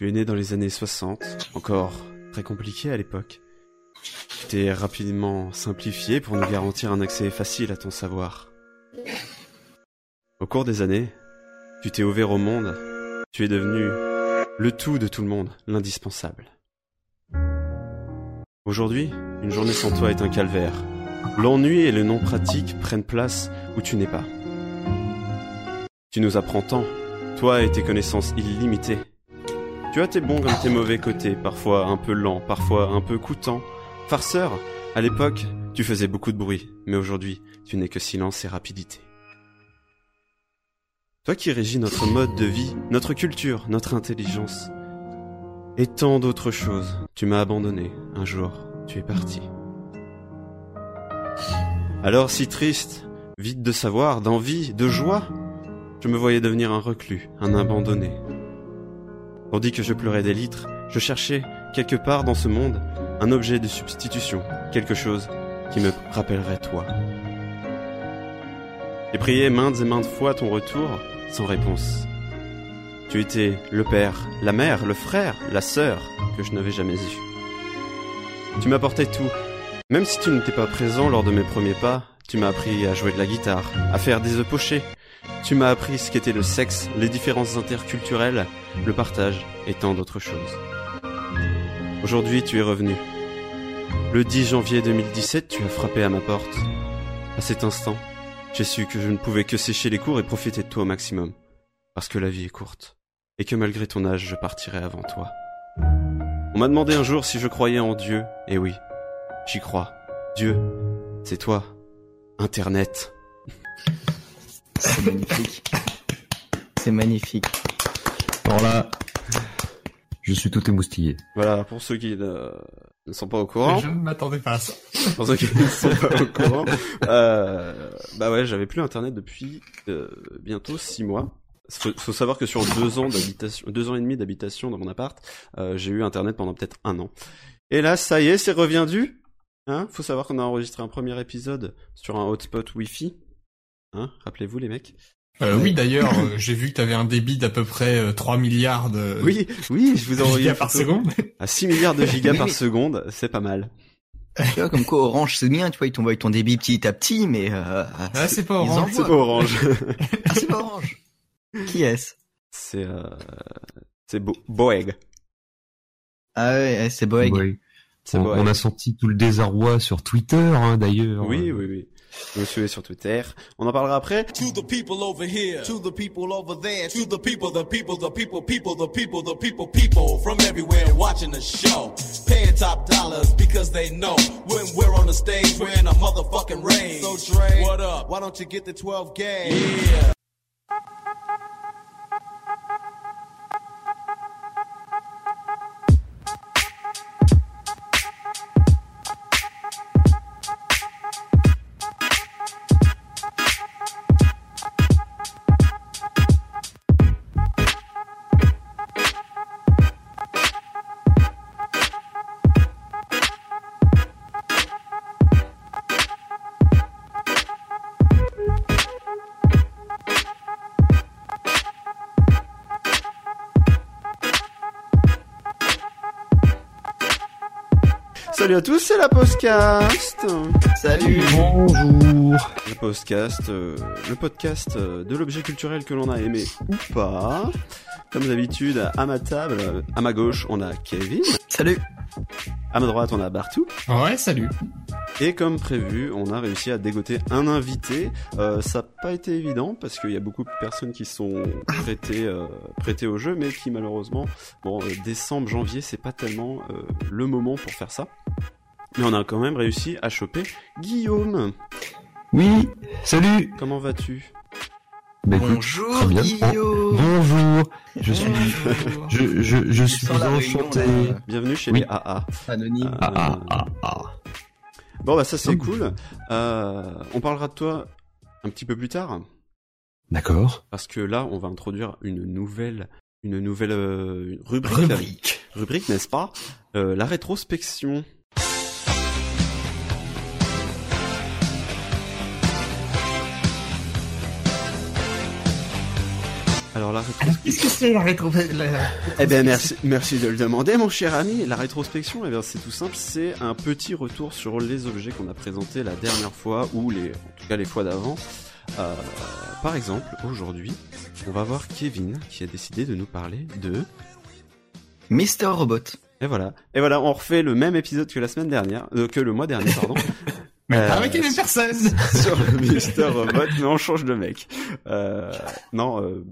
Tu es né dans les années 60, encore très compliqué à l'époque. Tu t'es rapidement simplifié pour nous garantir un accès facile à ton savoir. Au cours des années, tu t'es ouvert au monde, tu es devenu le tout de tout le monde, l'indispensable. Aujourd'hui, une journée sans toi est un calvaire. L'ennui et le non pratique prennent place où tu n'es pas. Tu nous apprends tant, toi et tes connaissances illimitées. Tu as tes bons comme tes mauvais côtés, parfois un peu lent, parfois un peu coûtant. Farceur, à l'époque, tu faisais beaucoup de bruit, mais aujourd'hui, tu n'es que silence et rapidité. Toi qui régis notre mode de vie, notre culture, notre intelligence, et tant d'autres choses, tu m'as abandonné. Un jour, tu es parti. Alors si triste, vide de savoir, d'envie, de joie, je me voyais devenir un reclus, un abandonné. Tandis que je pleurais des litres, je cherchais, quelque part dans ce monde, un objet de substitution, quelque chose qui me rappellerait toi. J'ai prié maintes et maintes fois ton retour, sans réponse. Tu étais le père, la mère, le frère, la sœur que je n'avais jamais eu. Tu m'apportais tout. Même si tu n'étais pas présent lors de mes premiers pas, tu m'as appris à jouer de la guitare, à faire des œufs pochés. Tu m'as appris ce qu'était le sexe, les différences interculturelles, le partage et tant d'autres choses. Aujourd'hui, tu es revenu. Le 10 janvier 2017, tu as frappé à ma porte. À cet instant, j'ai su que je ne pouvais que sécher les cours et profiter de toi au maximum. Parce que la vie est courte. Et que malgré ton âge, je partirai avant toi. On m'a demandé un jour si je croyais en Dieu. Et oui, j'y crois. Dieu, c'est toi. Internet. C'est magnifique. C'est magnifique. Alors là, je suis tout émoustillé. Voilà, pour ceux qui ne, ne sont pas au courant. Je ne m'attendais pas à ça. Pour ceux qui ne sont pas au courant. Euh, bah ouais, j'avais plus internet depuis euh, bientôt six mois. Faut, faut savoir que sur deux ans d'habitation, deux ans et demi d'habitation dans mon appart, euh, j'ai eu internet pendant peut-être un an. Et là, ça y est, c'est reviendu. Hein Faut savoir qu'on a enregistré un premier épisode sur un hotspot Wi-Fi. Hein Rappelez-vous les mecs? Euh, oui, d'ailleurs, euh, j'ai vu que tu avais un débit d'à peu près euh, 3 milliards de Oui, oui, je vous envoie gigas par seconde. à 6 milliards de gigas par seconde, c'est pas mal. Tu vois, comme quoi Orange c'est bien, tu vois, ils t'envoient ton débit petit à petit, mais euh, Ah, c'est pas orange. C'est pas orange. Ah, c'est pas Orange. Qui est-ce? C'est euh, c'est Bo- Boeg. Ah ouais, c'est Boeg. Ouais. C'est On, Boeg. on a senti tout le désarroi sur Twitter, hein, d'ailleurs. Oui, oui, oui. Je me suis sur Twitter. On en parlera après. To the people over here, to the people over there, to the people, the people, the people, people, the people, the people, people from everywhere watching the show. Paying top dollars because they know when we're on the stage, we're in a motherfucking rage. So Dre, what up? Why don't you get the 12 gauge? Yeah. Salut à tous, c'est la podcast. Salut. Bonjour. Le podcast, euh, le podcast euh, de l'objet culturel que l'on a aimé ou pas. Comme d'habitude, à ma table, à ma gauche, on a Kevin. Salut. À ma droite, on a Bartou. Ouais, salut. Et comme prévu, on a réussi à dégoter un invité. Euh, ça n'a pas été évident parce qu'il y a beaucoup de personnes qui sont prêtées, euh, prêtées au jeu, mais qui malheureusement, bon, euh, décembre, janvier, c'est pas tellement euh, le moment pour faire ça. Mais on a quand même réussi à choper Guillaume. Oui, salut. Comment vas-tu? Bah, écoute, Bonjour bien. Guillaume. Bonjour. Je suis, Bonjour. je, je, je suis réunion, enchanté. Bienvenue chez Oui. les AA. Anonyme. Ah, ah, ah, ah. Bon bah ça c'est cool. Euh, on parlera de toi un petit peu plus tard D'accord. parce que là on va introduire une nouvelle une nouvelle euh, rubrique Rubrique. rubrique n'est-ce pas? Euh, La rétrospection. Alors la. Qu'est-ce que c'est la rétro... Eh bien, merci, merci de le demander, mon cher ami. La rétrospection, eh bien, c'est tout simple. C'est un petit retour sur les objets qu'on a présentés la dernière fois, ou les, en tout cas les fois d'avant. Euh, par exemple, aujourd'hui, on va voir Kevin qui a décidé de nous parler de. Mister Robot. Et voilà. Et voilà, on refait le même épisode que la semaine dernière, euh, que le mois dernier, pardon. Mais Euh, avec les mêmes personnes sur le Mister Robot, mais on change de mec. Euh, non, euh,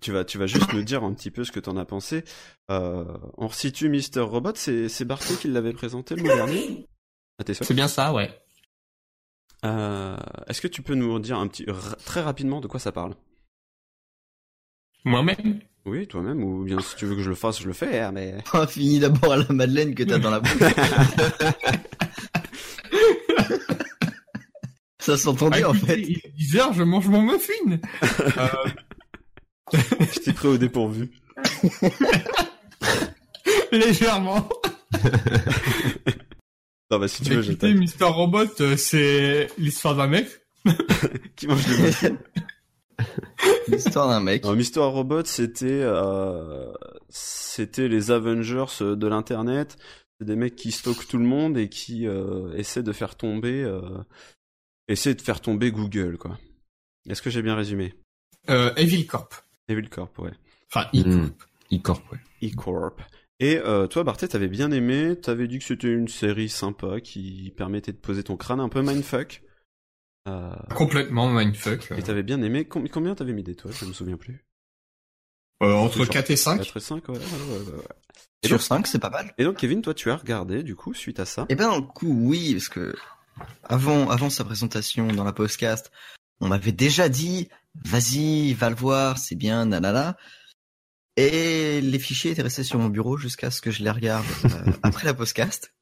tu vas, tu vas juste nous dire un petit peu ce que t'en as pensé. Euh, on resitue Mister Robot, c'est, c'est Barthe qui l'avait présenté le mois dernier. C'est bien ça, ouais. Euh, est-ce que tu peux nous dire un petit, r- très rapidement de quoi ça parle? Moi-même? Oui, toi-même, ou bien si tu veux que je le fasse, je le fais, hein, mais. Oh, finis d'abord à la madeleine que t'as dans la bouche. Ça s'entendait Ah, en fait. Il est 10 heures, je mange mon muffin euh, je t'ai pris au dépourvu. Légèrement. Non, bah si tu veux, je Écoutez. Mister Robot, euh, c'est l'histoire d'un mec. Qui mange des muffins. L'histoire d'un mec. Non, Mister Robot, c'était euh, c'était les Avengers euh, de l'internet. C'est des mecs qui stockent tout le monde et qui euh, essaient de faire tomber euh, essaient de faire tomber Google, quoi. Est-ce que j'ai bien résumé? Euh, Evil Corp. Evil Corp, ouais. Enfin, Hmm. E-Corp, ouais. E-Corp. Et euh, toi, Barthé, t'avais bien aimé. T'avais dit que c'était une série sympa qui permettait de poser ton crâne un peu mindfuck. Euh, Complètement mindfuck. et t'avais bien aimé. Com- combien t'avais mis d'étoiles Je me souviens plus. Euh, entre Sur- 4 et 5. 4 et 5, ouais. ouais, ouais, ouais. Et Sur donc, 5, c'est pas mal. et donc, Kevin, toi, tu as regardé, du coup, suite à ça. Eh ben, dans le coup, oui, parce que avant, avant sa présentation dans la podcast, on m'avait déjà dit, vas-y, va le voir, c'est bien, nanana. Et les fichiers étaient restés sur mon bureau jusqu'à ce que je les regarde euh, après la podcast.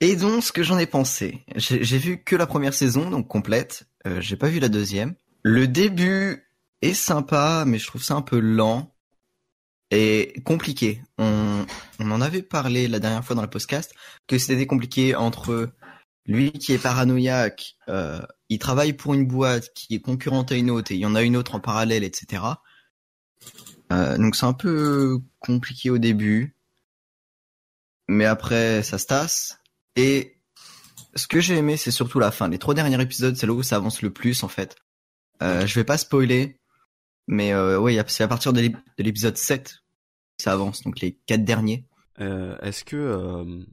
Et donc, ce que j'en ai pensé, j'ai vu que la première saison, donc complète. Euh, j'ai pas vu la deuxième. Le début est sympa, mais je trouve ça un peu lent et compliqué. On, on en avait parlé la dernière fois dans le podcast que c'était compliqué entre lui qui est paranoïaque, euh, il travaille pour une boîte qui est concurrente à une autre et il y en a une autre en parallèle, etc. Euh, donc c'est un peu compliqué au début, mais après ça se tasse. Et ce que j'ai aimé, c'est surtout la fin. Les trois derniers épisodes, c'est là où ça avance le plus en fait. Euh, je vais pas spoiler, mais euh, ouais, c'est à partir de l'ép- de l'épisode 7 que ça avance, donc les quatre derniers. Euh, est-ce que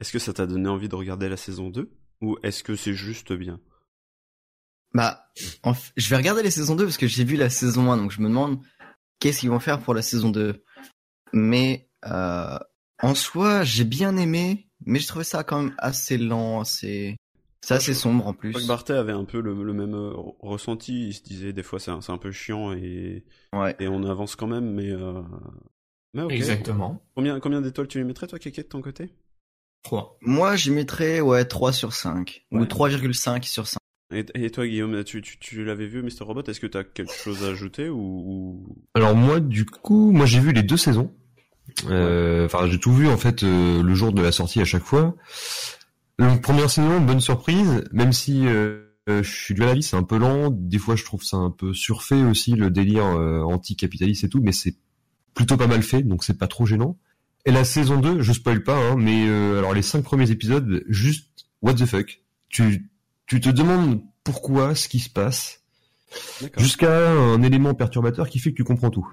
est-ce que ça t'a donné envie de regarder la saison 2 ou est-ce que c'est juste bien? Bah, en f- je vais regarder les saisons 2 parce que j'ai vu la saison 1, donc je me demande qu'est-ce qu'ils vont faire pour la saison 2. Mais euh, en soi, j'ai bien aimé, mais je trouvais ça quand même assez lent, assez... C'est assez sombre en Je plus. crois que Barthé avait un peu le, le même euh, ressenti. Il se disait des fois c'est un, peu chiant et, Ouais. et on avance quand même, mais euh... mais. Exactement. Combien combien d'étoiles tu lui mettrais toi, Kéké, de ton côté? 3. Moi, j'y mettrais ouais 3 sur 5 ou Ouais. 3,5 sur 5. Et, et toi, Guillaume, tu, tu, tu l'avais vu, Mr. Robot Est-ce que t'as quelque chose à ajouter ou, ou... Alors moi, du coup, moi j'ai vu les deux saisons. Euh, Enfin, j'ai tout vu en fait euh, le jour de la sortie à chaque fois. Donc première saison, bonne surprise, même si euh, euh, je suis du avis, c'est un peu lent. Des fois, je trouve ça un peu surfait aussi le délire euh, anticapitaliste et tout, mais c'est plutôt pas mal fait, donc c'est pas trop gênant. Et la saison 2, je spoil pas, hein, mais euh, alors les cinq premiers épisodes, juste what the fuck? Tu tu te demandes pourquoi ce qui se passe, jusqu'à un élément perturbateur qui fait que tu comprends tout.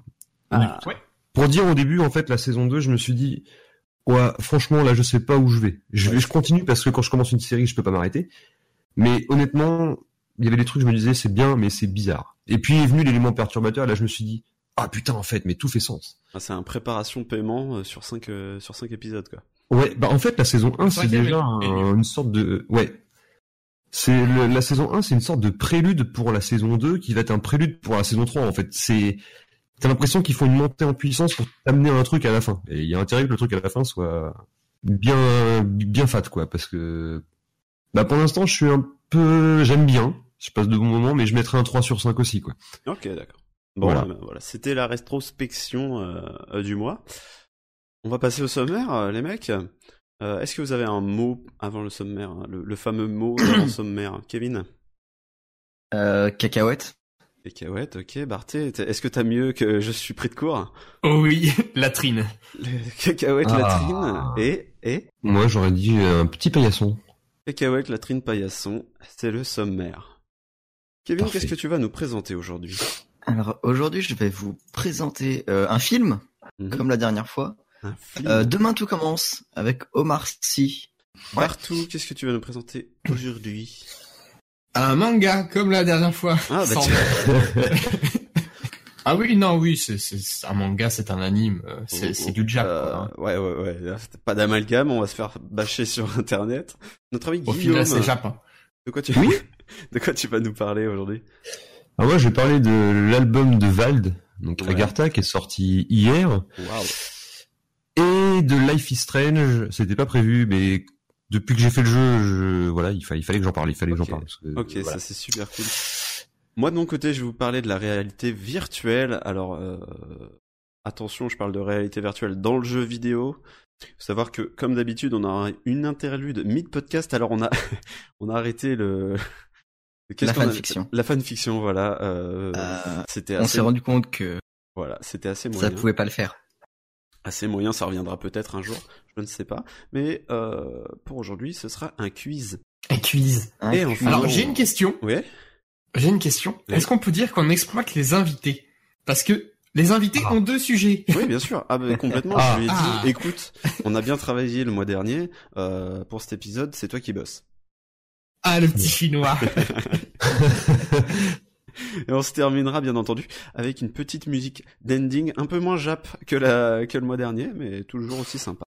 Ah, Ouais. Pour dire au début, en fait, la saison 2, je me suis dit, ouais, franchement, là, je sais pas où je vais. Je vais, Ouais. je continue parce que quand je commence une série, je peux pas m'arrêter. Mais honnêtement, il y avait des trucs, je me disais, c'est bien, mais c'est bizarre. Et puis est venu l'élément perturbateur, là, je me suis dit, ah putain, en fait, mais tout fait sens. Ah, c'est un préparation paiement euh, sur 5 sur cinq épisodes quoi. Ouais, bah en fait, la saison 1, C'est déjà un- une sorte de... Ouais. C'est la saison 1, c'est une sorte de prélude pour la saison 2 qui va être un prélude pour la saison 3 en fait. C'est t'as l'impression qu'il faut une montée en puissance pour t'amener un truc à la fin. Et il y a intérêt que le truc à la fin soit bien bien fat quoi parce que bah pour l'instant, je suis un peu j'aime bien, je passe de bons moments mais je mettrais un 3 sur 5 aussi quoi. Ok, d'accord. Bon, Voilà. ben, voilà, c'était la rétrospection euh, euh, du mois. On va passer au sommaire, euh, les mecs. Euh, Est-ce que vous avez un mot avant le sommaire, hein, le, le fameux mot avant le sommaire, Kevin? Euh, cacahuète. Cacahuète, ok. Barthé, est-ce que t'as mieux que je suis pris de court? Oh oui, latrine. Le Cacahuète, Ah. latrine et... et? Moi, j'aurais dit un petit paillasson. Cacahuète, latrine, paillasson, c'est le sommaire. Kevin, qu'est-ce que tu vas nous présenter aujourd'hui? Alors aujourd'hui, je vais vous présenter euh, un film, Mhm. comme la dernière fois. Euh, Demain tout commence avec Omar Sy. ouais. Partout, qu'est-ce que tu vas nous présenter aujourd'hui? Un manga, comme la dernière fois. Ah, bah Sans-. Ah oui, non, oui, c'est, un manga, c'est un anime, euh, c'est, du Jap, Euh, quoi, hein. Ouais, ouais, ouais. Là, pas d'amalgame, on va se faire bâcher sur Internet. Notre ami Au Guillaume, c'est Jap. hein. de quoi tu de quoi tu vas nous parler aujourd'hui? Ah, moi, je vais parler de l'album de Vald, donc Ouais. Agartha, qui est sorti hier, Waouh. De Life is Strange. C'était pas prévu, mais depuis que j'ai fait le jeu, je... voilà, il fallait, il fallait que j'en parle, il fallait que Ok. j'en parle. parce que, Ok, voilà. ça c'est super cool. Moi de mon côté, je vais vous parler de la réalité virtuelle. Alors euh, attention, je parle de réalité virtuelle dans le jeu vidéo. Faut savoir que comme d'habitude, on a une interlude mid-podcast. Alors on a on a arrêté le La qu'on a- fanfiction. La fanfiction, voilà. Euh, Euh, c'était On s'est rendu compte que voilà, c'était assez ça moyen. pouvait pas le faire. Assez moyen, ça reviendra peut-être un jour, je ne sais pas. Mais euh, pour aujourd'hui, ce sera un quiz. Un quiz. Et que- enfin- Alors, j'ai une question. Ouais. J'ai une question. Oui. Est-ce qu'on peut dire qu'on exploite les invités? Parce que les invités Ah. ont deux sujets. Oui, bien sûr. Ah, bah, complètement. Ah. je lui ai dit, Ah. écoute, on a bien travaillé le mois dernier. euh, pour cet épisode, c'est toi qui bosses. Ah, le petit chinois. Et on se terminera, bien entendu, avec une petite musique d'ending un peu moins jap que, la, que le mois dernier, mais toujours aussi sympa.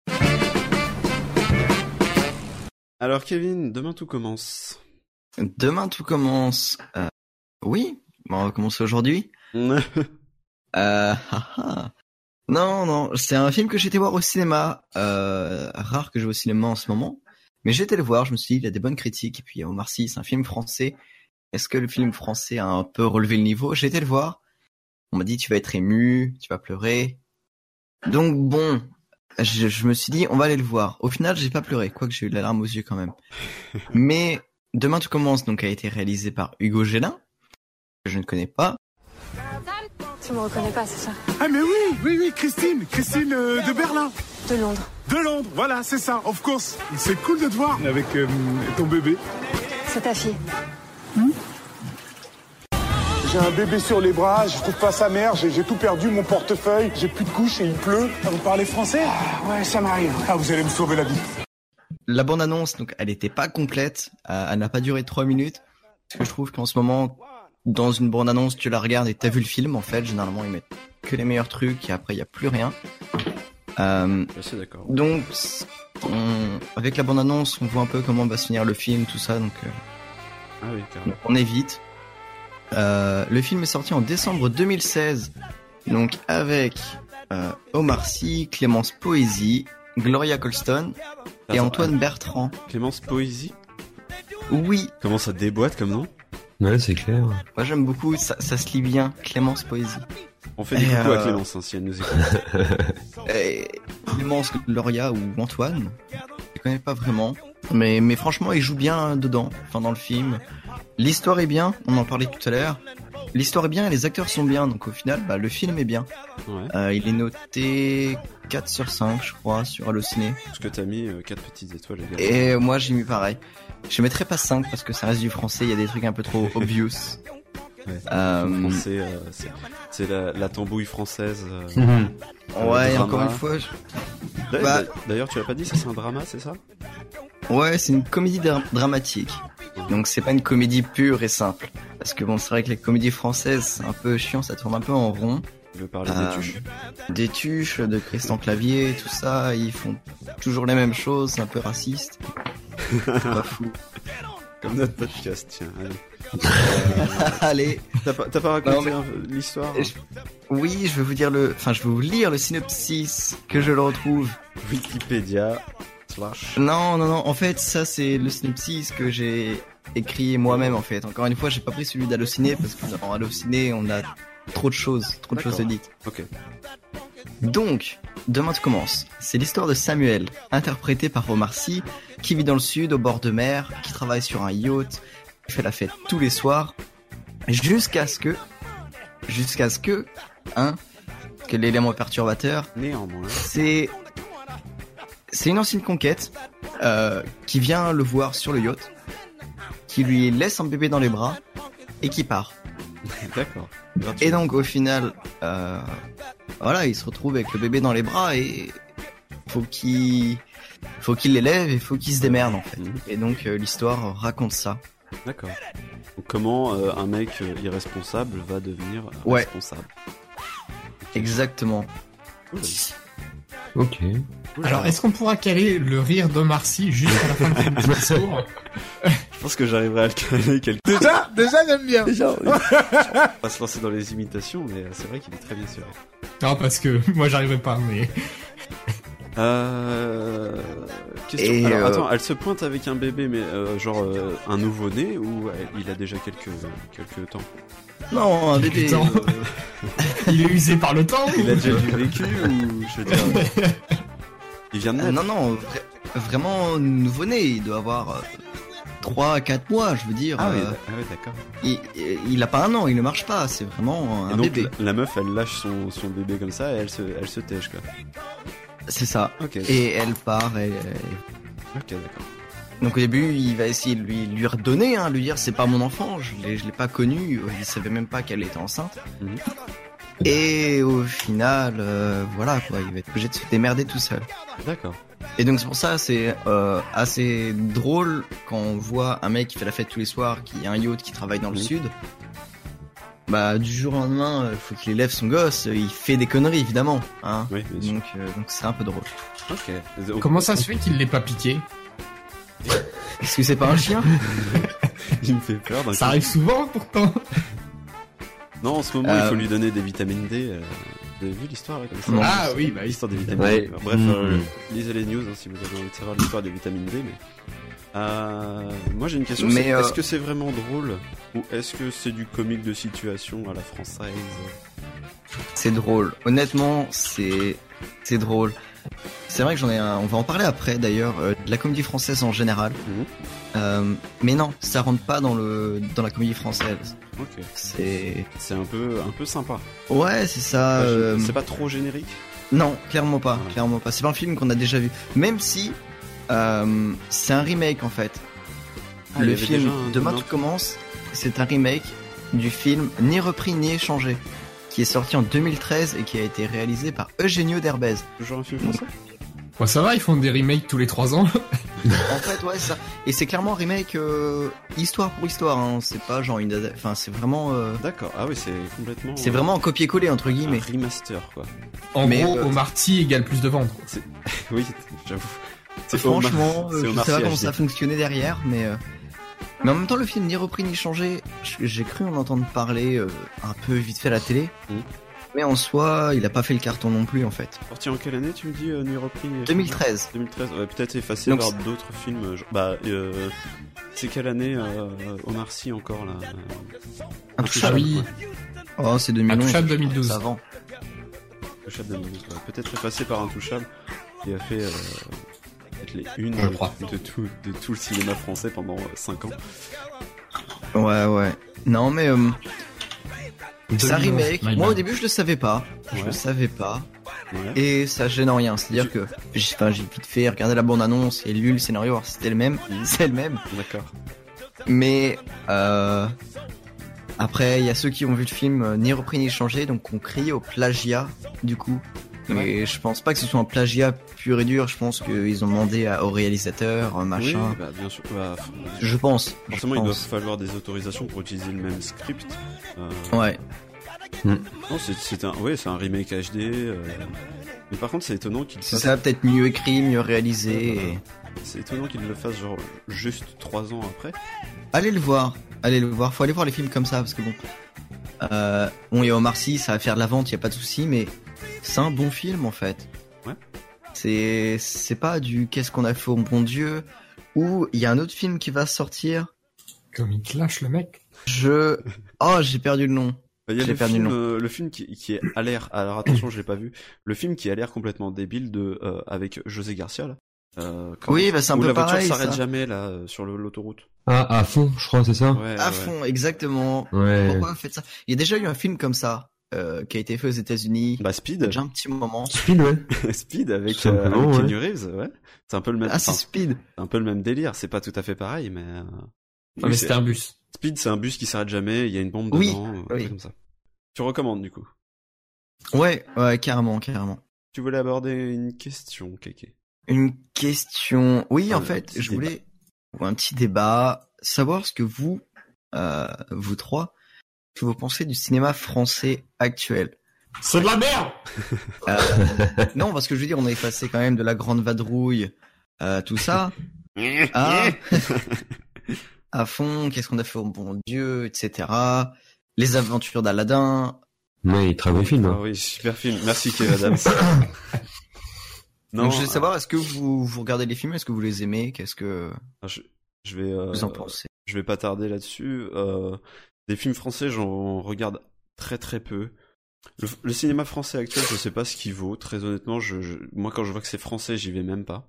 Alors, Kevin, demain tout commence. Demain tout commence. Euh, oui, on va commencer aujourd'hui. Euh, ah, ah. Non, non, c'est un film que j'étais voir au cinéma. Euh, rare que je vais au cinéma en ce moment. Mais j'étais le voir, je me suis dit, il a des bonnes critiques. Et puis, il y a Omar Sy, c'est un film français. Est-ce que le film français a un peu relevé le niveau? J'ai été le voir. On m'a dit, tu vas être ému, tu vas pleurer. Donc bon, je, je me suis dit, on va aller le voir. Au final, j'ai pas pleuré, quoique j'ai eu la larme aux yeux quand même. Mais Demain tout commence donc a été réalisé par Hugo Gélin, que je ne connais pas. Tu me reconnais pas, c'est ça? Ah mais oui, oui, oui, Christine, Christine euh, de Berlin, De Londres. de Londres, voilà, c'est ça, of course. C'est cool de te voir avec euh, ton bébé. C'est ta fille. J'ai un bébé sur les bras, je trouve pas sa mère, j'ai tout perdu, mon portefeuille, j'ai plus de couches et il pleut. Ah, vous parlez français? Ouais, ça m'arrive. Ah, vous allez me sauver la vie. La bande-annonce, donc, elle n'était pas complète, euh, elle n'a pas duré trois minutes, parce que je trouve qu'en ce moment, dans une bande-annonce, tu la regardes et t'as vu le film, en fait, généralement ils mettent que les meilleurs trucs et après il y a plus rien. Euh, Je suis d'accord. donc, on- avec la bande-annonce, on voit un peu comment va se finir le film, tout ça, donc euh, Ah oui, carrément. Donc, on évite. Euh, le film est sorti en décembre 2016, donc avec euh, Omar Sy, Clémence Poésie, Gloria Colston et Antoine Bertrand. Clémence Poésie Oui, Comment ça déboîte comme nom? Ouais, c'est clair. moi j'aime beaucoup, ça, ça se lit bien, Clémence Poésie. On fait des Et, coucous à euh, Clémence, hein, si elle nous écoute. Et Clémence, Gloria ou Antoine, je connais pas vraiment, mais, mais franchement il joue bien dedans, enfin dans le film. L'histoire est bien, on en parlait tout à l'heure. L'histoire est bien et les acteurs sont bien, donc au final, bah, le film est bien. Ouais. Euh, il est noté 4 sur 5, je crois, sur Allociné. Parce que t'as mis 4 petites étoiles également. Et moi, j'ai mis pareil. Je mettrais pas 5 parce que ça reste du français, il y a des trucs un peu trop obvious. Ouais. Euh, euh, c'est- la, la tambouille française. euh. Mhm. ouais, encore une fois, je- D'ailleurs, Bah- D'ailleurs, tu l'as pas dit, ça c'est un drama, c'est ça? Ouais, c'est une comédie dra- dramatique. Donc c'est pas une comédie pure et simple. Parce que bon, c'est vrai que les comédies françaises, c'est un peu chiant, ça tourne un peu en rond. Tu veux parler Euh, des tuches? Des tuches, de Christian Clavier, tout ça, ils font toujours les mêmes choses, c'est un peu raciste. pas fou. Comme notre podcast, tiens. Allez. Allez, T'as pas, raconté l'histoire Oui, je vais vous dire le, enfin, je vais vous lire le synopsis que je le retrouve. Wikipédia. Slash. Non, non, non. En fait, ça c'est le synopsis que j'ai écrit moi-même. En fait, encore une fois, j'ai pas pris celui d'Allociné parce que dans Allociné, on a trop de choses, trop de choses dites. Ok. Donc, demain tu commences. C'est l'histoire de Samuel, interprété par Omar Sy, qui vit dans le sud, au bord de mer, qui travaille sur un yacht, fait la fête tous les soirs, jusqu'à ce que jusqu'à ce que, hein, que l'élément perturbateur, Néanmoins. c'est c'est une ancienne conquête euh, qui vient le voir sur le yacht, qui lui laisse un bébé dans les bras et qui part. D'accord. Et donc au final, euh, voilà, il se retrouve avec le bébé dans les bras et faut qu'il faut qu'il l'élève et faut qu'il se démerde en fait. Mhm. Et donc euh, l'histoire raconte ça. D'accord. Donc, comment euh, un mec euh, irresponsable va devenir Ouais. responsable? Exactement. Ok. Alors, est-ce qu'on pourra caler le rire d'Omar Sy juste à la fin de son discours Je pense que j'arriverai à le caler quelque Déjà, déjà, j'aime bien. Déjà, on va se lancer dans les imitations, mais euh, c'est vrai qu'il est très bien sûr. Non, parce que moi, j'arriverai pas, mais... Euh... Question. Et, Alors euh, attends, elle se pointe avec un bébé, mais euh, genre euh, un nouveau-né ou euh, il a déjà quelques quelques temps? Non, un bébé. Euh, Il est usé par le temps Il a déjà du vécu ou je veux dire Il vient de euh, naître? non, non, vra- vraiment nouveau-né. Il doit avoir 3 à 4 mois, je veux dire. Ah, oui, euh, ah ouais, d'accord. il, il a pas un an, il ne marche pas. C'est vraiment Et un donc bébé. la, la meuf, elle lâche son, son bébé comme ça et elle se elle se tèche quoi. C'est ça. Et elle part. Et, Ok, d'accord. Donc au début, il va essayer de lui, lui redonner, hein, lui dire c'est pas mon enfant, je l'ai, je l'ai pas connu, il savait même pas qu'elle était enceinte. Mhm. Et au final, euh, voilà quoi, il va être obligé de se démerder tout seul. D'accord. Et donc c'est pour ça c'est euh, assez drôle quand on voit un mec qui fait la fête tous les soirs, qui a un yacht, qui travaille dans le Mhm. sud. Bah du jour au lendemain, il faut qu'il élève son gosse, il fait des conneries évidemment, hein. Oui, bien sûr. Donc euh, donc c'est un peu drôle. Ok. Comment ça se fait qu'il l'ait pas piqué Est-ce que c'est pas un chien il me fait peur. d'un Ça coup. arrive souvent, pourtant Non, en ce moment, il Euh, faut lui donner des vitamines D. euh, Vous avez vu l'histoire là, comme ça Non. Ah oui, bah oui. L'histoire des vitamines Ouais. D. Bref, Mhm. euh, lisez les news hein, si vous avez envie de savoir l'histoire des vitamines D. Mais euh, moi, j'ai une question. Mais, euh, Est-ce que c'est vraiment drôle ou est-ce que c'est du comique de situation à la française C'est drôle. Honnêtement, c'est c'est drôle. C'est vrai que j'en ai un. On va en parler après d'ailleurs euh, de la comédie française en général. Mhm. Euh, mais non, ça rentre pas dans le dans la comédie française. Ok. C'est C'est un peu, un peu sympa. ouais, c'est ça. Euh, C'est pas trop générique? Non, clairement pas, clairement pas. C'est pas un film qu'on a déjà vu. Même si euh, c'est un remake en fait. Ah, le film Demain tout commence, c'est un remake du film Ni repris ni échangé, qui est sorti en 2013 et qui a été réalisé par Eugenio Derbez. Toujours un film français. Bon, ça va, ils font des remakes tous les 3 ans. En fait, ouais, ça. Et c'est clairement un remake euh, histoire pour histoire. Hein. C'est pas genre une. Enfin, c'est vraiment. euh, D'accord. Ah oui, c'est complètement. C'est vraiment un copier-coller entre un guillemets. remaster quoi. En Mais, gros, euh, Omar Sy égale plus de ventes. Oui, j'avoue. C'est Franchement, je sais pas comment ça fonctionnait derrière, mais. euh, Mais en même temps, le film ni repris ni changé. J'ai cru en entendre parler euh, un peu vite fait à la télé. Mhm. Mais en soi, il a pas fait le carton non plus en fait. Sorti en quelle année tu me dis euh, Nuit repris Nuit 2013. 2013, ouais, peut-être effacé Donc, par c'est- d'autres films. genre- bah, euh, c'est quelle année euh, Omar Sy encore là euh, Ah Intouchable. oui, Oh, c'est 2011. Intouchable 2012. C'est avant. Intouchable 2012, ouais. Peut-être effacé par Intouchable, qui a fait euh, peut-être les unes Je de, crois. de tout, de tout le cinéma français pendant 5 ans. Ouais, ouais. Non, mais euh, 2011, remake. Moi, au début, je le savais pas. Je Ouais. le savais pas. Ouais. Et ça gêne en rien. C'est-à-dire que j'ai vite fait regarder la bande-annonce et lu le scénario. alors C'était le même. C'est le même. D'accord. Mais euh, après, il y a ceux qui ont vu le film euh, ni repris ni changé, donc on crie au plagiat du coup. Mais je pense pas que ce soit un plagiat pur et dur. Je pense qu'ils ont demandé à- au réalisateur, un machin. Oui, bah, bien sûr. bah, f- Je pense. je forcément, il doit falloir des autorisations pour utiliser le même script. Euh, Ouais. Non, c'est c'est un, ouais, c'est un remake HD. euh, Mais par contre, c'est étonnant qu'il C'est fasse. ça, peut-être mieux écrit, mieux réalisé. et- C'est étonnant qu'il le fasse genre juste 3 ans après. Allez le voir. Allez le voir. Faut aller voir les films comme ça parce que bon. Euh, bon, il y a Omar Sy, ça va faire de la vente, y a pas de souci, mais c'est un bon film en fait. Ouais. C'est c'est pas du qu'est-ce qu'on a fait au bon Dieu ou il y a un autre film qui va sortir. Comme il clash le mec. Je oh j'ai perdu le nom. Bah, Il y a J'ai le perdu film, le nom. euh, le film qui, qui est à l'air. Alors attention, je l'ai pas vu. Le film qui a l'air complètement débile de euh, avec José Garcia là. Euh, quand- Oui, bah c'est un où peu la voiture pareil. s'arrête jamais là sur l'autoroute. Ah, à fond, je crois, c'est ça? Ouais, À ouais. fond, exactement. Ouais. Pourquoi vous faites ça? Il y a déjà eu un film comme ça euh, qui a été fait aux États-Unis. Bah Speed, déjà un petit moment. Speed, ouais. Speed avec, euh, avec ouais. Keanu Reeves, ouais. C'est un peu le même, Ah, c'est Speed. c'est un peu le même délire. C'est pas tout à fait pareil, mais. euh, Ah, oui, mais c'est- c'était un bus. Speed, c'est un bus qui s'arrête jamais. Il y a une bombe Oui, dedans, oui. comme ça. Tu recommandes du coup? Ouais, ouais, carrément, carrément. Tu voulais aborder une question, Kéké. Une question. Oui, Un en fait, je voulais ou un petit débat, savoir ce que vous, euh, vous trois, que vous pensez du cinéma français actuel. C'est de la merde Euh, non, parce que je veux dire, on est passé quand même de la grande vadrouille, euh, tout ça, à, à fond. Qu'est-ce qu'on a fait au bon Dieu, etc. Les aventures d'Aladin. Ouais, très bon film. Ah hein. oui, super film. Merci Kev Adams. non, Donc, je voulais euh, savoir, est-ce que vous, vous regardez les films, est-ce que vous les aimez, qu'est-ce que je, je vais, euh, vous en pensez? je vais pas tarder là-dessus. Euh, des films français, j'en regarde très très peu. Le, le cinéma français actuel, je sais pas ce qu'il vaut. Très honnêtement, je, je- moi quand je vois que c'est français, j'y vais même pas.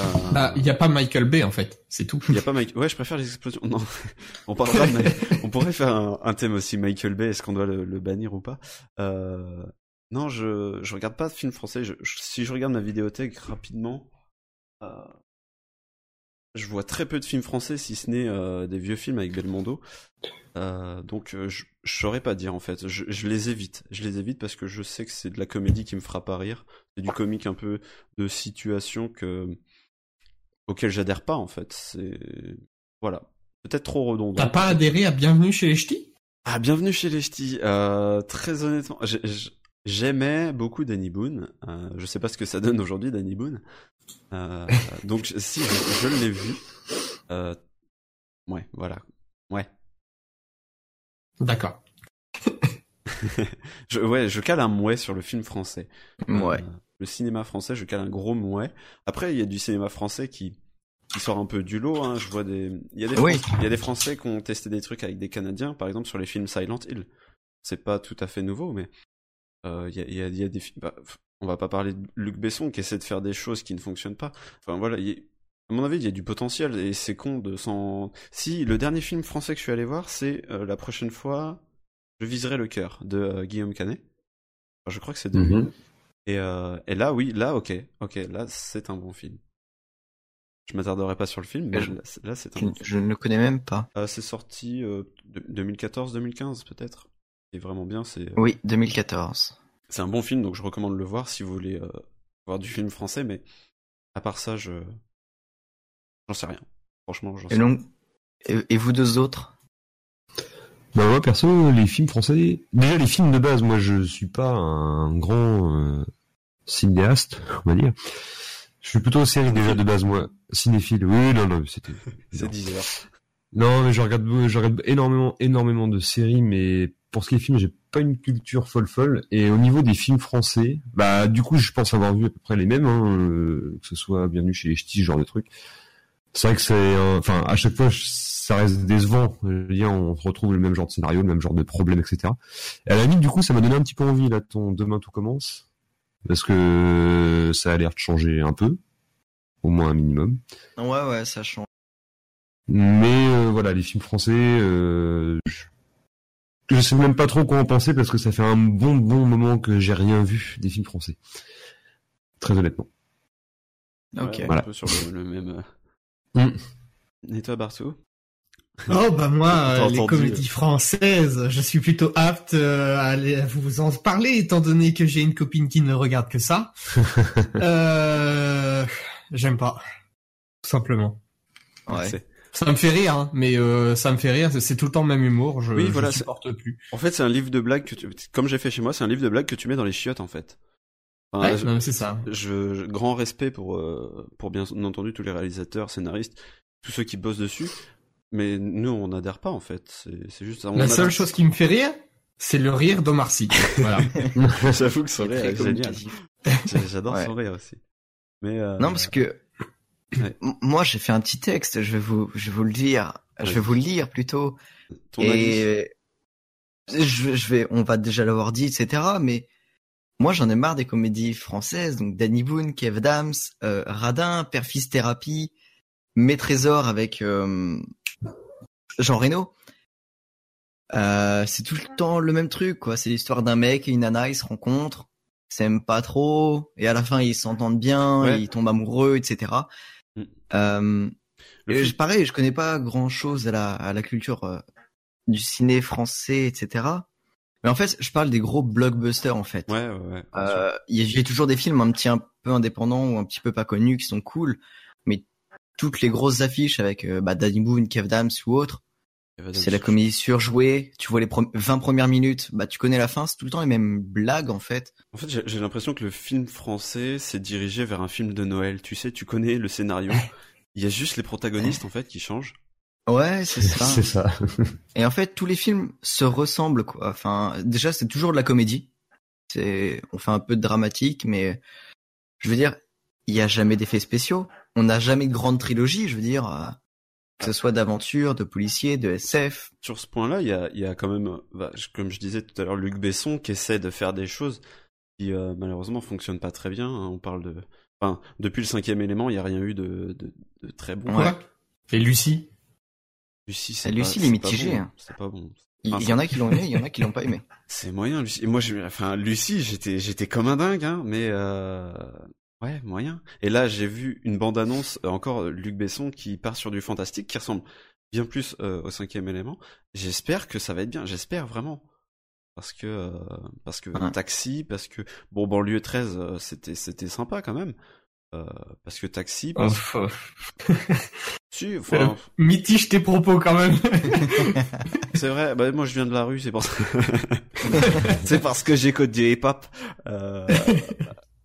Euh, Bah, il y a pas Michael Bay en fait, c'est tout. Il y a pas Mike. Ouais, je préfère les explosions. Non, on parlera. mais on pourrait faire un, un thème aussi Michael Bay. Est-ce qu'on doit le, le bannir ou pas? Euh... Non, je je regarde pas de films français. Je- si je regarde ma vidéothèque rapidement, euh, je vois très peu de films français, si ce n'est euh, des vieux films avec Belmondo. Euh, donc euh, je, je saurais pas dire en fait. Je, je les évite. Je les évite parce que je sais que c'est de la comédie qui me fera pas rire. C'est du comique un peu de situation que auquel j'adhère pas en fait. C'est voilà, peut-être trop redondant. T'as pas adhéré à Bienvenue chez les Ch'tis? Ah, bienvenue chez les ch'tis. Euh, très honnêtement, j'aimais beaucoup Danny Boone. Euh, je sais pas ce que ça donne aujourd'hui, Danny Boone. Euh, donc si je, je l'ai vu. Euh, ouais, voilà. Ouais. D'accord. Je, ouais, je cale un mouet sur le film français. Ouais. Euh, le cinéma français, je cale un gros mouet. Après, il y a du cinéma français qui, qui sort un peu du lot. Hein. Je vois des, il y a des, Oui. Français, il y a des Français qui ont testé des trucs avec des Canadiens, par exemple sur les films Silent Hill. C'est pas tout à fait nouveau, mais il y, a, il y, a, il y a des films. bah, on va pas parler de Luc Besson qui essaie de faire des choses qui ne fonctionnent pas. Enfin voilà, y a- à mon avis, il y a du potentiel et c'est con de s'en. Si le dernier film français que je suis allé voir, c'est euh, la prochaine fois, je viserai le cœur de euh, Guillaume Canet. Enfin, je crois que c'est de. Mhm. Et, euh, et là, oui, là, ok, ok, là, c'est un bon film. Je m'attarderai pas sur le film, mais Je- là, c'est- un je, bon film. je ne le connais même pas. Euh, c'est sorti euh, de- 2014-2015 peut-être. C'est vraiment bien, c'est euh, Oui, 2014. c'est un bon film, donc je recommande de le voir si vous voulez euh, voir du film français, mais à part ça, je j'en sais rien. Franchement, j'en sais Et donc, et, et vous deux autres? Bah moi perso, les films français, déjà les films de base, moi je suis pas un grand euh, cinéaste, on va dire. Je suis plutôt série déjà de base moi, cinéphile. Oui, non non, c'était. C'est 10 heures. Non, mais je regarde, je regarde énormément, énormément de séries, mais pour ce qui est films, j'ai pas une culture folle folle. Et au niveau des films français, bah du coup, je pense avoir vu à peu près les mêmes, hein, euh, que ce soit Bienvenue chez les Ch'tis, ce genre de truc. C'est vrai que c'est, euh, enfin, à chaque fois, ça reste décevant. Je veux dire, on retrouve le même genre de scénario, le même genre de problème, etc. Et à la limite, du coup, ça m'a donné un petit peu envie là. Ton demain tout commence, parce que ça a l'air de changer un peu, au moins un minimum. Ouais, ouais, ça change. Mais euh, voilà, les films français, euh, je... je sais même pas trop quoi en penser parce que ça fait un bon bon moment que j'ai rien vu des films français. Très honnêtement. Ok. Ouais, Voilà. Un peu sur le, le même. euh. Mm. Et toi, Bartou Oh bah moi, euh, les comédies françaises, je suis plutôt apte euh, à, aller- à vous en parler, étant donné que j'ai une copine qui ne regarde que ça. euh, J'aime pas, tout simplement. Ouais. Ça me fait rire, hein, mais euh, ça me fait rire. c'est- tout le temps le même humour. Je, Oui, voilà, c'est- supporte plus. En fait, c'est un livre de blagues que tu... comme j'ai fait chez moi, c'est un livre de blagues que tu mets dans les chiottes en fait. Enfin, Ouais, je- c'est ça. je, je- grand respect pour euh, pour bien entendu tous les réalisateurs, scénaristes, tous ceux qui bossent dessus. Mais nous, on n'adhère pas en fait. C'est juste. on La seule chose qui me fait rire, c'est le rire d'Omar Sy. Voilà. J'avoue que son rire est génial. J'adore Ouais. son rire aussi. Mais euh, Non, parce que Ouais. moi, j'ai fait un petit texte. Je vais vous, je vais vous le dire. Je vais vous le lire plutôt. ton avis. Et je, je vais, on va déjà l'avoir dit, etc. Mais moi j'en ai marre des comédies françaises, donc Danny Boone, Kev Dams, euh, Radin, Père Fils Thérapie, Mes Trésors avec euh, Jean Reno. Euh, c'est tout le temps le même truc, quoi. C'est l'histoire d'un mec et une nana, ils se rencontrent, s'aiment pas trop, et à la fin ils s'entendent bien, Ouais. ils tombent amoureux, etc. Mm. Euh, et je- pareil, je connais pas grand chose à la, à la culture euh, du ciné français, etc. Mais en fait, je parle des gros blockbusters, en fait. Ouais, ouais, ouais. Euh, il y a- j'ai toujours des films un petit un peu indépendants ou un petit peu pas connus qui sont cool, mais toutes les grosses affiches avec euh, bah, Danny Boone, Kev Dams ou autres, c'est la comédie surjouée. Tu vois les prom- 20 premières minutes, bah tu connais la fin, c'est tout le temps les mêmes blagues en fait. En fait, j'ai j'ai l'impression que le film français s'est dirigé vers un film de Noël. Tu sais, tu connais le scénario. Il y a juste les protagonistes, en fait, qui changent. Ouais, c'est ça. C'est ça. Et en fait, tous les films se ressemblent quoi. Enfin, déjà c'est toujours de la comédie. C'est, on fait un peu de dramatique, mais je veux dire, il y a jamais d'effets spéciaux. On n'a jamais de grande trilogie. Je veux dire, euh, que ce soit d'aventure, de policier, de SF. Sur ce point-là, il y a, il y a quand même, bah, comme je disais tout à l'heure, Luc Besson qui essaie de faire des choses qui euh, malheureusement fonctionnent pas très bien. hein. On parle de, enfin, depuis le cinquième élément, il y a rien eu de, de, de très bon. Ouais. Et Lucie? Lucie, c'est Ah, Lucie, c'est il est mitigé, hein. C'est pas bon. Enfin, il y en a qui l'ont aimé, il y en a qui l'ont pas aimé. C'est moyen, Lucie. Et moi, je, enfin, Lucie, j'étais, j'étais comme un dingue, hein, mais euh, ouais, moyen. Et là, j'ai vu une bande-annonce, euh, encore euh, Luc Besson, qui part sur du fantastique, qui ressemble bien plus euh, au cinquième élément. J'espère que ça va être bien. J'espère vraiment. Parce que, euh, parce que Ouais. Taxi, parce que bon, banlieue 13, euh, c'était, c'était sympa quand même. Parce que Taxi, Oh, parce f- si, enfin, Mitige tes propos quand même. C'est vrai, bah moi je viens de la rue, c'est pour ça. c'est parce que j'écoute du hip-hop.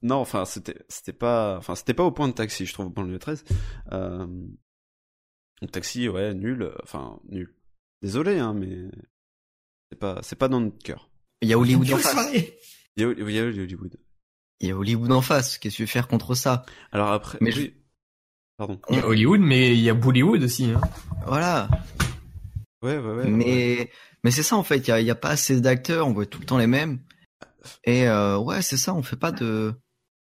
Non, enfin c'était c'était pas enfin c'était pas au point de taxi, je trouve banlieue 13. Euh, donc taxi ouais, nul, euh, enfin nul. Désolé hein, mais c'est pas c'est pas dans notre cœur. Il y a Hollywood en face. Il y a, il y a Hollywood. Il y a Hollywood en face. Qu'est-ce que tu veux faire contre ça? Alors après Mais oui. Pardon. Il y a Hollywood, mais il y a Bollywood aussi. Hein. Voilà. Ouais ouais ouais. ouais. mais mais c'est ça en fait. Il y a, il y a pas assez d'acteurs. On voit tout le temps les mêmes. Et euh, ouais, c'est ça. On fait pas de.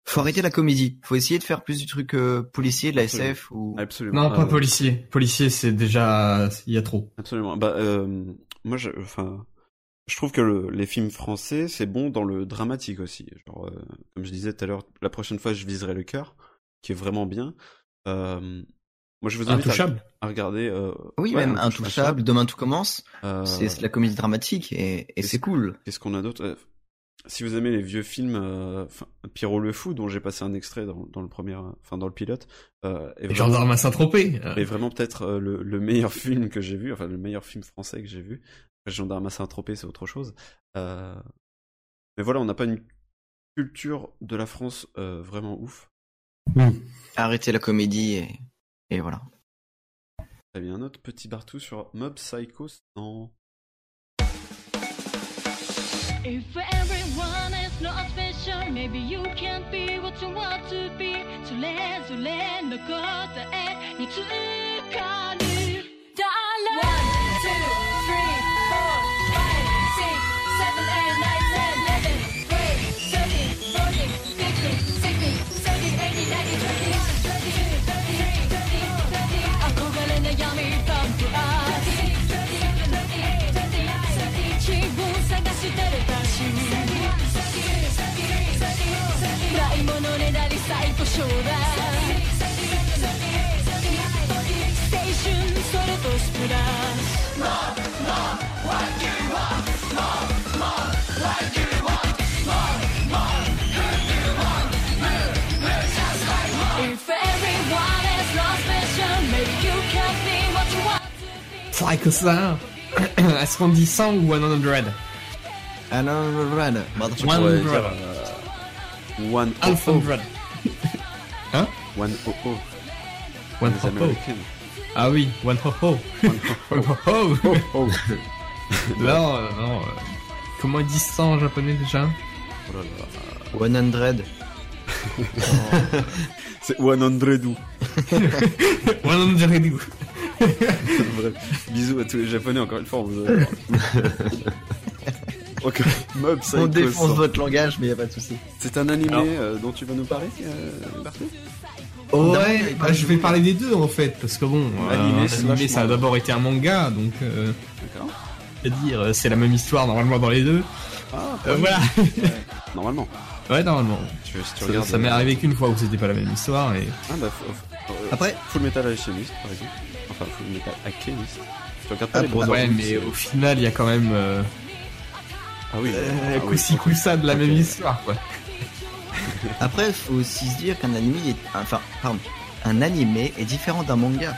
Faut arrêter la comédie. Faut essayer de faire plus du truc euh, policier, de la Absolument. SF ou. Absolument. Non, pas Euh, policier. Policier, c'est déjà... Il y a trop. Absolument. Bah, euh, moi, je, enfin, je trouve que le- les films français, c'est bon dans le dramatique aussi. Genre, euh, comme je disais tout à l'heure, la prochaine fois, je viserai le cœur, qui est vraiment bien. Euh, moi, je vous invite à, Intouchable. à regarder. Euh, Oui, ouais, même intouchable. Demain tout commence. Euh, C'est la comédie dramatique et, et c'est cool. Qu'est-ce qu'on a d'autre? Euh, Si vous aimez les vieux films, euh, Pierrot le fou, dont j'ai passé un extrait dans, dans le premier, enfin dans le pilote, euh, est Et vraiment- Gendarme à Saint-Tropez. est vraiment peut-être euh, le, le meilleur film que j'ai vu, enfin le meilleur film français que j'ai vu. Gendarme à Saint-Tropez, c'est autre chose. Euh, Mais voilà, on n'a pas une culture de la France euh, vraiment ouf. Arrêter la comédie et, et voilà. Très bien, un autre petit bartou sur Mob Psycho. If everyone is not special, maybe you can't be what you want to be. それぞれの答えにつかる。 いものねだり最高賞だ青春それとスプラッシュ More, more, what you want More, more, what you want More, more, who you want just like more If everyone is not special Maybe you can be what you want Est-ce qu'on dit 100 ou 100, 100. 100. One pourrais hundred. euh, One oh Alpha oh. One oh. One ho ho. Ah oui, one ho ho. One ho ho. Oh, oh. Non, euh, non. euh, Comment ils disent ça en japonais déjà? Oh là là. 100. C'est One Hundred ou. One hundred. Bref, bisous à tous les japonais encore une fois. on vous Donc, Mob Psycho On défonce 100. votre langage, mais y a pas de souci. C'est un animé euh, dont tu vas nous parler, euh, Barthes Oh, Ouais, bah, je vais parler des deux en fait, parce que bon, euh, Animé animé, ça a d'abord été un manga, donc euh, D'accord. c'est-à-dire euh, c'est la même histoire normalement dans les deux. Ah, Euh, voilà. Normalement. Ouais, normalement. Tu, si tu Ça, regardes, ça m'est arrivé qu'une fois où c'était pas la même histoire et Ah bah, euh, Après- Full Metal Alchemist, par exemple. Enfin, Full Metal Alchemist. Tu regardes pas Ah, les Brothers ouais, mais au final il y a quand même euh, Ah oui. euh, ah oui, ok. coup-ça de la même histoire quoi. Après, faut aussi se dire qu'un animé est, enfin, pardon, un animé est différent d'un manga.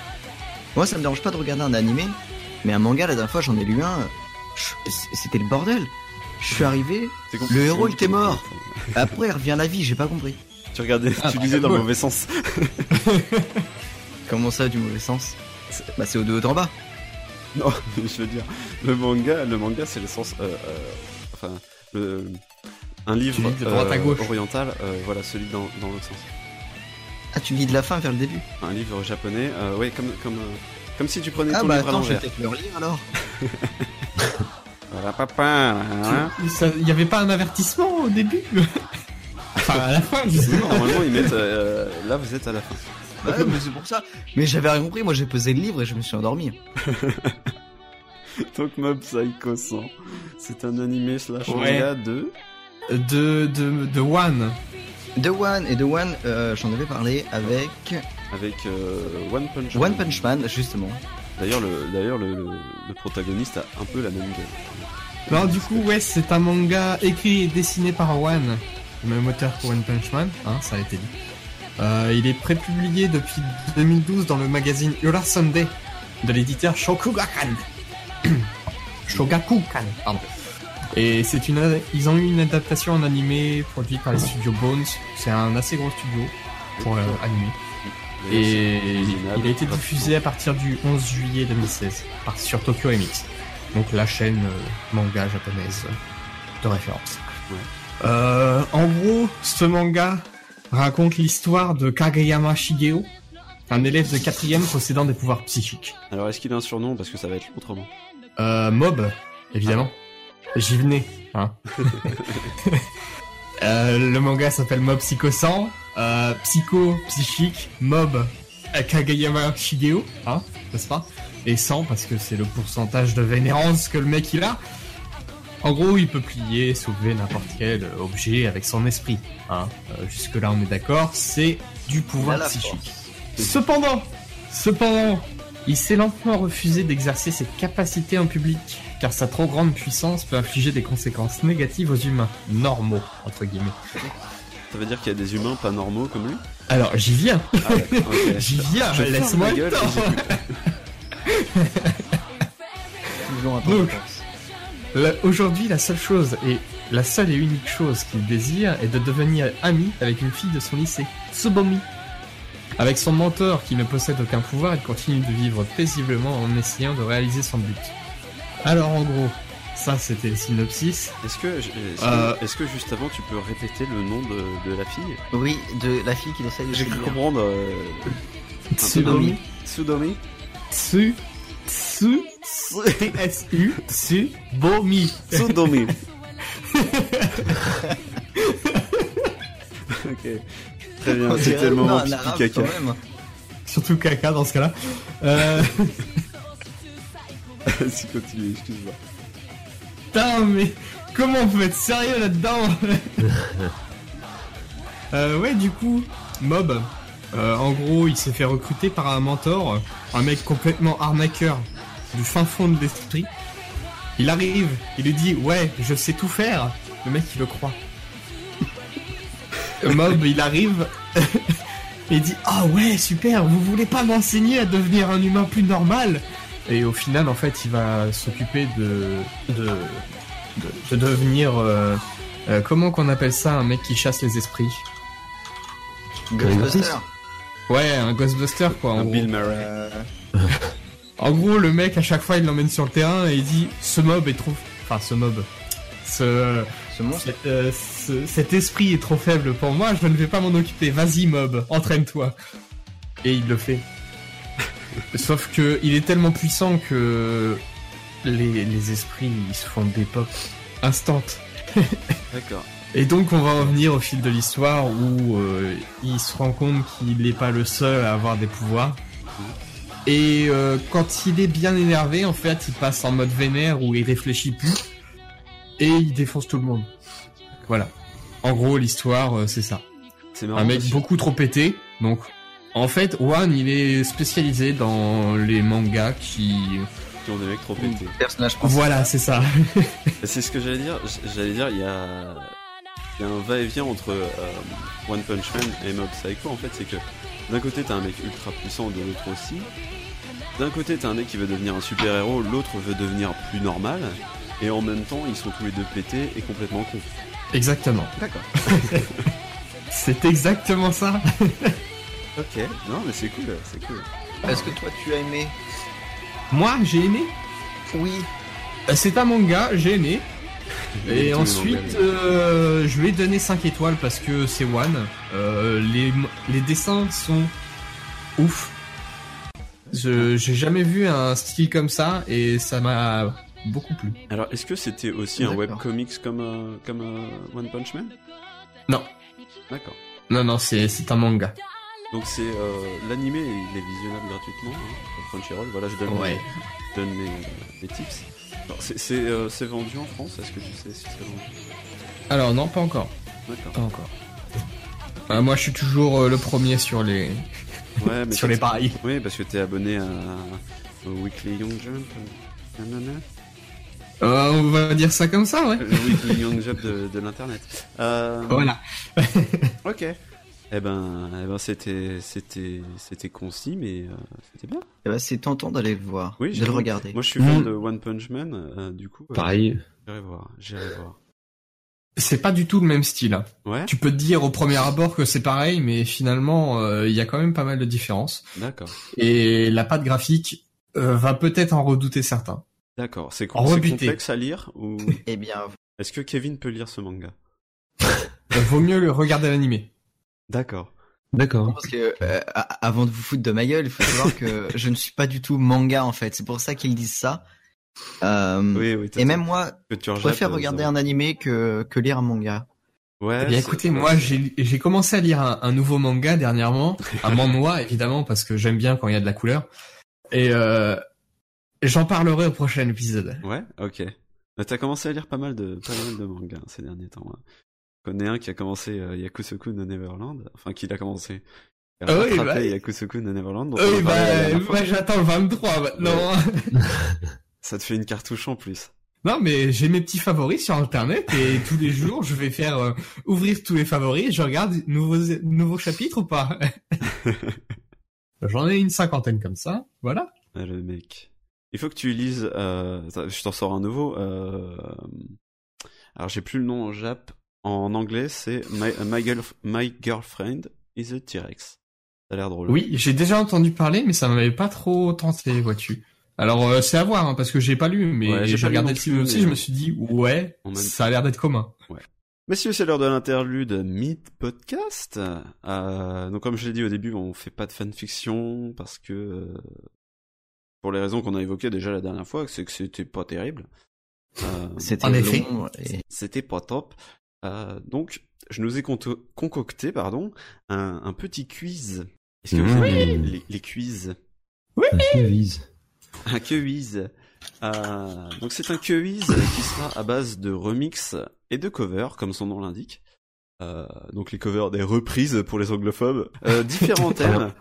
Moi, ça me dérange pas de regarder un animé, mais un manga, la dernière fois, j'en ai lu un, c'était le bordel. Je suis arrivé, le héros, il était mort. après, il revient à la vie, j'ai pas compris. Tu regardais, Ah, tu bah, lisais dans le mauvais sens. Comment ça, du mauvais sens? Bah, c'est au de haut en bas. Non, je veux dire, le manga, le manga, c'est le sens, euh, euh, enfin, le, un livre Tu lis de droite à euh, gauche. oriental, euh, voilà, celui dans, dans l'autre sens. Ah, tu lis de la fin vers le début. Un livre japonais, euh, ouais, comme, comme, euh, comme si tu prenais Ah, ton bah, livre à attends, je vais l'envers. peut-être le relire alors. Voilà, papa. hein. Il y avait pas un avertissement au début Enfin à la fin, Normalement, ils mettent, euh, là, vous êtes à la fin. Ouais, mais c'est pour ça. Mais j'avais rien compris, moi j'ai pesé le livre et je me suis endormi. Donc, Mob Psycho 100, c'est un animé slash Ouais. manga de. De, de, de One. The One et The One, euh, j'en avais parlé avec Avec euh, One Punch Man. One Punch Man, justement. D'ailleurs, le, d'ailleurs le, le, le protagoniste a un peu la même gueule. Alors du coup, ouais, c'est un manga écrit et dessiné par One, le même auteur que One Punch Man, hein, ça a été dit. Euh, il est prépublié depuis 2012 dans le magazine Yola Sunday de l'éditeur Shokugakan. Shogakukan, pardon. Et c'est une, ils ont eu une adaptation en animé produite par les studios Bones. C'est un assez gros studio pour euh, animé. Et il a été diffusé à partir du 11 juillet 2016 par, sur Tokyo MX. Donc la chaîne euh, manga japonaise de référence. Euh, en gros, ce manga raconte l'histoire de Kageyama Shigeo, un élève de quatrième possédant des pouvoirs psychiques. Alors, est-ce qu'il a un surnom? Parce que ça va être autrement. Euh, Mob, évidemment. J'y venais, hein. Euh, le manga s'appelle Mob Psycho 100. Euh, psycho, psychique, Mob, Kageyama Shigeo, hein, n'est-ce pas? Et 100 parce que c'est le pourcentage de vénérance que le mec il a. En gros, il peut plier, soulever n'importe quel objet avec son esprit. Hein. Euh, Jusque-là, on est d'accord, c'est du pouvoir psychique. Cependant, cependant, il s'est lentement refusé d'exercer ses capacités en public, car sa trop grande puissance peut infliger des conséquences négatives aux humains normaux, entre guillemets. Ça veut dire qu'il y a des humains pas normaux comme lui? Alors, j'y viens, Ah, j'y viens, laisse-moi le temps. Donc, Aujourd'hui, la seule chose, et la seule et unique chose qu'il désire est de devenir ami avec une fille de son lycée, Tsubomi. Avec son mentor qui ne possède aucun pouvoir, il continue de vivre paisiblement en essayant de réaliser son but. Alors en gros, ça c'était le synopsis. Est-ce que, est-ce que, Euh. est-ce que juste avant tu peux répéter le nom de, de la fille? Oui, de la fille qui essaye de J'ai cru comprendre. Euh, Tsubomi. Tsudomi Tsu. Tsu. T-S-U. Tsubomi. Tsudomi. ok. Très bien, c'était le moment pipi caca. Surtout caca dans ce cas-là. Euh... Vas-y, continue, excuse-moi. Putain, mais comment on peut être sérieux là-dedans euh, Ouais, du coup, Mob, euh, en gros, il s'est fait recruter par un mentor, un mec complètement arnaqueur du fin fond de l'esprit. Il arrive, il lui dit Ouais, je sais tout faire. Le mec, il le croit. Mob, il arrive et il dit Ah ouais, super, vous voulez pas m'enseigner à devenir un humain plus normal? Et au final, en fait, il va s'occuper de, de, de, de devenir, euh, euh, comment qu'on appelle ça, un mec qui chasse les esprits? Ghostbuster. Ouais, un Ghostbuster, quoi. En. Bill Murray. En gros, le mec, à chaque fois, il l'emmène sur le terrain et il dit, ce mob est trop, enfin, ce mob, ce, ce monstre. cet, euh, ce- cet esprit est trop faible pour moi, je ne vais pas m'en occuper. Vas-y, mob, entraîne-toi. Et il le fait. Sauf que il est tellement puissant que les, les esprits ils se font des pop instant. D'accord. Et donc on va revenir au fil de l'histoire où euh, il se rend compte qu'il n'est pas le seul à avoir des pouvoirs. Et euh, quand il est bien énervé, en fait, il passe en mode vénère où il réfléchit plus et il défonce tout le monde. Voilà. En gros, l'histoire, euh, c'est ça. C'est marrant. Un mec beaucoup trop pété. Donc, en fait, One, il est spécialisé dans les mangas qui... qui ont des mecs trop pétés. Personnage principal. Voilà, c'est ça. C'est ce que j'allais dire. J'allais dire, il y a, il y a un va-et-vient entre euh, One Punch Man et Mob Psycho. En fait, c'est que d'un côté, t'as un mec ultra puissant, de l'autre aussi. D'un côté, t'as un mec qui veut devenir un super-héros, l'autre veut devenir plus normal. Et en même temps, ils sont tous les deux pétés et complètement cons. Exactement. D'accord. C'est exactement ça. Ok. Non, mais c'est cool, c'est cool. Est-ce que toi tu as aimé Moi, j'ai aimé. Oui. Euh, C'est un manga, j'ai aimé. Et ensuite, euh, je lui ai donné 5 étoiles parce que c'est One. Euh, les, les dessins sont ouf. Je j'ai jamais vu un style comme ça et ça m'a beaucoup plu. Alors, est-ce que c'était aussi un webcomics comme, euh, comme euh, One Punch Man? Non, D'accord. non, non, c'est c'est un manga. Donc c'est euh, l'animé, il est visionnable gratuitement hein, Crunchyroll. Voilà, je donne, Ouais. mes, donne mes, mes tips. Alors, c'est c'est, euh, c'est vendu en France Est-ce que tu sais si c'est vendu? Alors non, pas encore, D'accord. pas encore. Euh, moi, je suis toujours euh, le premier sur les Ouais, mais sur les paris. Oui, parce que t'es abonné à, au Weekly Young Jump. nanana. Euh, on va dire ça comme ça, ouais. Le Weekly Young Jump de, de l'internet. Euh, Voilà. Ok. Eh ben, eh ben c'était, c'était, c'était concis, mais euh, c'était bien. Eh ben, c'est tentant d'aller le voir, Oui, de j'ai le regarder. Moi, je suis fan Mm. de One Punch Man, euh, du coup. euh, Pareil. J'irai voir, j'irai voir. C'est pas du tout le même style. hein. Ouais. Tu peux te dire au premier abord que c'est pareil, mais finalement, euh, il y a quand même pas mal de différences. D'accord. Et la patte graphique euh, va peut-être en redouter certains. D'accord. C'est complexe à lire ou Eh bien, est-ce que Kevin peut lire ce manga? Euh, Vaut mieux le regarder l'animé. D'accord. D'accord. parce que euh, avant de vous foutre de ma gueule, il faut savoir que je ne suis pas du tout manga en fait. C'est pour ça qu'ils disent ça. Euh, Oui, oui. t'as- et même moi, que tu je préfère regarder un animé que, que lire un manga. Ouais. Eh bien écoutez, moi j'ai j'ai commencé à lire un, un nouveau manga dernièrement, un manhwa évidemment parce que j'aime bien quand il y a de la couleur. Et euh, j'en parlerai au prochain épisode. Ouais. Ok. Bah, T'as commencé à lire pas mal de pas mal de mangas hein, ces derniers temps. hein. Je connais un qui a commencé euh, Yakusoku no Neverland. Enfin, qui l'a commencé. Il a Ah oui, rattrapé bah- Yakusoku no Neverland. dont on a Oui, bah, j'attends le 23 maintenant. Ça te fait une cartouche en plus. Non, mais j'ai mes petits favoris sur internet et tous les jours je vais faire euh, ouvrir tous les favoris et je regarde nouveaux nouveaux chapitres ou pas? J'en ai une cinquantaine comme ça, voilà. Ah, le mec. Il faut que tu lises. Euh... Je t'en sors un nouveau. Euh... Alors j'ai plus le nom en jap. En anglais, c'est My, My, Girlf- My Girlfriend is a T-Rex. Ça a l'air drôle. Oui, j'ai déjà entendu parler, mais ça m'avait pas trop tenté, vois-tu. Alors euh, c'est à voir, hein, parce que j'ai pas lu, mais Ouais, j'ai regardé le film aussi, mais- je me suis dit ouais, ça a l'air d'être commun. Messieurs, c'est l'heure de l'interlude Meet Podcast. Euh, donc comme je l'ai dit au début, on fait pas de fanfiction parce que euh, pour les raisons qu'on a évoquées déjà la dernière fois, c'est que c'était pas terrible. Euh, C'était c'était pas top. Euh, donc je nous ai concocté pardon un, un petit quiz. Est-ce que vous Mmh. aimez les, les, les quiz? Un quiz. Un quiz. Euh, donc c'est un quiz qui sera à base de remix et de covers, comme son nom l'indique. Euh, donc les covers des reprises pour les anglophobes. Euh, différents thèmes.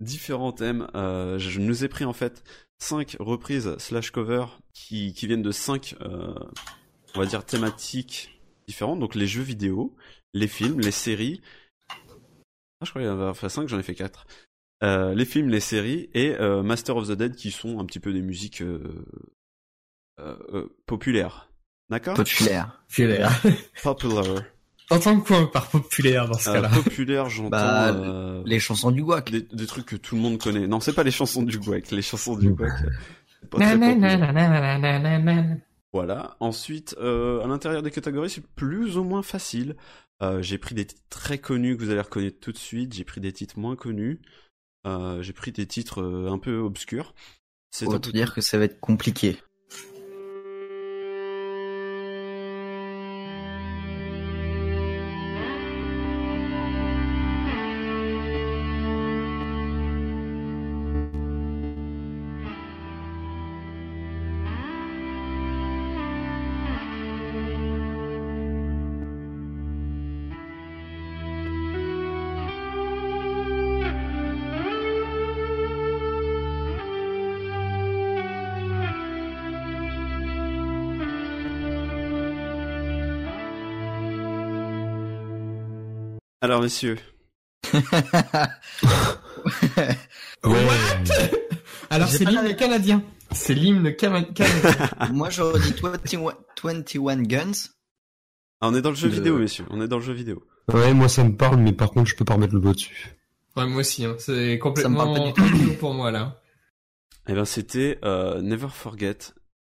Différents thèmes. Euh, je nous ai pris en fait cinq reprises slash covers qui, qui viennent de cinq, euh, on va dire thématiques différentes. Donc les jeux vidéo, les films, les séries. Ah, je crois qu'il y en avait fait cinq, j'en ai fait quatre. Euh, les films, les séries et euh, Master of the Dead qui sont un petit peu des musiques euh, euh, euh, populaires. D'accord? Populaire. Populaire. Popular. T'entends quoi par populaire dans ce Euh, cas-là? populaire, j'entends Bah, euh, Les chansons du guac. des, des trucs que tout le monde connaît. Non, c'est pas les chansons du Guac. Les chansons du Guac. Voilà. Ensuite, euh, à l'intérieur des catégories, c'est plus ou moins facile. Euh, j'ai pris des titres très connus que vous allez reconnaître tout de suite. J'ai pris des titres moins connus. Euh, j'ai pris des titres euh, un peu obscurs. C'est Autant dire que ça va être compliqué. Alors, messieurs, Ouais. Alors c'est l'hymne canadien. C'est l'hymne canadien. Moi, j'aurais dit 21, 21 Guns. ah, on est dans le jeu De- vidéo, messieurs. On est dans le jeu vidéo. Ouais, moi ça me parle, mais par contre, je peux pas remettre le doigt dessus. ouais, moi aussi, hein. c'est Ça me complètement parle pas du tout. pour moi là. Eh ben, c'était euh, Never Forget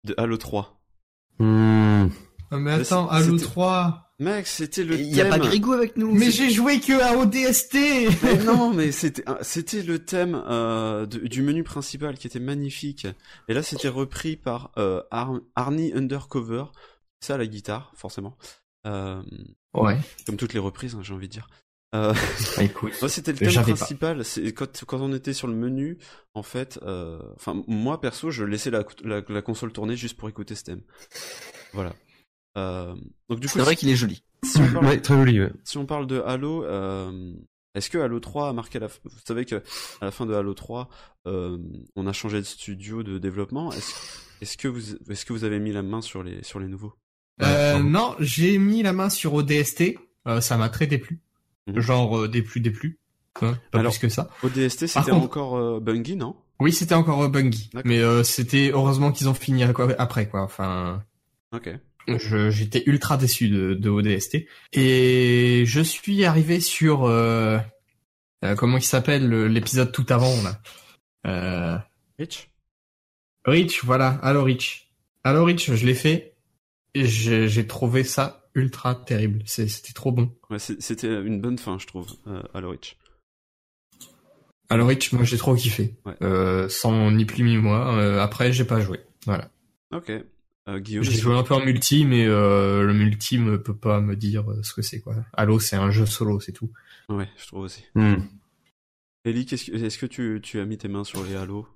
de Halo 3. Hmm. Ah, mais Mais attends, c'est- Halo c'était- 3. Mec, c'était le Il y a thème. pas Grigou avec nous. Mais j'ai joué que à ODST. Mais non, mais c'était un- c'était le thème euh, de- du menu principal qui était magnifique. Et là, c'était repris par euh, Ar- Arnie Undercover. Ça à la guitare, forcément. Euh, Ouais. comme toutes les reprises, hein, j'ai envie de dire. Euh, Bah, écoute. moi, c'était le thème principal. C'est quand quand on était sur le menu, en fait. euh, Enfin, moi perso, je laissais la, la, la console tourner juste pour écouter ce thème. Voilà. Euh, donc du coup, C'est vrai qu'il est joli. si on parle Ouais, très joli. Ouais. si on parle de Halo, euh, est-ce que Halo 3 a marqué la... f- Vous savez que à la fin de Halo 3, euh, on a changé de studio de développement. Est-ce que vous est-ce que vous avez mis la main sur les sur les nouveaux? Euh, non, j'ai mis la main sur ODST. Euh, ça m'a très déplu. Mhm. Genre euh, déplu, déplu. Hein, pas Alors- plus que ça. ODST, c'était contre- encore euh, Bungie, non? Oui, c'était encore euh, Bungie. Mais euh, c'était heureusement qu'ils ont fini après quoi. Enfin, Ok. J'étais ultra déçu de, de ODST. Et je suis arrivé sur euh, euh, comment il s'appelle le- l'épisode tout avant là. Euh, Rich? Reach, voilà. Halo Reach. Halo Reach, je l'ai fait. Et j'ai trouvé ça ultra terrible. C'était trop bon. Ouais, c'était une bonne fin, je trouve, euh, Halo Reach. Halo Reach, moi j'ai trop kiffé. Ouais. Euh, sans ni plus ni moins. Euh, après, j'ai pas joué. Voilà. Ok. Euh, Guillaume, J'ai est-ce joué un peu en multi, mais euh, le multi me peut pas me dire euh, ce que c'est quoi. Halo, c'est un jeu solo, c'est tout. Ouais, je trouve aussi. Hmm. Ellie, qu'est-ce que- est-ce que tu, tu as mis tes mains sur les Halo?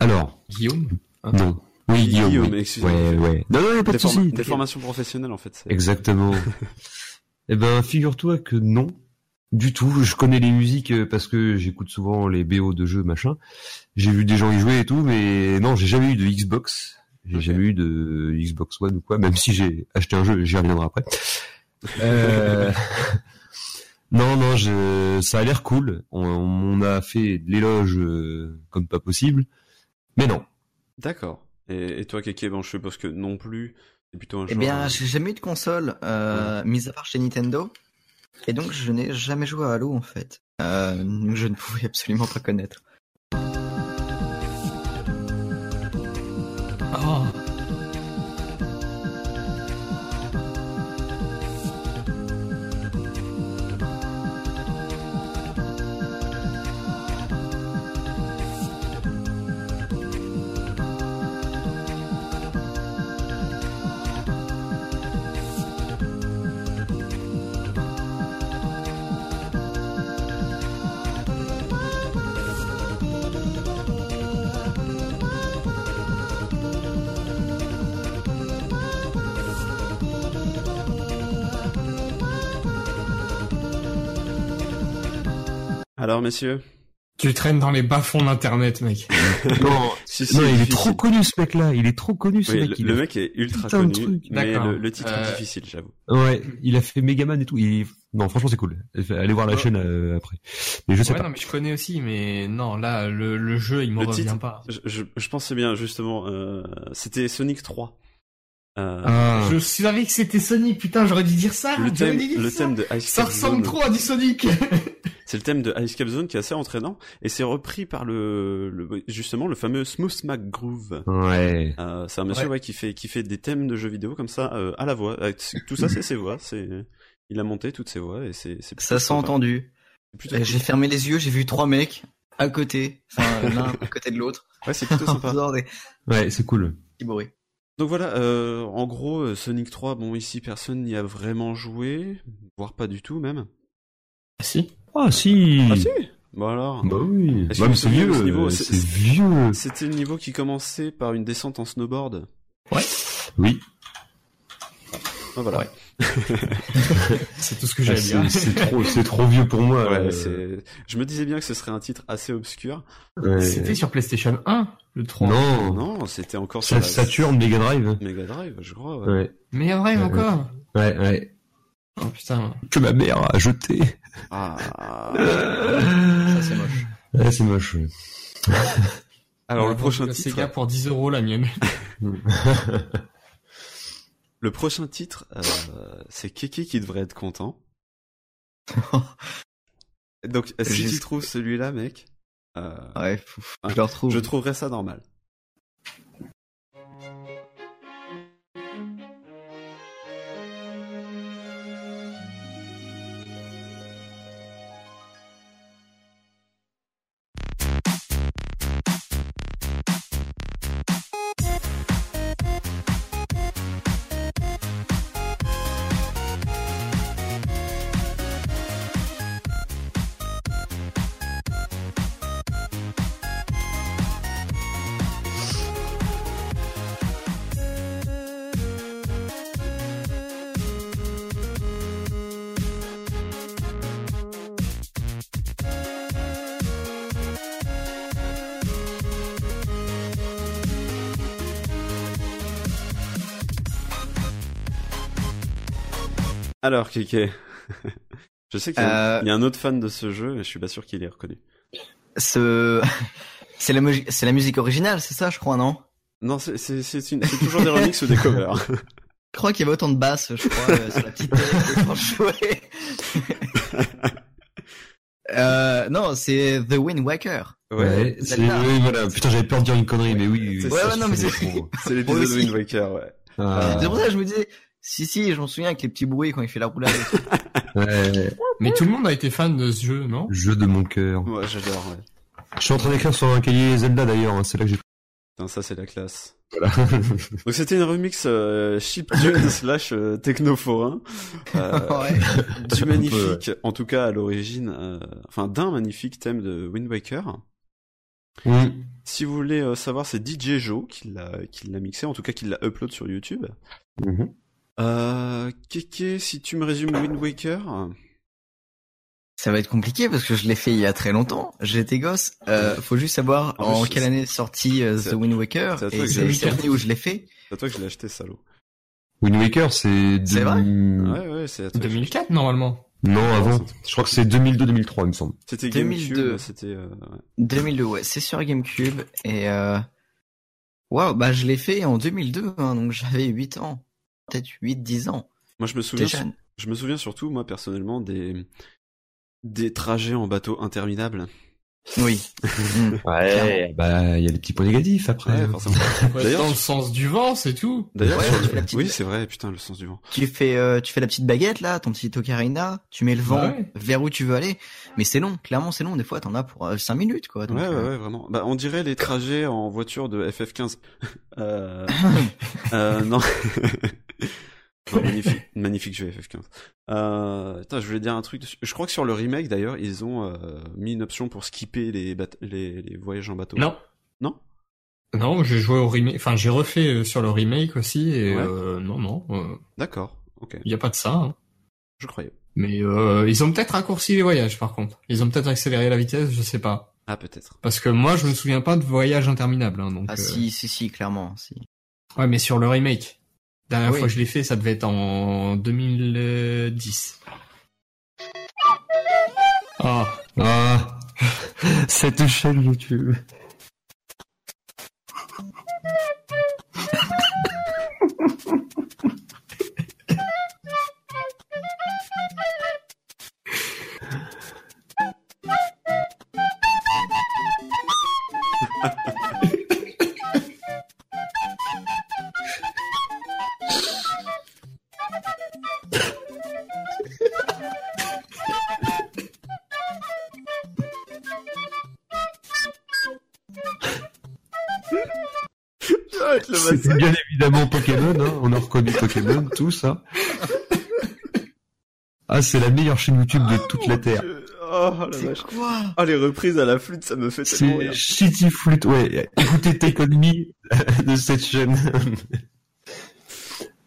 Alors, Guillaume? non. Oui, Guillaume. Guillaume, oui. excuse-moi. Ouais, ouais. Non, non, y a pas de souci. forma- des formations professionnelles, en fait. c'est- Exactement. eh ben, figure-toi que non. Du tout. Je connais les musiques euh, parce que j'écoute souvent les BO de jeux, machin. J'ai vu des gens y jouer et tout, mais non, j'ai jamais eu de Xbox. J'ai Ok. jamais eu de Xbox One ou quoi, même si j'ai acheté un jeu, j'y reviendrai après. Euh... non, non, je... ça a l'air cool. On, on a fait de l'éloge euh, comme pas possible, mais non. D'accord. Et, et toi, Kéké, bon, je suppose que non plus. C'est plutôt un Eh joueur, bien, j'ai jamais eu de console, euh, mis à part chez Nintendo. Et donc, je n'ai jamais joué à Halo, en fait. Euh, je ne pouvais absolument pas connaître. Oh. Alors, messieurs Tu traînes dans les bas-fonds d'internet, mec. Non, Si, si, non, il est trop connu ce mec-là. Il est trop connu ce Oui, mec. le, il le mec est ultra connu, mais D'accord. le, le titre Euh, est difficile, j'avoue. Ouais, il a fait Megaman et tout. Il... Non, franchement, c'est cool. Allez voir la Ouais. chaîne euh, après. Mais je sais Ouais, pas. non, mais je connais aussi, mais non, là, le, le jeu, il me Le revient titre- pas. Je, je, je pensais bien, justement, euh, c'était Sonic 3. Euh, Ah. Je savais que c'était Sonic, putain, j'aurais dû dire ça. le thème, dû dire le ça. thème de Ice Ça ressemble Zone, trop à du Sonic. c'est le thème de Ice Cap Zone qui est assez entraînant, et c'est repris par le, le justement le fameux Smooth McGroove. Ouais. Euh, c'est un monsieur Ouais. ouais, qui fait qui fait des thèmes de jeux vidéo comme ça euh, à la voix. Avec- Tout ça c'est ses voix, c'est il a monté toutes ses voix et c'est Ça s'est entendu. Cool. J'ai fermé les yeux, j'ai vu trois mecs à côté, enfin l'un à côté de l'autre, Ouais, c'est plutôt sympa. Ouais, c'est cool. Donc voilà, euh, en gros, euh, Sonic 3, bon, ici, personne n'y a vraiment joué, voire pas du tout, même. si. Ah si. Ah si Bon alors, Bah oui. Est-ce Bah, que mais vous c'est souvenez de vieux. ce niveau euh, C'est- C'est vieux. c'était le niveau qui commençait par une descente en snowboard. Oui. Ah, voilà. Ouais. C'est tout ce que j'ai Ah, à dire. c'est c'est trop, c'est trop vieux pour moi. Ouais, euh, c'est... Je me disais bien que ce serait un titre assez obscur. ouais. C'était sur PlayStation 1, le 3. Non. Non, c'était encore sur la Saturn, Mega Drive. Mega Drive, je crois. ouais. Ouais. Mega Drive Ouais, encore. Ouais, ouais. Oh putain. que ma mère a jeté. Ah. Ça, c'est moche. Ouais, c'est moche. Alors le prochain titre. Sega pour 10 euros la mienne. Le prochain titre, euh, c'est Kiki qui devrait être content. Donc si tu trouves celui-là, mec, euh, Ouais, faut- je le retrouve. je trouverais ça normal. Alors Kiki, je sais qu'il y, a- Euh, il y a un autre fan de ce jeu, et je suis pas sûr qu'il ait reconnu. Ce... c'est la, mu- c'est la musique originale, c'est ça, je crois, non? Non, c'est c'est c'est une- c'est toujours des remixes ou des covers. Je crois qu'il y avait autant de basses, je crois, euh, sur la petite jouais. euh, non, c'est The Wind Waker. Ouais, c'est, oui, voilà. Putain, j'avais peur de dire une connerie, mais oui. Ouais, ça, ouais, je non, mais c'est... C'est l'épisode de. Wind Waker, ouais. Ah, C'est pour ça que je me disais, si, si, je m'en souviens avec les petits bruits quand il fait la roulade. ouais, Mais tout le monde a été fan de ce jeu, non? Jeu de mon cœur. Moi, j'adore, ouais. Je suis en train d'écrire sur un cahier Zelda d'ailleurs, hein, c'est là que j'ai Putain, ça, c'est la classe. Voilà. Donc, c'était une remix euh, chiptune slash euh, technophorin. Euh, ouais. du peu, magnifique, en tout cas à l'origine, euh, enfin d'un magnifique thème de Wind Waker. Mm. Si vous voulez euh, savoir, c'est DJ Joe qui l'a qui l'a mixé, en tout cas qui l'a upload sur YouTube. Mhm. Euh, Keke, si tu me résumes Wind Waker, Ça va être compliqué parce que je l'ai fait il y a très longtemps. J'étais gosse. Euh, faut juste savoir En en plus, quelle année est sorti euh, The Wind Waker c'est à toi et que c'est l'année où je l'ai fait. c'est à toi que je l'ai acheté, salaud. Wind Waker, c'est... C'est vrai demi- Ouais, ouais, c'est à toi. que j'ai 2004 normalement. Non, avant. Je crois que c'est 2002-2003, il me semble. C'était 2002. GameCube, c'était... Euh, ouais. 2002, ouais, c'est sur GameCube et euh... waouh, bah je l'ai fait en 2002, hein, donc j'avais 8 ans, peut-être 8-10 ans. Moi, je me souviens, je me souviens surtout, moi, personnellement, des des trajets en bateau interminables. Oui. Mm. Ouais, bah, il y a les petits points négatifs après. Ouais, forcément. Ouais, D'ailleurs, dans le sens du vent, c'est tout. D'ailleurs, Ouais, sur tu le- fais la petite- oui, c'est vrai, putain, le sens du vent. Tu fais, euh, tu fais la petite baguette là, ton petit ocarina, tu mets le vent Ouais. vers où tu veux aller, mais c'est long, clairement c'est long. Des fois t'en as pour 5 minutes quoi. Donc, ouais, ouais, euh, ouais, vraiment. Bah, on dirait les trajets en voiture de FF15. euh, euh, non. non, magnifique, magnifique jeu FF15. Euh, je voulais dire un truc. Je crois que sur le remake, d'ailleurs, ils ont euh, mis une option pour skipper les, bat- les, les voyages en bateau. Non. Non? Non, j'ai joué au remake. Enfin, j'ai refait euh, sur le remake aussi. Et Ouais. euh, non, non, il D'accord, ok, y a pas de ça. hein. je croyais. Mais euh, ils ont peut-être raccourci les voyages, par contre. Ils ont peut-être accéléré la vitesse, je sais pas. Ah, peut-être. Parce que moi, je me souviens pas de voyage interminable. Hein, donc, Ah euh, si, si, si, clairement, si. Ouais, mais sur le remake. Dernière Oui. fois que je l'ai fait, ça devait être en 2010. Ah, Ah, cette chaîne YouTube. C'est bien évidemment Pokémon, hein. on a reconnu Pokémon, tout ça. Ah, c'est la meilleure chaîne YouTube de toute la Terre. Oh, la vache. quoi Ah, les reprises à la flûte, ça me fait tellement C'est. Shitty Flute, ouais. Écoutez Take On Me de cette chaîne.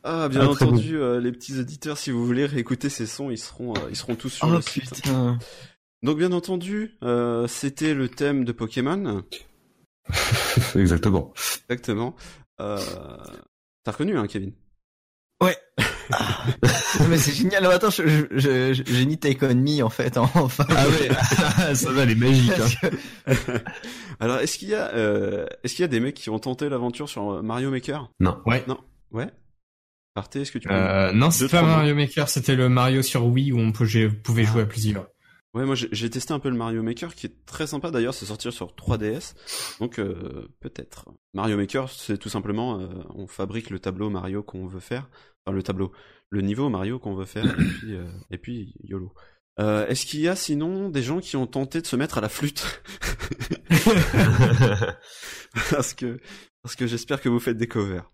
Ah, bien Ah, très entendu, euh, les petits auditeurs, si vous voulez réécouter ces sons, ils seront, euh, ils seront tous sur Oh le site. putain. Donc, bien entendu, euh, c'était le thème de Pokémon. Exactement. Exactement. Euh... T'as reconnu, hein, Kevin Ouais. Non, mais c'est génial. Non, attends, je, je, je- j'ai mis Take On Me en fait. en- Enfin, Ah ouais, ça va, elle est magique. Hein. Alors, est-ce qu'il y a, euh, est-ce qu'il y a des mecs qui ont tenté l'aventure sur euh, Mario Maker? Non. Ouais. Non. Ouais. Partez, est-ce que tu peux Euh, non, Deux, c'est pas. Mario Maker, c'était le Mario sur Wii où on pouvait jouer à plusieurs. Ouais, moi j'ai testé un peu le Mario Maker qui est très sympa d'ailleurs, c'est sorti sur 3DS, donc euh, peut-être. Mario Maker, c'est tout simplement, euh, on fabrique le tableau Mario qu'on veut faire, enfin le tableau, le niveau Mario qu'on veut faire, et puis, euh, et puis YOLO. Euh, Est-ce qu'il y a sinon des gens qui ont tenté de se mettre à la flûte? Parce que, parce que j'espère que vous faites des covers.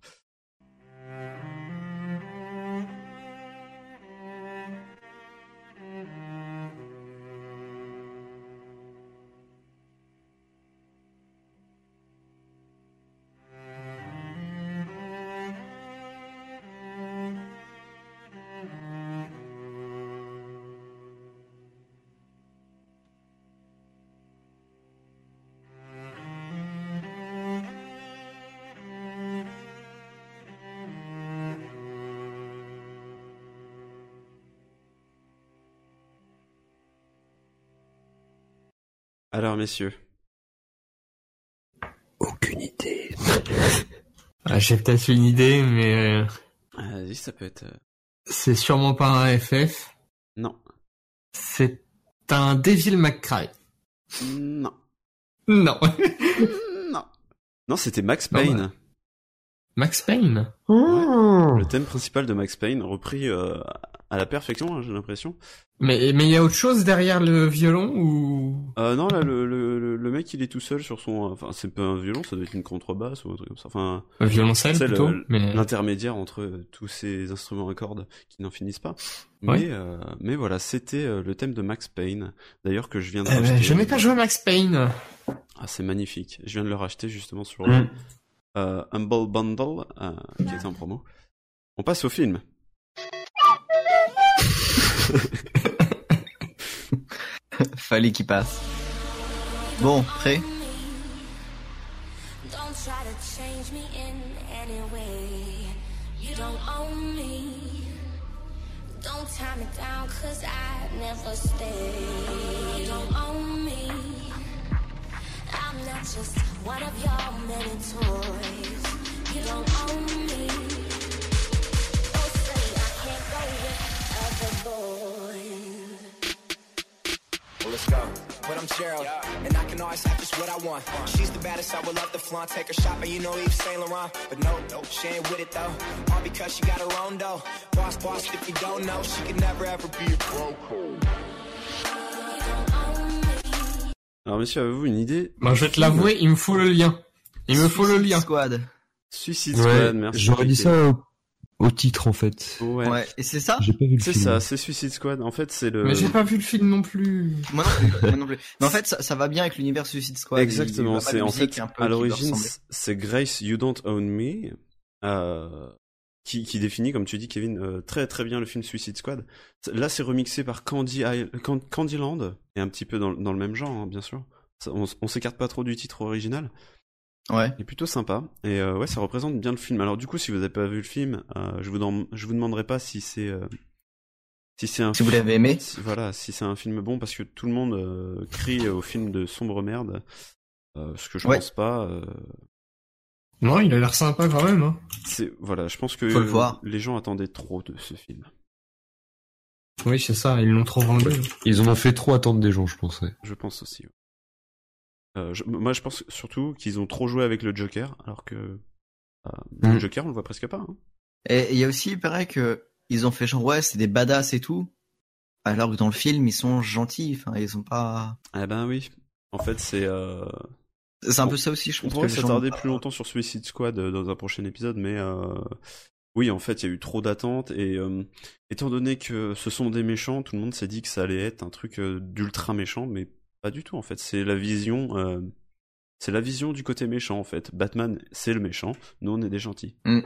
Aucune idée. Ah, j'ai peut-être une idée, mais euh, vas-y, ça peut être... euh, c'est sûrement pas un FF. Non. C'est un Devil May Cry. Non. Non. non. Non, c'était Max Non, Payne. bah. Max Payne? Le thème principal de Max Payne, repris euh, à la perfection, hein, j'ai l'impression. Mais mais il y a autre chose derrière le violon ou? Euh, non, là, le, le, mec, il est tout seul sur son... Enfin, c'est pas un violon, ça doit être une contrebasse ou un truc comme ça. Enfin, un violoncelle plutôt Mais l'intermédiaire entre euh, tous ces instruments à cordes qui n'en finissent pas. Ouais. Mais, euh, mais voilà, c'était le thème de Max Payne. D'ailleurs, que je viens de Eh ben, racheter. je n'ai pas joué à Max Payne. Ah, c'est magnifique. Je viens de le racheter justement sur Mm. euh, Humble Bundle, qui était en promo. On passe au film. Fallait qu'il passe. Bon, prêt? Just one of your many toys. You don't own But I'm Gerald, and I can always have just what I want. She's the baddest, I would love to flaunt. Take her shopping, you know Yves Saint Laurent. But no, no, she ain't with it though. All because she got her own dough. Boss, boss, if you don't know, she could never ever be a pro. Alors, messieurs, avez-vous une idée? Moi, je vais te l'avouer, il me faut le lien. Il me faut le Suicide lien. Squad. Suicide Ouais, Squad, merci. J'aurais dit ça au, au titre en fait. Ouais. Ouais. Et c'est ça? J'ai pas vu le C'est ça, c'est Suicide Squad. En fait, c'est le. Mais j'ai pas vu le film non plus. Moi non plus. moi non plus. Mais en fait, ça, ça va bien avec l'univers Suicide Squad. Exactement, c'est en fait un peu à l'origine c'est Grace You Don't Own Me euh, qui, qui définit comme tu dis Kevin euh, très très bien le film Suicide Squad. Là c'est remixé par Candy Isle- Can- Candyland et un petit peu dans, dans le même genre hein, bien sûr. Ça, on, on s'écarte pas trop du titre original. Ouais. Il est plutôt sympa et euh, ouais ça représente bien le film. Alors du coup si vous avez pas vu le film, euh, je vous dem- je vous demanderai pas si c'est euh, si c'est un Si vous l'avez aimé. si- voilà, si c'est un film bon, parce que tout le monde euh, crie au film de sombre merde, euh, ce que je Ouais. pense pas. euh, Non, il a l'air sympa quand même. Hein. c'est voilà, je pense que Faut le voir. les gens attendaient trop de ce film. Oui, c'est ça, ils l'ont trop vendu. Ils en ont fait trop attendre des gens, je pense. ouais. Je pense aussi. ouais. Euh, je- moi, je pense surtout qu'ils ont trop joué avec le Joker, alors que euh, le Mm. Joker, on le voit presque pas. hein. Et il y a aussi, il paraît que ils ont fait genre ouais, c'est des badass et tout. Alors que dans le film, ils sont gentils. Enfin, ils sont pas. Eh ben oui. En fait, c'est. Euh... C'est un peu ça aussi, je On pense. pourrait les gens- s'attarder plus longtemps sur Suicide Squad dans un prochain épisode, mais oui, en fait, il y a eu trop d'attentes et euh, étant donné que ce sont des méchants, tout le monde s'est dit que ça allait être un truc euh, d'ultra méchant, mais pas du tout en fait. C'est la vision, euh, c'est la vision du côté méchant en fait. Batman, c'est le méchant, nous on est des gentils. Mm.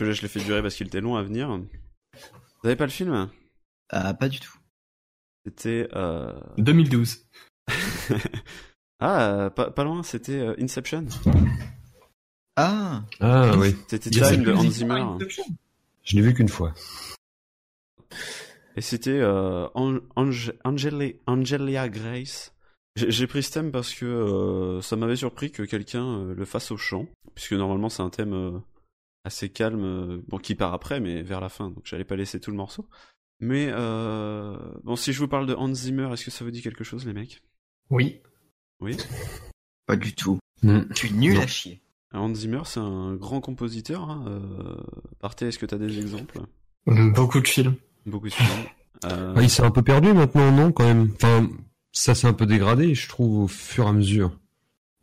Celui-là, je l'ai fait durer parce qu'il était long à venir. Vous avez pas le film? Ah, pas du tout. C'était. Euh... 2012. ah, euh, pas, pas loin, c'était euh, Inception. Ah Ah oui. C'était film de Hans Zimmer. Je l'ai vu qu'une fois. Et c'était euh, An- Ange- Angeli- Angelia Grace. J'ai j'ai pris ce thème parce que euh, ça m'avait surpris que quelqu'un euh, le fasse au chant, puisque normalement c'est un thème euh, assez calme, euh, bon qui part après, mais vers la fin, donc j'allais pas laisser tout le morceau. Mais euh, bon, si je vous parle de Hans Zimmer, est-ce que ça vous dit quelque chose, les mecs? Oui. Oui. Pas du tout. Hmm. Tu es nul Non. à chier. Hans Zimmer, c'est un grand compositeur. Hein, euh... Partez, est-ce que t'as des exemples? Beaucoup de films. Beaucoup de films. Euh, Ah, il s'est un peu perdu maintenant, non, quand même? Enfin, ça s'est un peu dégradé, je trouve, au fur et à mesure.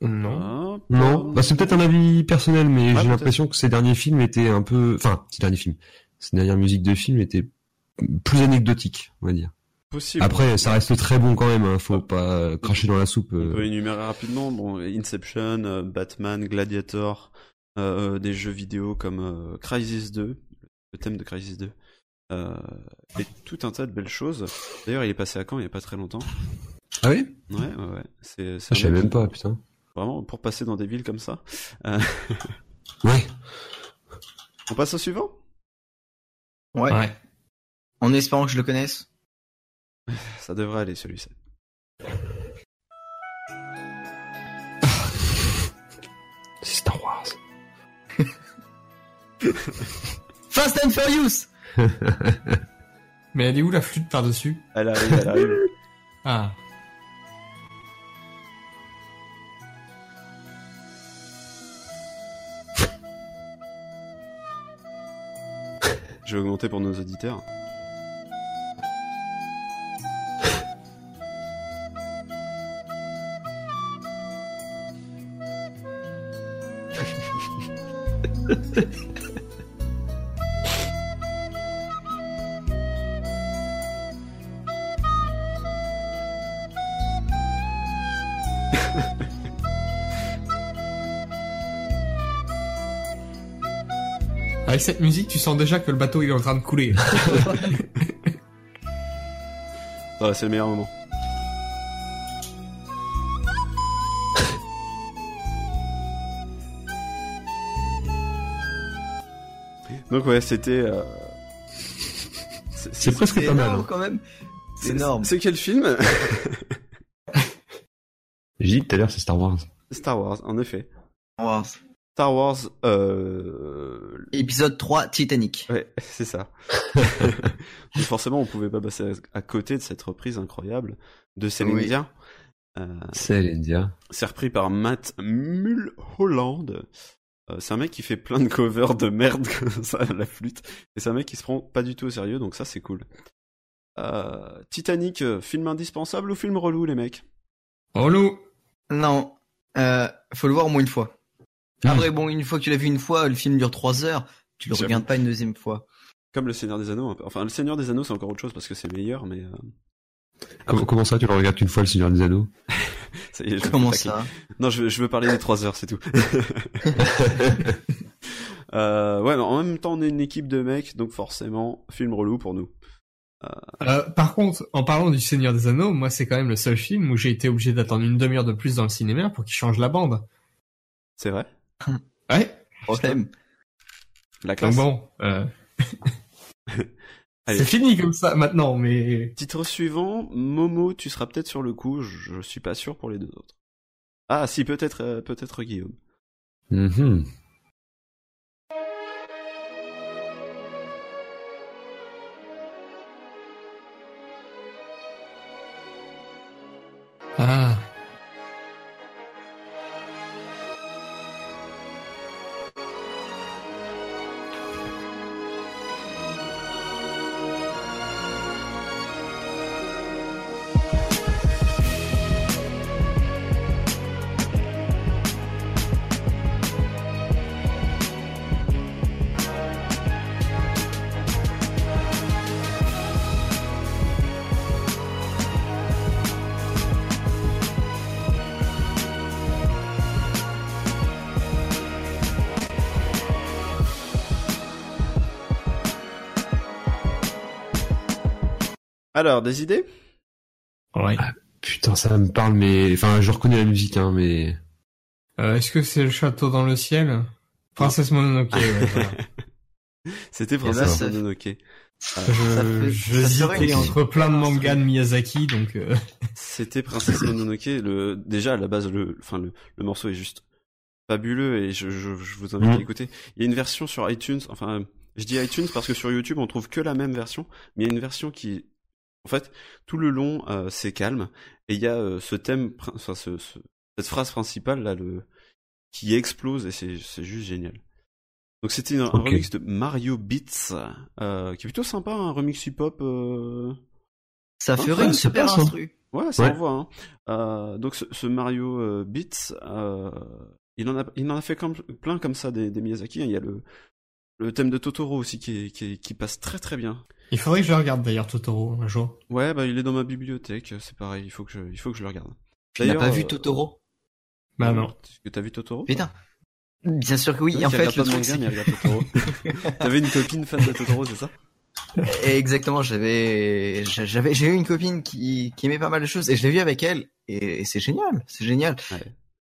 Non. ah, Non bah, C'est peut-être un avis personnel, mais Ah, j'ai l'impression que ces derniers films étaient un peu... Enfin, ces derniers films. Ces dernières musiques de films étaient plus anecdotiques, on va dire. Possible. Après, ça reste très bon quand même, hein, faut pas cracher dans la soupe. On euh. peut énumérer rapidement. Bon, Inception, euh, Batman, Gladiator, euh, des jeux vidéo comme euh, Crisis 2, le thème de Crisis 2, euh, et tout un tas de belles choses. D'ailleurs, il est passé à Caen il y a pas très longtemps. Ah oui? Ouais, ouais, ouais. C'est, c'est Ah, Je savais même pas, putain. Vraiment, pour passer dans des villes comme ça. Euh, Ouais. on passe au suivant? Ouais. Ouais. En espérant que je le connaisse. Ça devrait aller celui-ci. C'est Star Wars. Fast and Furious Mais elle est où la flûte par-dessus? Elle arrive, elle arrive. Ah. Je vais augmenter pour nos auditeurs. Cette musique, tu sens déjà que le bateau il est en train de couler. C'est le meilleur moment. Donc ouais, c'était. euh, C'est presque pas mal. énorme hein. quand même. C'est énorme. C'est quel film? J'ai dit tout à l'heure, c'est Star Wars. Star Wars, en effet. Wow. Star Wars, euh... Épisode 3, Titanic. ouais, c'est ça. Mais forcément, on pouvait pas passer à côté de cette reprise incroyable de Céline Oui. Dion. Euh, C'est l'India. c'est repris par Matt Mulholland. Euh, c'est un mec qui fait plein de covers de merde comme ça à la flûte. Et c'est un mec qui se prend pas du tout au sérieux, donc ça c'est cool. Euh, Titanic, euh, film indispensable ou film relou les mecs? Loup Non, euh, faut le voir au moins une fois. Ah. Après, bon, une fois que tu l'as vu une fois, le film dure 3 heures, tu le regardes pas une deuxième fois. Comme le Seigneur des Anneaux. un peu. Enfin, le Seigneur des Anneaux c'est encore autre chose parce que c'est meilleur, mais... euh, Comment, comment ça, tu le regardes une fois, le Seigneur des Anneaux? Ça y est, je me Comment ça? Non, je veux, je veux parler des 3 heures, c'est tout. euh, ouais, mais en même temps, on est une équipe de mecs, donc forcément, film relou pour nous. Euh, Par contre, en parlant du Seigneur des Anneaux, moi c'est quand même le seul film où j'ai été obligé d'attendre une demi-heure de plus dans le cinéma pour qu'il change la bande. C'est vrai? Ouais. Problème. La Donc classe. bon, euh... C'est fini comme ça maintenant, mais Titre suivant, Momo, tu seras peut-être sur le coup, je, je suis pas sûr pour les deux autres. Ah, si, peut-être euh, peut-être Guillaume. Mhm. ah. Alors, des idées? Ouais. Putain, ça me parle, mais enfin, je reconnais la musique, hein, mais Euh, Est-ce que c'est le château dans le ciel? Princesse Mononoke, ouais, voilà. C'était Princesse ça- Mononoke. Je, fait- je ça ferait hésitais une- entre plein de mangas de Miyazaki, donc euh, C'était Princesse Mononoke. Le, déjà, à la base, le, enfin, le, le morceau est juste fabuleux et je, je, je vous invite à Mhm. l'écouter. Il y a une version sur iTunes, enfin, je dis iTunes parce que sur YouTube, on trouve que la même version, mais il y a une version qui, en fait, tout le long, euh, c'est calme et il y a euh, ce thème, enfin, ce, ce- cette phrase principale là, le, qui explose et c'est, juste génial. Donc c'était un, remix de Mario Beats, euh, qui est plutôt sympa, un remix hip-hop. Euh... Ça Hein, ferait une super hein. instru. Ouais, ça Ouais. envoie. Hein. Euh, donc ce, ce Mario euh, Beats, euh, il en a, il en a fait comme, plein comme ça des, des Miyazaki. hein. Il y a le, le thème de Totoro aussi qui, est- qui, est- qui passe très très bien. Il faudrait que je regarde d'ailleurs Totoro un jour. Ouais, bah il est dans ma bibliothèque. C'est pareil, il faut que je, il faut que je le regarde. Tu n'as pas vu euh, Totoro Bah non. Est-ce que t'as vu Totoro Putain. Bien sûr que oui. En fait, le truc, c'est. T'avais une copine fan de Totoro, c'est ça Exactement. J'avais, j'avais, j'ai eu une copine qui, qui aimait pas mal de choses et je l'ai vu avec elle et, et c'est génial. C'est génial.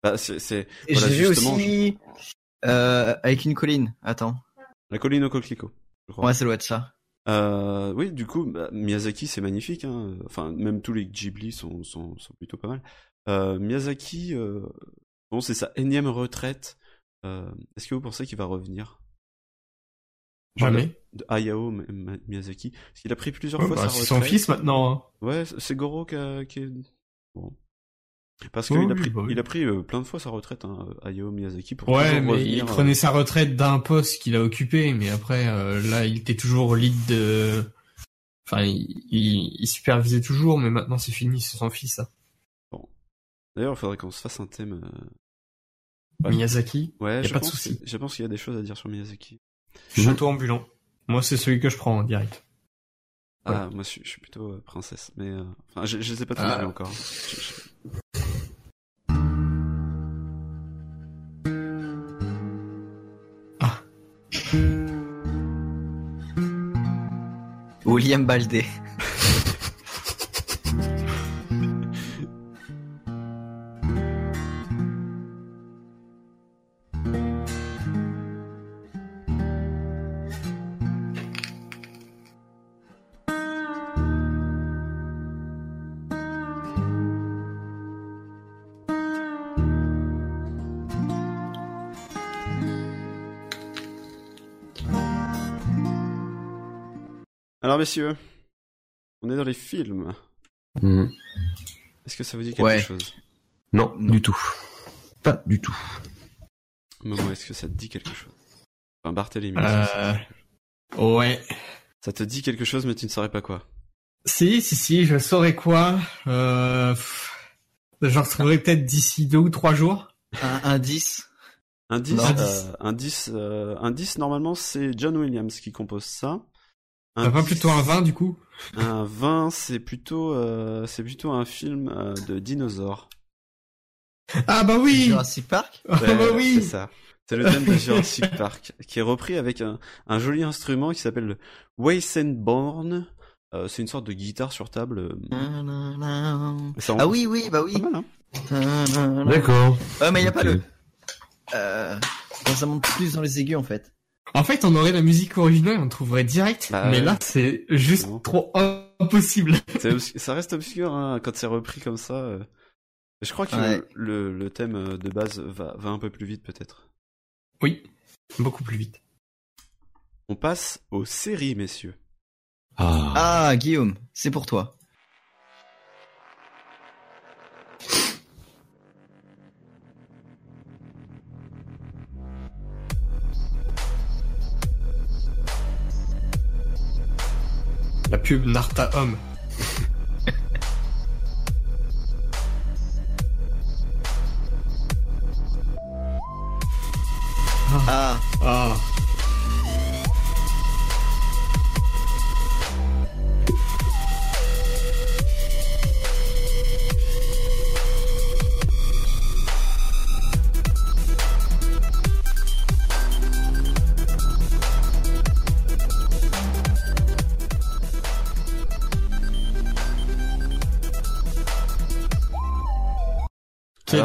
Bah, c'est, c'est Et voilà, je l'ai vu aussi euh, avec une colline. Attends. la colline au coquelicot. je crois. Ouais, ça doit être ça. Euh, oui, du coup, bah, Miyazaki, c'est magnifique. Hein. Enfin, même tous les Ghibli sont, sont, sont plutôt pas mal. Euh, Miyazaki, euh, bon, c'est sa énième retraite. Euh, Est-ce que vous pensez qu'il va revenir? Jamais. de Hayao Miyazaki Parce qu'il a pris plusieurs Ouais, fois bah, sa c'est son fils maintenant. hein. Ouais, c'est Goro qui, a- qui est... Bon. Parce qu'il a oui, pris, bah oui. il a pris euh, plein de fois sa retraite, hein, Hayao Miyazaki, pour Ouais, mais revenir, il euh, prenait sa retraite d'un poste qu'il a occupé, mais après, euh, là, il était toujours lead de... Enfin, il, il, il supervisait toujours, mais maintenant c'est fini, c'est son fils. hein. D'ailleurs, il faudrait qu'on se fasse un thème... euh. Miyazaki, Ouais, Y a je pas de pense, souci. je pense qu'il y a des choses à dire sur Miyazaki. château ambulant. Moi, c'est celui que je prends en direct. Ah, moi je suis, je suis plutôt euh, princesse, mais euh, enfin, je, je ai pas tous Ah. vus encore. Je- William Baldé. Messieurs, on est dans les films. Mhm. Est-ce que ça vous dit quelque Ouais. chose? Non, du tout. Pas du tout. Momo, est-ce que ça te dit quelque chose? Enfin, Barthélémy. Euh... dit quelque chose Ouais. Ça te dit quelque chose, mais tu ne saurais pas quoi? Si, si, si, je saurais quoi? Euh... Je retrouverai peut-être d'ici deux ou trois jours. Un indice. Indice, Non. euh, indice, euh, indice, normalement, c'est John Williams qui compose ça. T'as pas Indice- plutôt un vin, du coup? Un 20, c'est plutôt, euh, c'est plutôt un film euh, de dinosaures. Ah bah oui Jurassic Park? Ah bah Ouais, oui C'est ça. C'est le thème de Jurassic Park, qui est repris avec un, un joli instrument qui s'appelle le Weissenborn. Euh, c'est une sorte de guitare sur table. euh, ça Ah oui, oui, bah oui. hein D'accord. Ouais, mais il n'y a pas le. Euh, ça monte plus dans les aigus en fait. En fait, on aurait la musique originale, on trouverait direct. Bah mais ouais. là, c'est juste Non. trop impossible. Ça reste obscur hein, quand c'est repris comme ça. euh. Je crois que Ouais. le, le thème euh, de base va, va un peu plus vite peut-être. Oui, beaucoup plus vite. On passe aux séries, messieurs. Ah. Ah, Guillaume, c'est pour toi. Pub Narta Homme. Ah, Ah.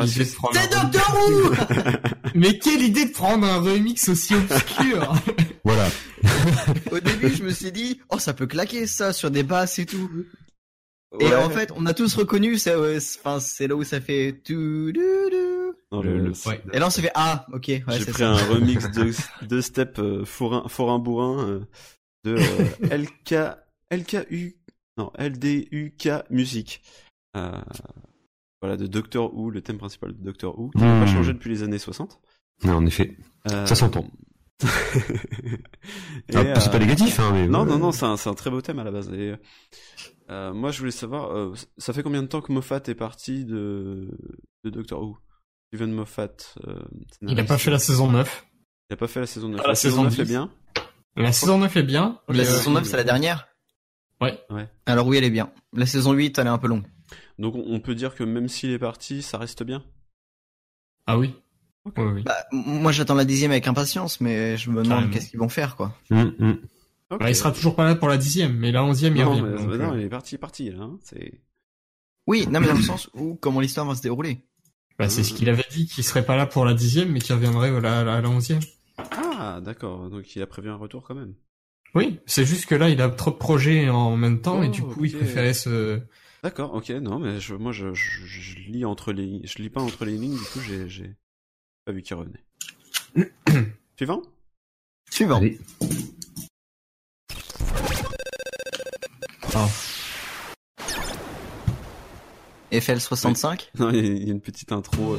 Idée de prendre C'est un Doctor Who Mais quelle idée de prendre un remix aussi obscur Voilà. Au début, je me suis dit, oh, ça peut claquer ça sur des basses et tout. Et en fait, on a tous reconnu, ouais, c'est- enfin, c'est là où ça fait tout. Non, Le- le- Ouais. Et là, on s'est fait, ah, ok, ouais, J'ai c'est pris ça. un remix de, de step euh, forain, forain bourrin euh, de euh, LK, LKU, non, LDUK musique. Voilà, de Doctor Who, le thème principal de Doctor Who, qui n'a Hmm. pas changé depuis les années 60. Ouais, en effet. Euh, Ça s'entend. Ah, c'est pas euh, négatif, hein, mais. Non, non, non, c'est un, c'est un très beau thème à la base. Et, euh, moi, je voulais savoir, euh, ça fait combien de temps que Moffat est parti de, de Doctor Who? Steven Moffat. euh, Il a scénariste. pas fait la saison 9. Il a pas fait la saison 9. Ah, la saison 9 est 10. bien. La saison 9 est bien. La saison euh, 9, c'est la dernière? Ouais. Ouais. Alors oui, elle est bien. La saison 8, elle est un peu longue. Donc on peut dire que même s'il est parti, ça reste bien? Ah oui. Oui, oui. Bah, moi, j'attends la dixième avec impatience, mais je me demande qu'est-ce qu'ils vont faire, quoi. Hum, hum. Bah, il sera toujours pas là pour la dixième, mais la onzième, il revient. mais, donc, non, euh, il est parti, il est parti là. hein, C'est. Oui, non, mais dans le sens où comment l'histoire va se dérouler. bah, c'est ce qu'il avait dit, qu'il serait pas là pour la dixième, mais qu'il reviendrait à la, à la onzième. Ah, d'accord. Donc il a prévu un retour quand même. Oui, c'est juste que là, il a trop de projets en même temps, et Oh, du coup, il ok. préférait se... D'accord, ok. Non, mais je, moi je, je, je lis entre les, je lis pas entre les lignes. Du coup, j'ai, pas vu qu'il revenait. Suivant? Suivant. Allez. FL65 Non, il y, a- il y a une petite intro. euh,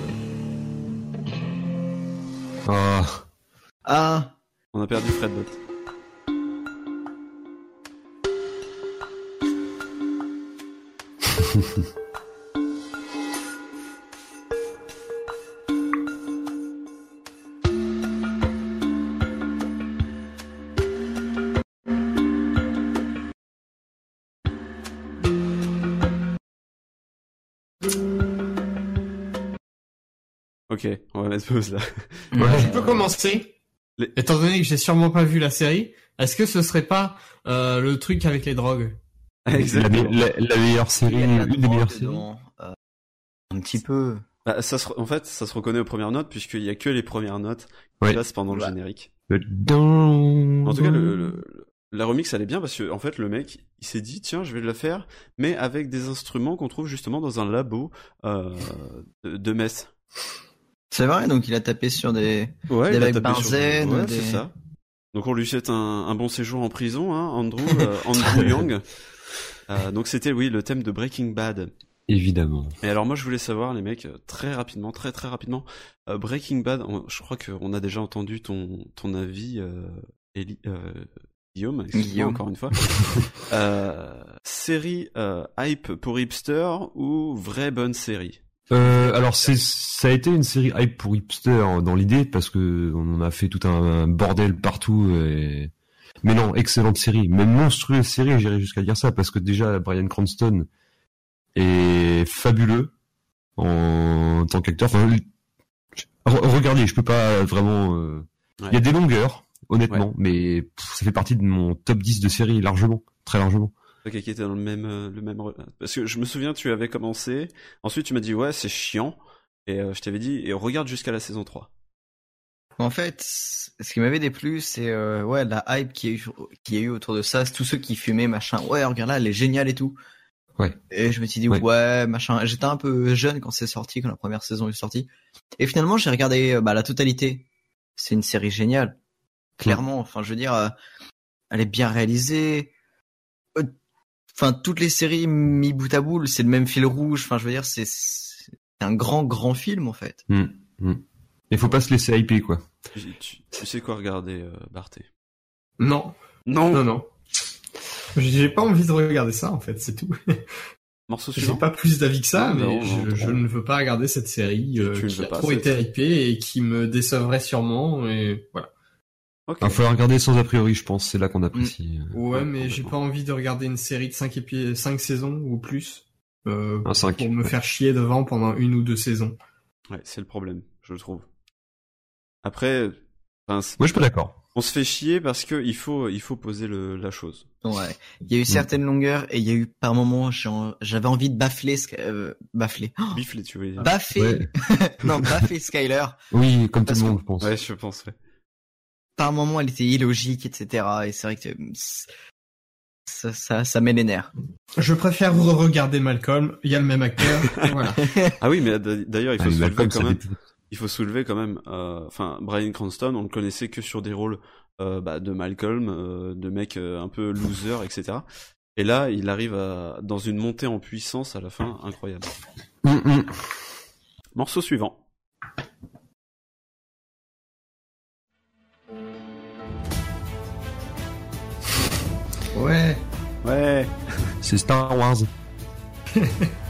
Ah. Ah, On a perdu Fred Ok, on va mettre pause là. Je peux commencer. Les- Étant donné que j'ai sûrement pas vu la série, est-ce que ce serait pas euh, le truc avec les drogues? Exactement. la- la meilleure série, la une des meilleures séries. euh, un petit peu. Bah, ça se, en fait, ça se reconnaît aux premières notes puisqu'il y a que les premières notes qui Ouais. passent pendant le Ouais. générique. Le En tout cas, le, le- la remix elle est bien parce que en fait le mec il s'est dit tiens je vais le faire mais avec des instruments qu'on trouve justement dans un labo euh, de, de Metz. C'est vrai, donc il a tapé sur des... Ouais, Des sur- Barzène, ouais, des- c'est ça. Donc on lui souhaite un, un bon séjour en prison, hein, Andrew, euh, Andrew Young. Euh, donc c'était oui le thème de Breaking Bad. Évidemment. Et alors moi je voulais savoir les mecs très rapidement, très très rapidement, euh, Breaking Bad. on- je crois qu'on a déjà entendu ton ton avis, euh, Eli- euh, Guillaume, Guillaume. encore une fois. euh, série euh, hype pour hipster ou vraie bonne série? Euh, alors c'est ça a été une série hype pour hipster dans l'idée parce que on en a fait tout un, bordel partout. Et... Mais non, excellente série, même monstrueuse série, j'irais jusqu'à dire ça parce que déjà Brian Cranston est fabuleux en tant qu'acteur. Enfin, regardez, je peux pas vraiment. euh, Il y a des longueurs, honnêtement, mais pff, ça fait partie de mon top 10 de série largement, très largement. Ok, qui était dans le même euh, le même parce que je me souviens tu avais commencé, ensuite tu m'as dit ouais c'est chiant et euh, je t'avais dit et regarde jusqu'à la saison 3. En fait, ce qui m'avait déplu, c'est euh, ouais la hype qui a eu qui a eu autour de ça, tous ceux qui fumaient machin. Ouais, regarde là, elle est géniale et tout. Ouais. Et je me suis dit Ouais. ouais, machin. J'étais un peu jeune quand c'est sorti, quand la première saison est sortie. Et finalement, j'ai regardé euh, bah, la totalité. C'est une série géniale, clairement. Enfin, je veux dire, euh, elle est bien réalisée. Euh, Enfin, toutes les séries mis bout à bout, c'est le même fil rouge. Enfin, je veux dire, c'est un grand grand film en fait. Hmm, hmm. Il faut pas se laisser hyper quoi. Tu, sais quoi regarder euh, Barthé Non, Non. non, non. J'ai pas envie de regarder ça, en fait, c'est tout. Morceau J'ai suivant? pas plus d'avis que ça, Non, mais non, je, non. je ne veux pas regarder cette série euh, Tu qui a pas, trop été hypée et qui me décevrait sûrement, et voilà. Il faut la regarder sans a priori, je pense. C'est là qu'on apprécie. euh, Ouais, Ouais, mais j'ai pas envie de regarder une série de 5 épi... cinq saisons ou plus euh, Un pour me ouais. faire chier devant pendant une ou deux saisons. Ouais, c'est le problème, je le trouve. Après, Moi, je suis pas d'accord. On se fait chier parce que il faut, il faut poser le, la chose. Ouais. Il y a eu certaines longueurs et il y a eu par moments j'ai en- j'avais envie de bafler, Sky- euh, bafler, Oh, Bifler, tu veux dire. baffer, Ouais. non baffer Skyler. Oui, comme tout le que- monde, je pense. Ouais, je pense, ouais. Par moments elle était illogique, etc. Et c'est vrai que ça, ça, ça met les nerfs. Je préfère regarder Malcolm, il y a le même acteur, et voilà. Ah oui, mais d'ailleurs, il Ah, faut mais soulever Malcolm, quand ça même. Il faut soulever quand même. euh, Enfin, Brian Cranston, on le connaissait que sur des rôles euh, bah, de Malcolm, euh, de mec euh, un peu loser, etc. Et là, il arrive à, dans une montée en puissance à la fin, incroyable. Morceau suivant. Ouais. Ouais. C'est Star Wars.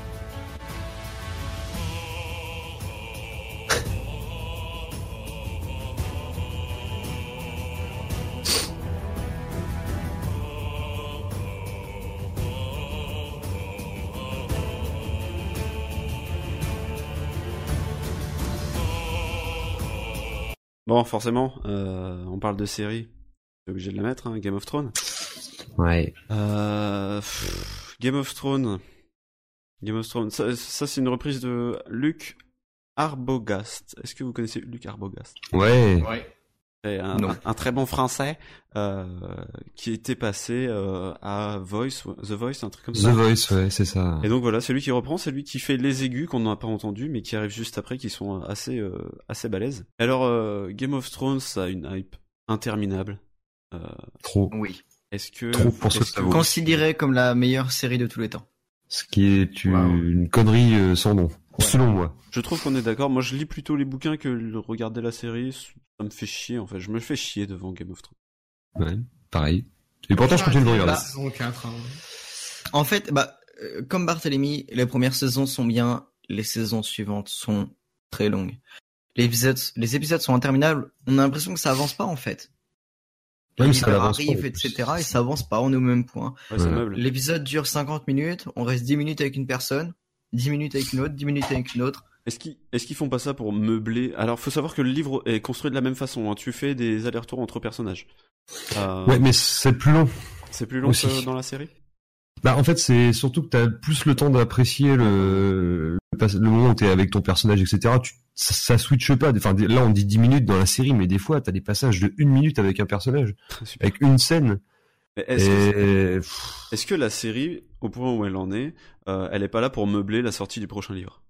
Bon, forcément, euh, on parle de série. T'es obligé de la mettre, hein, Game of Thrones. Ouais. Euh, pff, Game of Thrones. Game of Thrones. Ça, ça, c'est une reprise de Luc Arbogast. Est-ce que vous connaissez Luc Arbogast? Ouais. Ouais. Un, Non. un- un très bon français euh, qui était passé euh, à Voice, The Voice, un truc comme The ça. Voice, ouais, c'est ça. Et donc voilà, c'est lui qui reprend, c'est lui qui fait les aigus qu'on n'a pas entendu, mais qui arrivent juste après, qui sont assez euh, assez balèzes. Alors euh, Game of Thrones, ça a une hype interminable. Euh, Trop. Oui. est-ce que Trop pour ce est-ce que. Considéré comme la meilleure série de tous les temps. Ce qui est une, Wow. une connerie euh, sans nom, Ouais. selon moi. Je trouve qu'on est d'accord. Moi, je lis plutôt les bouquins que regarder la série. Ça me fait chier, en fait. Je me fais chier devant Game of Thrones. Ouais, pareil. Et pourtant, je continue de regarder. saison 4, hein. En fait, bah, euh, comme Barthélemy, les premières saisons sont bien, les saisons suivantes sont très longues. Les épisodes, les épisodes sont interminables. On a l'impression que ça avance pas en fait. Même ça pas, plus. etc. Et ça avance pas. On est au même point. Ouais. L'épisode dure 50 minutes. On reste 10 minutes avec une personne, 10 minutes avec une autre, 10 minutes avec une autre. Est-ce qu'ils font pas ça pour meubler? Alors, faut savoir que le livre est construit de la même façon. hein. Tu fais des allers-retours entre personnages. Euh, Ouais, mais c'est plus long. C'est plus long aussi. que dans la série? Bah, en fait, c'est surtout que t'as plus le temps d'apprécier le, moment où t'es avec ton personnage, etc. Tu, ça, ça switche pas. Enfin, là, on dit 10 minutes dans la série, mais des fois, t'as des passages de une minute avec un personnage, avec une scène. Que, est-ce que la série, au point où elle en est, euh, elle est pas là pour meubler la sortie du prochain livre?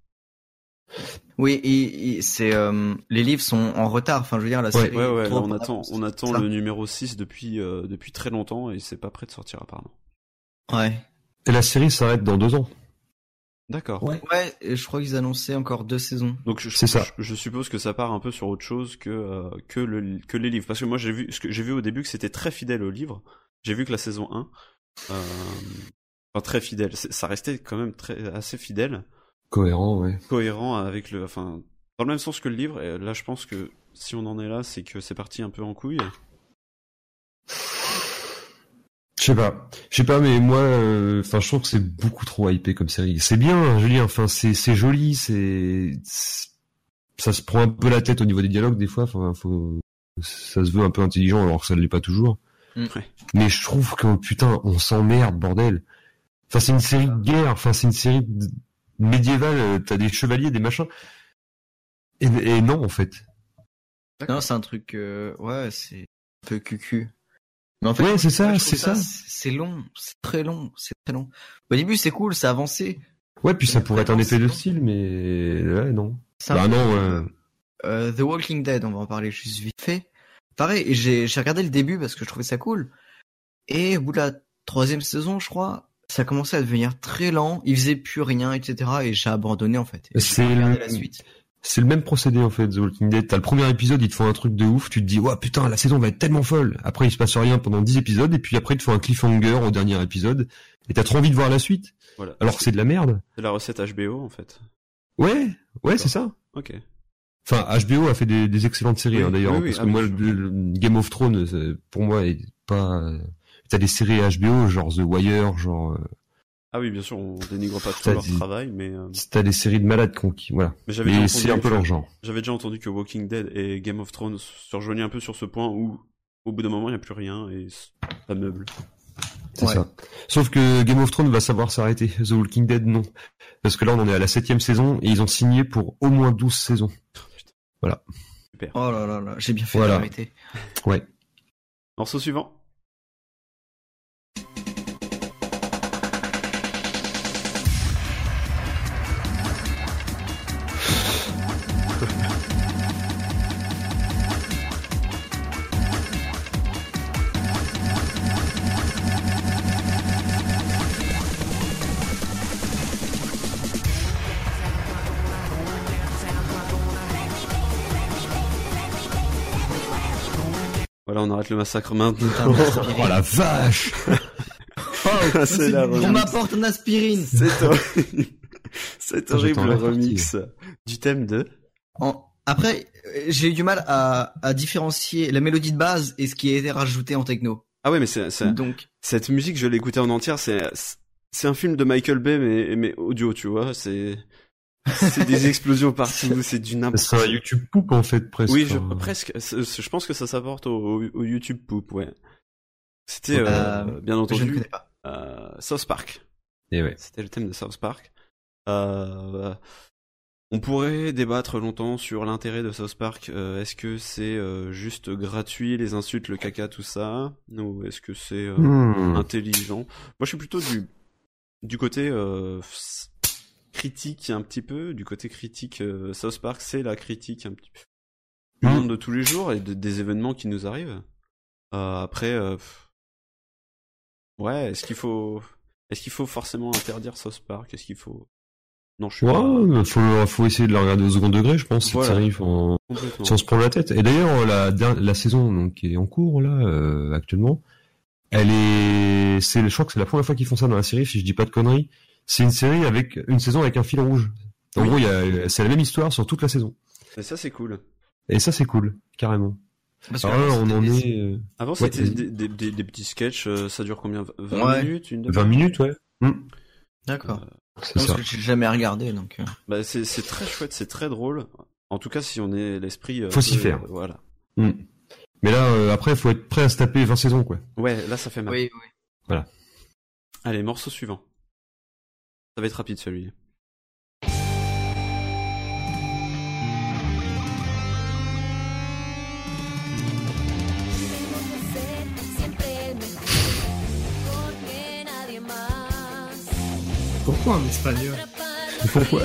Oui, et, et c'est euh, les livres sont en retard. Enfin, je veux dire, la Ouais, série. Ouais, est ouais. trop là, on en attend, on le numéro 6 depuis euh, depuis très longtemps et c'est pas prêt de sortir apparemment. Ouais. Et la série s'arrête dans deux ans. D'accord. Ouais. Ouais. et je crois qu'ils annonçaient encore deux saisons. Donc je, C'est ça. je, je suppose que ça part un peu sur autre chose que euh, que le que les livres parce que moi j'ai vu ce que j'ai vu au début que c'était très fidèle au livre. J'ai vu que la saison 1 euh, enfin très fidèle, C'est- ça restait quand même très assez fidèle, Cohérent, ouais. cohérent avec le enfin dans le même sens que le livre et là je pense que si on en est là, c'est que c'est parti un peu en couille. Je sais pas. Je sais pas, mais moi, euh, enfin, je trouve que c'est beaucoup trop hypé comme série. C'est bien, hein, je veux dire, enfin, c'est, c'est joli, c'est, ça se prend un peu la tête au niveau des dialogues des fois. Enfin, faut, ça se veut un peu intelligent alors que ça ne l'est pas toujours. Mm. Ouais. Mais je trouve que putain, on s'emmerde, bordel. Enfin, c'est une série de guerre. Enfin, c'est une série de- médiévale. euh, T'as des chevaliers, des machins. Et, et non, en fait. Non, c'est un truc. euh, ouais, c'est un peu cucu. Mais en fait, Ouais, c'est ça, c'est ça. C'est c'est long, c'est très long, c'est très long. Au début, c'est cool, c'est avancé. Ouais, puis ça pourrait être un c'est de style, mais ouais, non. Bah peu- non. Euh, The Walking Dead, on va en parler juste vite fait. Pareil, j'ai regardé le début parce que je trouvais ça cool. Et au bout de la troisième saison, je crois, ça commençait à devenir très lent. Il faisait plus rien, etc. Et j'ai abandonné en fait. C'est le- la suite. C'est le même procédé en fait, The Walking Dead. T'as le premier épisode, ils te font un truc de ouf, tu te dis, ouais putain, la saison va être tellement folle. Après, il se passe rien pendant 10 épisodes, et puis après, ils te font un cliffhanger au dernier épisode, et t'as trop envie de voir la suite. Voilà. Alors que c'est de la merde. C'est la recette HBO en fait. Ouais, ouais, c'est ça. OK. Enfin, HBO a fait des, des excellentes séries Oui, hein, d'ailleurs, oui, hein, oui, parce ah, que moi, je- le, le Game of Thrones, c'est- pour moi, est pas. T'as des séries HBO, genre The Wire, genre. euh, Ah oui, bien sûr, on dénigre pas trop Ça leur dit- travail mais euh, T'as des séries de malades qu'on qui, voilà. mais j'avais déjà Mais entendu c'est un peu que- leur genre. J'avais déjà entendu que Walking Dead et Game of Thrones se rejoignaient un peu sur ce point où au bout d'un moment, il n'y a plus rien et ça meuble. C'est Ouais. ça. Sauf que Game of Thrones va savoir s'arrêter. The Walking Dead, non. Parce que là, on en est à la septième saison et ils ont signé pour au moins 12 saisons. Voilà. Oh là là là, j'ai bien fait Voilà. d'arrêter. Ouais. Morceau suivant. Arrête le massacre maintenant. Oh la vache Ah, c'est la On m'apporte une aspirine. C'est horrible. Ah, j'étais horrible répartie. remix du thème de. En- Après, j'ai eu du mal à, à différencier la mélodie de base et ce qui a été rajouté en techno. Ah ouais, mais c'est, c'est- Donc, cette musique, je l'ai écoutée en entière. C'est, c'est un film de Michael Bay, mais, mais audio, tu vois. C'est, c'est des explosions partout. C'est du n'importe. C'est un YouTube poupe en fait presque. Oui, je, Enfin, presque. Je pense que ça s'apporte au, au- au YouTube Poop, ouais. C'était, Euh, euh, bien je ne entendu, connais pas. euh, South Park. Et ouais. C'était le thème de South Park. Euh, on pourrait débattre longtemps sur l'intérêt de South Park. Euh, est-ce que c'est euh, juste gratuit, les insultes, le caca, tout ça? Ou est-ce que c'est euh, Hmm. intelligent? Moi, je suis plutôt du, du côté euh, critique un petit peu. Du côté critique, euh, South Park, c'est la critique un petit peu du monde de tous les jours et de- des événements qui nous arrivent. Euh, après, euh, ouais, est-ce qu'il faut, est-ce qu'il faut forcément interdire South Park? Est-ce qu'il faut Non, je suis pas Ouais, faut, faut essayer de la regarder au second degré, je pense, Voilà. série, complètement. sans se prendre la tête. Et d'ailleurs, la, saison donc, qui est en cours là euh, actuellement, elle est, c'est, je crois que c'est la première fois qu'ils font ça dans la série, si je dis pas de conneries. C'est une série avec une saison avec un fil rouge. En Oui. gros, c'est la même histoire sur toute la saison. Et ça, c'est cool. Et ça, c'est cool, carrément. parce que Alors là, avant, on c'était en des- est euh, Avant, Ouais, c'était des, des, des- des petits sketchs. euh, Ça dure combien? 20 Ouais. minutes une 20 minutes, ouais. Hmm, D'accord. c'est Parce ça. que j'ai jamais regardé, donc. euh. Bah, c'est c'est très chouette, c'est très drôle. En tout cas, si on est l'esprit. euh, Faut s'y faire. euh, voilà. Hmm. Mais là, euh, après, faut être prêt à se taper 20 saisons, quoi. Ouais, là, ça fait mal. Oui, oui. Allez, morceau suivant. Ça va être rapide celui-là. Pourquoi en espagnol? Pourquoi?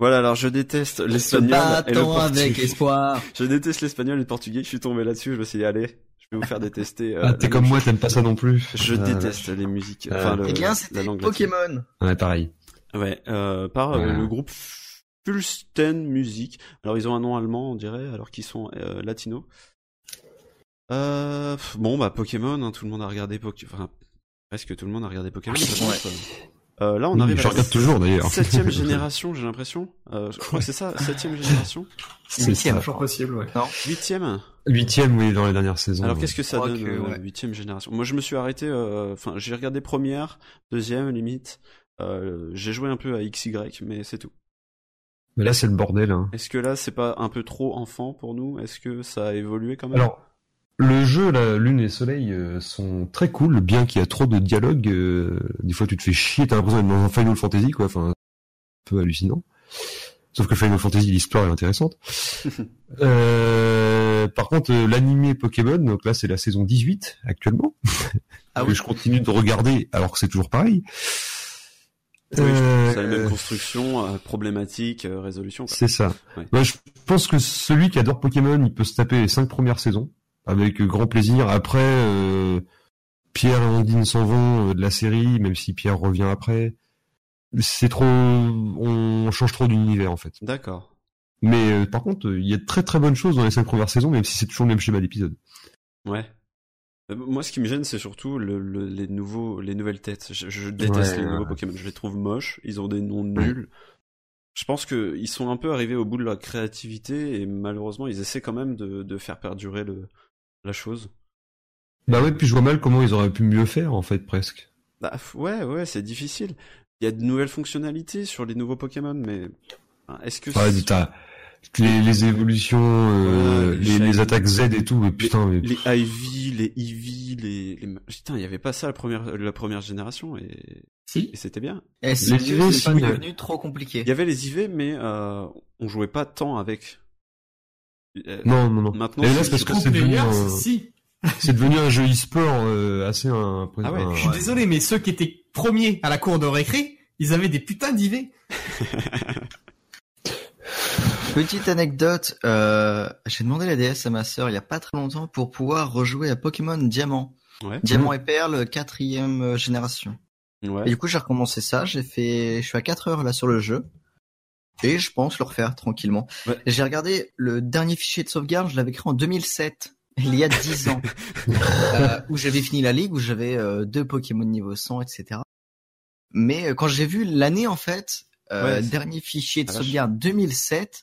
Voilà, alors je déteste l'espagnol et le avec portugais. espoir. Je déteste l'espagnol et le portugais. Je suis tombé là-dessus. Je me suis dit, allez, je vais vous faire détester. euh, Ah, t'es comme moi, t'aimes pas ça non plus. Je Ah, déteste les musiques. Ah. Enfin, le, Eh bien, la c'était. Pokémon. Ouais, pareil. Ouais, euh, par euh, Ouais. le groupe Fulsten Music. Alors ils ont un nom allemand, on dirait, alors qu'ils sont euh, latinos. Euh, bon, bah Pokémon, hein, tout le monde a regardé Pokémon. Enfin, presque tout le monde a regardé Pokémon. Euh, là, on Oui, arrive je à regarde toujours, d'ailleurs. septième génération, j'ai l'impression. Euh, je crois que c'est ça, septième génération. C'est Huitième, crois. possible, ouais. Huitième. Huitième, oui, dans les dernières saisons. Alors qu'est-ce que ça donne, que, euh, ouais. huitième génération? Moi, je me suis arrêté. euh, Enfin, j'ai regardé première, deuxième, limite. Euh, j'ai joué un peu à XY, mais c'est tout. Mais là, c'est le bordel. Hein. Est-ce que là, c'est pas un peu trop enfant pour nous? Est-ce que ça a évolué quand même? Alors, le jeu, la Lune et Soleil euh, sont très cool, bien qu'il y a trop de dialogue. euh, des fois, tu te fais chier, t'as l'impression d'être dans un Final Fantasy, quoi. Enfin, un peu hallucinant. Sauf que Final Fantasy, l'histoire est intéressante. euh, par contre, euh, l'animé Pokémon, donc là, c'est la saison 18 actuellement. Ah que oui. je continue de regarder alors que c'est toujours pareil. Oui, Euh, c'est la même construction, euh, problématique, euh, résolution. C'est ça. Ouais. Moi, je pense que celui qui adore Pokémon, il peut se taper les cinq premières saisons avec grand plaisir. Après, euh, Pierre et Ondine s'en vont euh, de la série, même si Pierre revient après. C'est trop, on change trop d'univers en fait. D'accord. Mais euh, par contre, il y a de très très bonnes choses dans les cinq premières saisons, même si c'est toujours le même schéma d'épisode. Ouais. Euh, Moi, ce qui me gêne, c'est surtout le, le- les nouveaux, les nouvelles têtes. Je, je déteste Ouais, les ouais, nouveaux. Pokémon. Je les trouve moches. Ils ont des noms nuls. Je pense que ils sont un peu arrivés au bout de leur créativité et malheureusement, ils essaient quand même de, de faire perdurer le, la chose. Bah ouais, puis je vois mal comment ils auraient pu mieux faire en fait presque. Bah, ouais, ouais, c'est difficile. Il y a de nouvelles fonctionnalités sur les nouveaux Pokémon, mais est-ce que Ouais, c'est- t'as les, les évolutions, euh, Ouais, les les, attaques Z et tout, mais putain, mais... les Ivy, les Eevee, les, les... putain, il y avait pas ça la première la première génération et, Si. et c'était bien. Et c'est Les IV, c'est si, devenu trop compliqué. Il y avait les IV, mais euh, on jouait pas tant avec. Euh, Non, non, non. Maintenant, Et là, c'est parce que c'est devenu, un, si. c'est devenu un jeu e-sport euh, assez un, Ah ouais, un- Je suis désolé, mais ceux qui étaient premiers à la cour de récré, ils avaient des putains d'IV. Petite anecdote, euh, j'ai demandé la DS à ma sœur il y a pas très longtemps pour pouvoir rejouer à Pokémon Diamant. Ouais. Diamant et Perle, quatrième génération. Ouais. Et du coup, j'ai recommencé ça. J'ai fait, je suis à 4 heures là sur le jeu. Et je pense le refaire tranquillement. Ouais. J'ai regardé le dernier fichier de sauvegarde, je l'avais créé en 2007. Il y a 10 ans. euh, où j'avais fini la ligue, où j'avais euh, deux Pokémon niveau 100, etc. Mais euh, quand j'ai vu l'année, en fait, euh, Ouais, dernier fichier de Ah, sauvegarde 2007,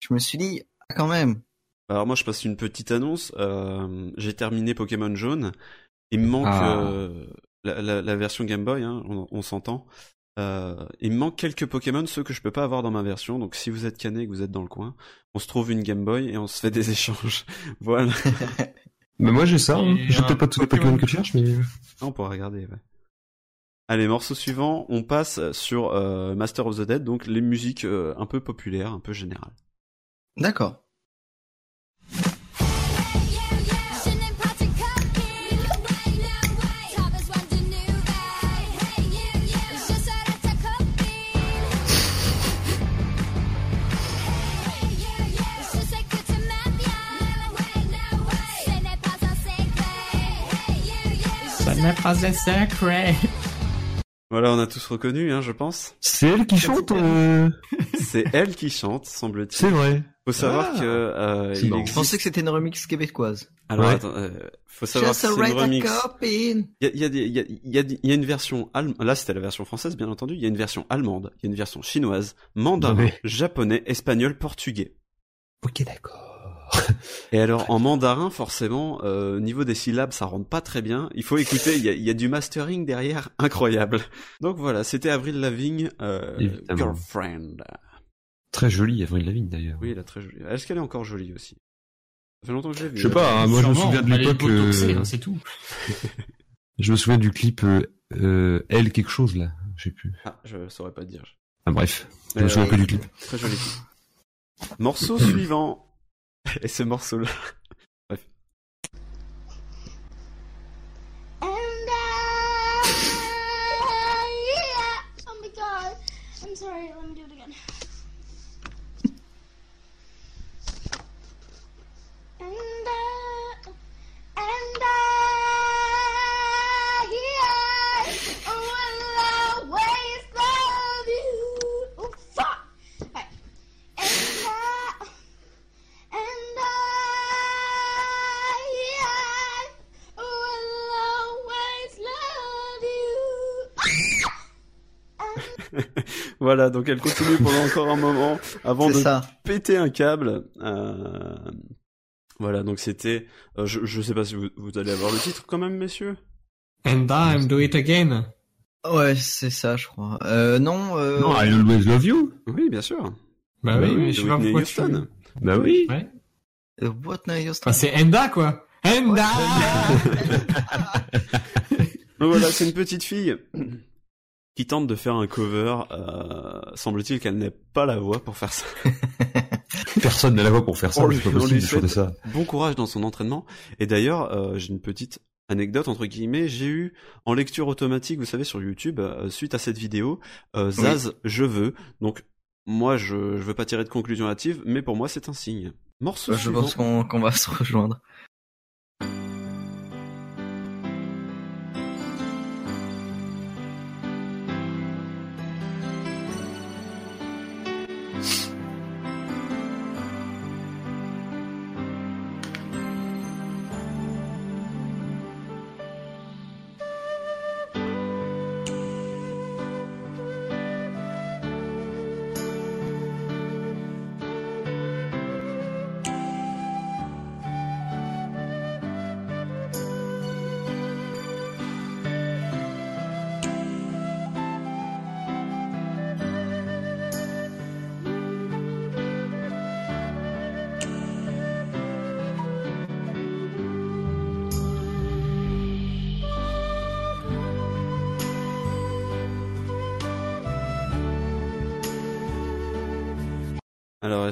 je me suis dit, ah, quand même. Alors moi, je passe une petite annonce. J'ai terminé Pokémon Jaune. Il me manque Ah. la, la, la version Game Boy, hein, on, on s'entend. Euh, il me manque quelques Pokémon, ceux que je peux pas avoir dans ma version. Donc si vous êtes cané et que vous êtes dans le coin, on se trouve une Game Boy et on se fait des échanges. voilà. Mais moi j'ai ça, hein. J'ai peut-être pas tous les Pokémon. Pokémon que je cherche, mais... Ah, On pourra regarder. Ouais. Allez, morceau suivant. On passe sur euh, Master of the Dead, donc les musiques euh, un peu populaires, un peu générales. D'accord. Ça n'est pas un secret. Voilà, on a tous reconnu, hein, je pense. C'est elle qui chante euh... C'est elle qui chante, semble-t-il. C'est vrai. Faut savoir Ah. que euh, il marrant. Je pensais que c'était une remix québécoise. Alors Ouais. attends, euh, faut savoir Just que c'est une remix. Il y a, y, a des- y, a, il y, a, il y a une version allemande. Là, c'était la version française, bien entendu. Il y a une version allemande, il y a une version chinoise, mandarin, Ouais. japonais, espagnol, portugais. Ok, d'accord. Et alors, en mandarin, forcément, euh, au niveau des syllabes, ça rentre pas très bien. Il faut écouter, il y a, il y a du mastering derrière, incroyable. Donc voilà, c'était Avril Lavigne, euh. Girlfriend. Très jolie, Avril Lavigne d'ailleurs. Oui, elle est très jolie. Est-ce qu'elle est encore jolie aussi? Ça fait longtemps que je l'ai vue. Je sais pas, hein, moi je me souviens de l'époque... euh, hein, c'est tout. Je me souviens du clip euh, euh, Elle quelque chose là, je sais plus. Ah, je saurais pas te dire. Ah, bref, je me souviens euh, que du clip. Très joli clip. Morceau suivant. Et ce morceau-là. Voilà, donc elle continue pendant encore un moment avant de ça. péter un câble. Euh, Voilà, donc c'était. euh, je, je sais pas si vous, vous allez avoir le titre quand même, messieurs. And I'm do it again. Ouais, c'est ça, je crois. Euh, non, euh... Non, I always love you. Oui, bien sûr. Bah, oui, mais je sais pas pourquoi tu... Houston. Bah oui. Ouais. What Now Houston. Bah, c'est Enda, quoi. Enda! Voilà, c'est une petite fille qui tente de faire un cover. Euh, Semble-t-il qu'elle n'ait pas la voix pour faire ça. Personne n'a la voix pour faire ça, On c'est lui- pas on possible lui de chanter souhaite ça. Bon courage dans son entraînement. Et d'ailleurs, euh, j'ai une petite anecdote entre guillemets. J'ai eu en lecture automatique, vous savez, sur YouTube, euh, suite à cette vidéo, euh, Zaz, je veux. Donc moi, je, je veux pas tirer de conclusion hâtive, mais pour moi, c'est un signe. Morceau Bah, je suivant. pense qu'on qu'on va se rejoindre.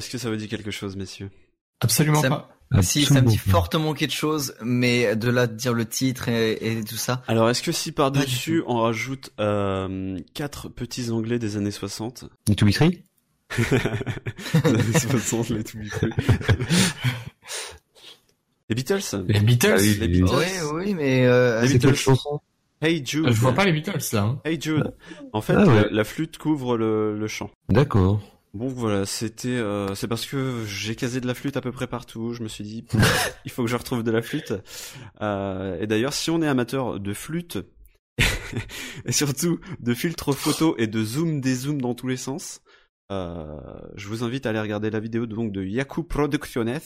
Est-ce que ça vous dit quelque chose, messieurs? Absolument Ça- pas. Si, ça me dit Absolument pas. fortement quelque chose, mais de là de dire le titre et, et tout ça. Alors, est-ce que si par-dessus, on rajoute euh, quatre petits anglais des années 60 Et To Be Free Les années 60, les tout cru. Les Beatles? Les Beatles. Ah oui, Les les- Beatles. Oui, oui, mais euh, Les C'est Beatles. quelle chanson? Hey Jude. Euh, Je vois pas les Beatles là. hein. Hey Jude. En fait, Ah ouais. la, la flûte couvre le, le chant. D'accord. Bon voilà, c'était euh, c'est parce que j'ai casé de la flûte à peu près partout. Je me suis dit il faut que je retrouve de la flûte. Euh, et d'ailleurs, si on est amateur de flûte et surtout de filtres photo et de zoom dézoom dans tous les sens, euh, je vous invite à aller regarder la vidéo donc de Yaku Producciones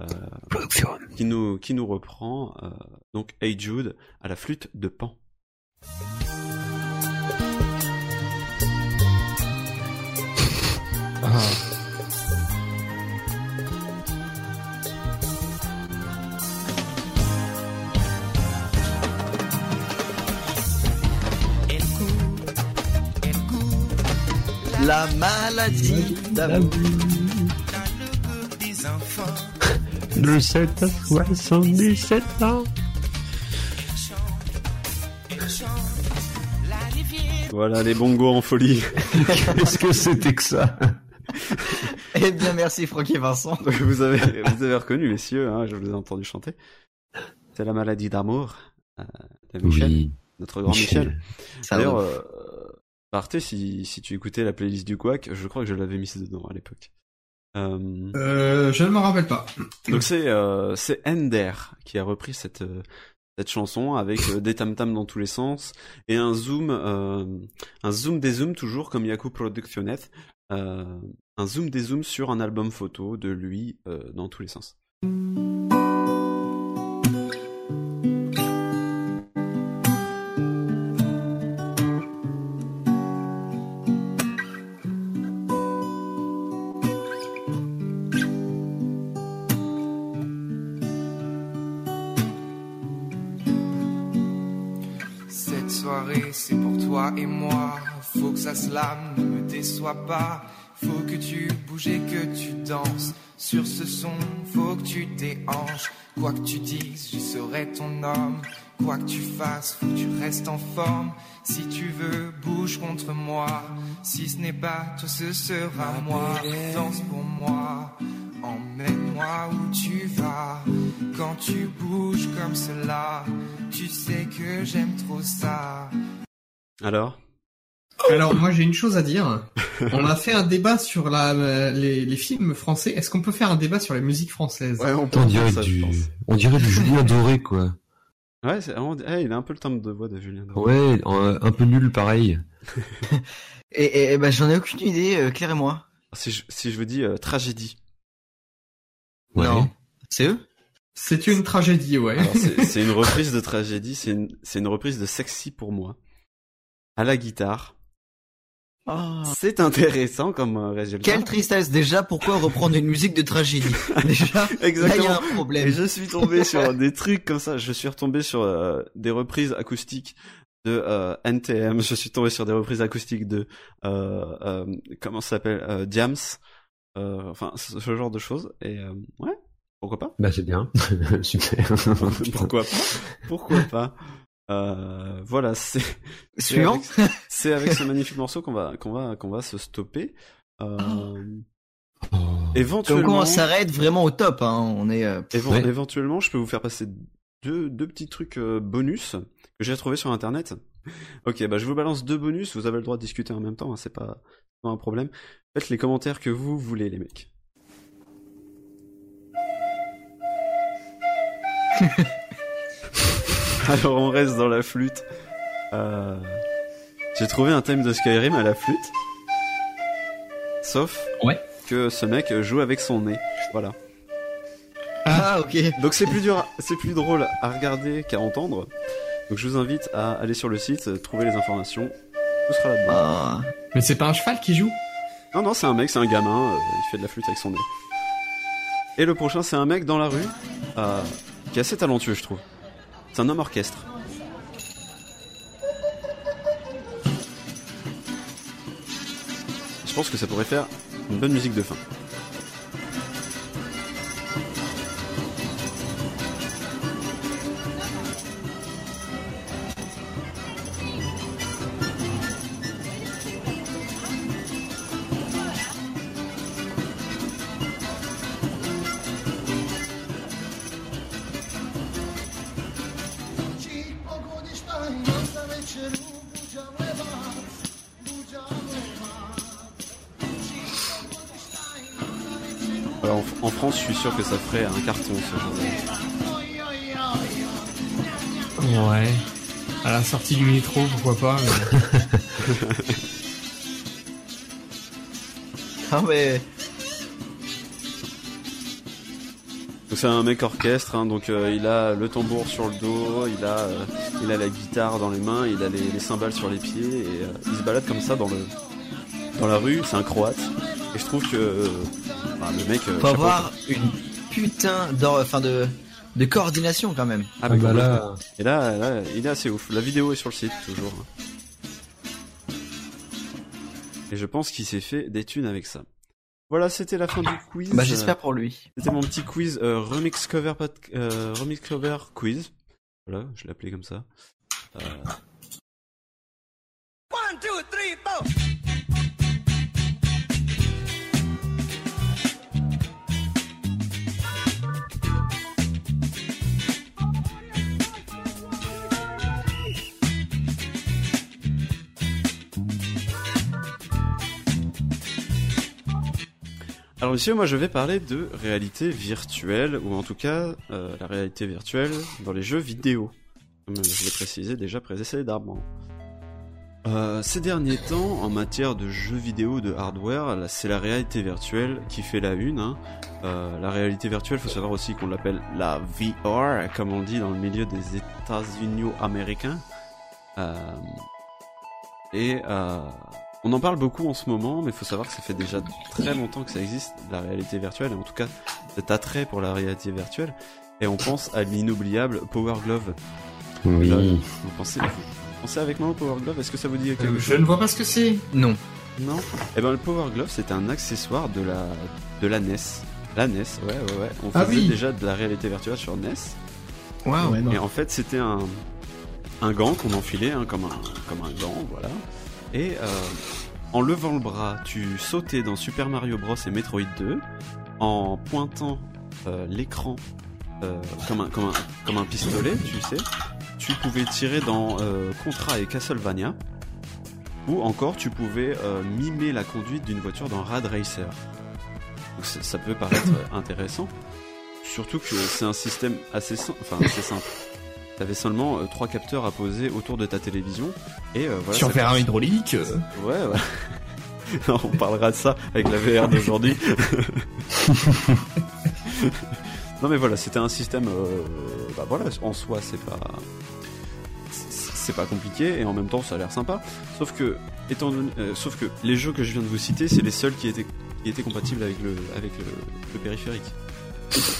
euh, qui nous qui nous reprend donc Hey Jude à la flûte de Pan. La maladie d'amour. De 7 à 77 ans. Voilà les bongos en folie. Qu'est-ce que c'était que ça? Eh bien, merci Francky et Vincent. vous avez vous avez reconnu messieurs, hein, je vous ai entendu chanter. C'est la maladie d'amour euh, de Michel, Oui, notre grand Michel. Ça D'ailleurs, euh, Arte, si, si tu écoutais la playlist du Quack, je crois que je l'avais mise dedans à l'époque. Euh, Euh, je ne me rappelle pas. donc c'est euh, c'est Ender qui a repris cette euh, cette chanson avec des tam tam dans tous les sens et un zoom euh, un zoom des zooms toujours comme Yaku Producciones euh, un zoom des zooms sur un album photo de lui euh, dans tous les sens. Cette soirée, c'est pour toi et moi. Faut que ça se lame, ne me déçois pas. Faut que tu bouges et que tu danses. Sur ce son, faut que tu déhanches. Quoi que tu dises, je serai ton homme. Quoi que tu fasses, faut que tu restes en forme. Si tu veux, bouge contre moi. Si ce n'est pas toi, ce sera moi. Danse pour moi. Emmène-moi où tu vas. Quand tu bouges comme cela, tu sais que j'aime trop ça. Alors? Alors moi j'ai une chose à dire. On a fait un débat sur la, les, les films français. Est-ce qu'on peut faire un débat sur la musique française? Ouais, on peut on dirait ça, je du, pense. on dirait du Julien Doré quoi. Ouais, c'est vraiment- eh, il a un peu le timbre de voix de Julien. Doré. Ouais, un, peu nul pareil. Et, et, et ben, j'en ai aucune idée, euh, Claire et moi. Si je, si je vous dis euh, tragédie, Ouais. Non. C'est eux? C'est une tragédie, ouais. C'est c'est une reprise de tragédie, c'est une, c'est une reprise de sexy pour moi. À la guitare. C'est intéressant comme euh, résultat. Quelle tristesse déjà, pourquoi reprendre une musique de tragédie? Déjà, là il y Exactement. a un problème. Et je suis tombé sur des trucs comme ça. Je suis retombé sur euh, des reprises acoustiques de euh, NTM. Je suis tombé sur des reprises acoustiques de euh, euh, comment ça s'appelle euh, Diams. Euh, enfin, ce, ce genre de choses. Et euh, ouais, pourquoi pas? Bah c'est bien, super. Pourquoi pas? Pourquoi pas? Euh, Voilà, c'est Suivant avec, c'est avec ce magnifique morceau qu'on va qu'on va qu'on va se stopper. Euh, Oh. Éventuellement, on s'arrête vraiment au top, hein. On est, euh, Ouais. Éventuellement, je peux vous faire passer deux, deux petits trucs bonus que j'ai trouvé sur internet. Ok, bah je vous balance deux bonus, vous avez le droit de discuter en même temps, hein, c'est pas, c'est pas un problème. Faites les commentaires que vous voulez, les mecs. Alors on reste dans la flûte. Euh, J'ai trouvé un thème de Skyrim à la flûte. Sauf Ouais. que ce mec joue avec son nez. Voilà. Ah, ok. Donc c'est plus dur, c'est plus drôle à regarder qu'à entendre. Donc je vous invite à aller sur le site, trouver les informations. Tout sera là-dedans. Ah. Mais c'est pas un cheval qui joue? Non, non, c'est un mec, c'est un gamin, euh, il fait de la flûte avec son nez. Et le prochain, c'est un mec dans la rue, euh, qui est assez talentueux, je trouve. C'est un homme orchestre. Je pense que ça pourrait faire une bonne musique de fin. En, France, je suis sûr que ça ferait un carton ce genre de- Ouais. À la sortie du métro, pourquoi pas. mais- Ah mais Donc c'est un mec orchestre, hein, donc euh, il a le tambour sur le dos, il a, euh, il a la guitare dans les mains, il a les, les cymbales sur les pieds, et euh, il se balade comme ça dans le dans la rue. C'est un croate, et je trouve que le mec. euh, faut chapeau, avoir une putain enfin de de coordination quand même. Ah, bah, bah là- complètement. Et là, là, il est assez ouf. La vidéo est sur le site toujours. Et je pense qu'il s'est fait des thunes avec ça. Voilà, c'était la fin du quiz. Bah j'espère pour lui. C'était mon petit quiz euh, remix cover pod- euh, remix cover quiz. Voilà, je l'ai appelé comme ça. Euh, One, two, three, four. Alors monsieur, moi je vais parler de réalité virtuelle, ou en tout cas euh, la réalité virtuelle dans les jeux vidéo. Je l'ai précisé déjà précédemment. Euh, ces derniers temps, en matière de jeux vidéo, de hardware, c'est la réalité virtuelle qui fait la une. hein. Euh, la réalité virtuelle, faut savoir aussi qu'on l'appelle la VR, comme on dit dans le milieu des États-Unis américains. Euh, et on en parle beaucoup en ce moment, mais il faut savoir que ça fait déjà très longtemps que ça existe, la réalité virtuelle, et en tout cas cet attrait pour la réalité virtuelle. Et on pense à l'inoubliable Power Glove. Oui. Là, Vous pensez, vous pensez avec moi au Power Glove? Est-ce que ça vous dit quelque Euh, chose? Je ne vois pas ce que c'est. Non. Non? Eh ben le Power Glove c'est un accessoire de la de la NES. La NES, ouais ouais ouais. On Ah faisait oui. déjà de la réalité virtuelle sur NES. Waouh. Ouais, non. Et en fait, c'était un, un gant qu'on enfilait, hein, comme, un, comme un gant, voilà. Et euh, en levant le bras, tu sautais dans Super Mario Bros. et Metroid 2, en pointant euh, l'écran euh, comme, un, comme, un, comme un pistolet, tu sais. Tu pouvais tirer dans Contra et Castlevania, ou encore tu pouvais mimer la conduite d'une voiture dans Rad Racer. Donc ça peut paraître intéressant, surtout que c'est un système assez simple. T'avais seulement euh, trois capteurs à poser autour de ta télévision et euh, voilà. Sur fer hydraulique. euh, Ouais, ouais. Non, on parlera de ça avec la VR d'aujourd'hui. non mais voilà, c'était un système. euh, bah voilà, en soi, c'est pas. c'est- C'est pas compliqué et en même temps ça a l'air sympa. Sauf que, étant donné, euh, sauf que les jeux que je viens de vous citer, c'est les seuls qui étaient, qui étaient compatibles avec le, avec le, le périphérique.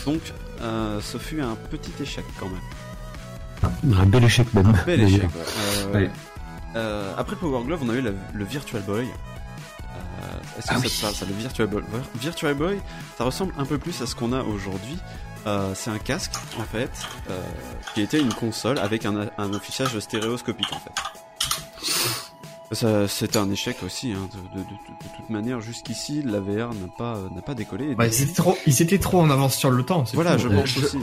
Donc, euh, ce fut un petit échec quand même. Un bel échec même. Un bel échec. ouais. Euh, Ouais. euh, après Power Glove, on a eu la- le Virtual Boy. Euh, Est-ce que Ah ça oui. te parle ça, le Virtual Boy? Virtual Boy, ça ressemble un peu plus à ce qu'on a aujourd'hui. Euh, c'est un casque en fait, euh, qui était une console avec un, un affichage stéréoscopique en fait. Ça, C'était un échec aussi, hein, de, de- de- de toute manière. Jusqu'ici, la VR n'a pas n'a pas décollé. Bah, ils, étaient trop, ils étaient trop en avance sur le temps. c'est voilà, fou. je pense aussi.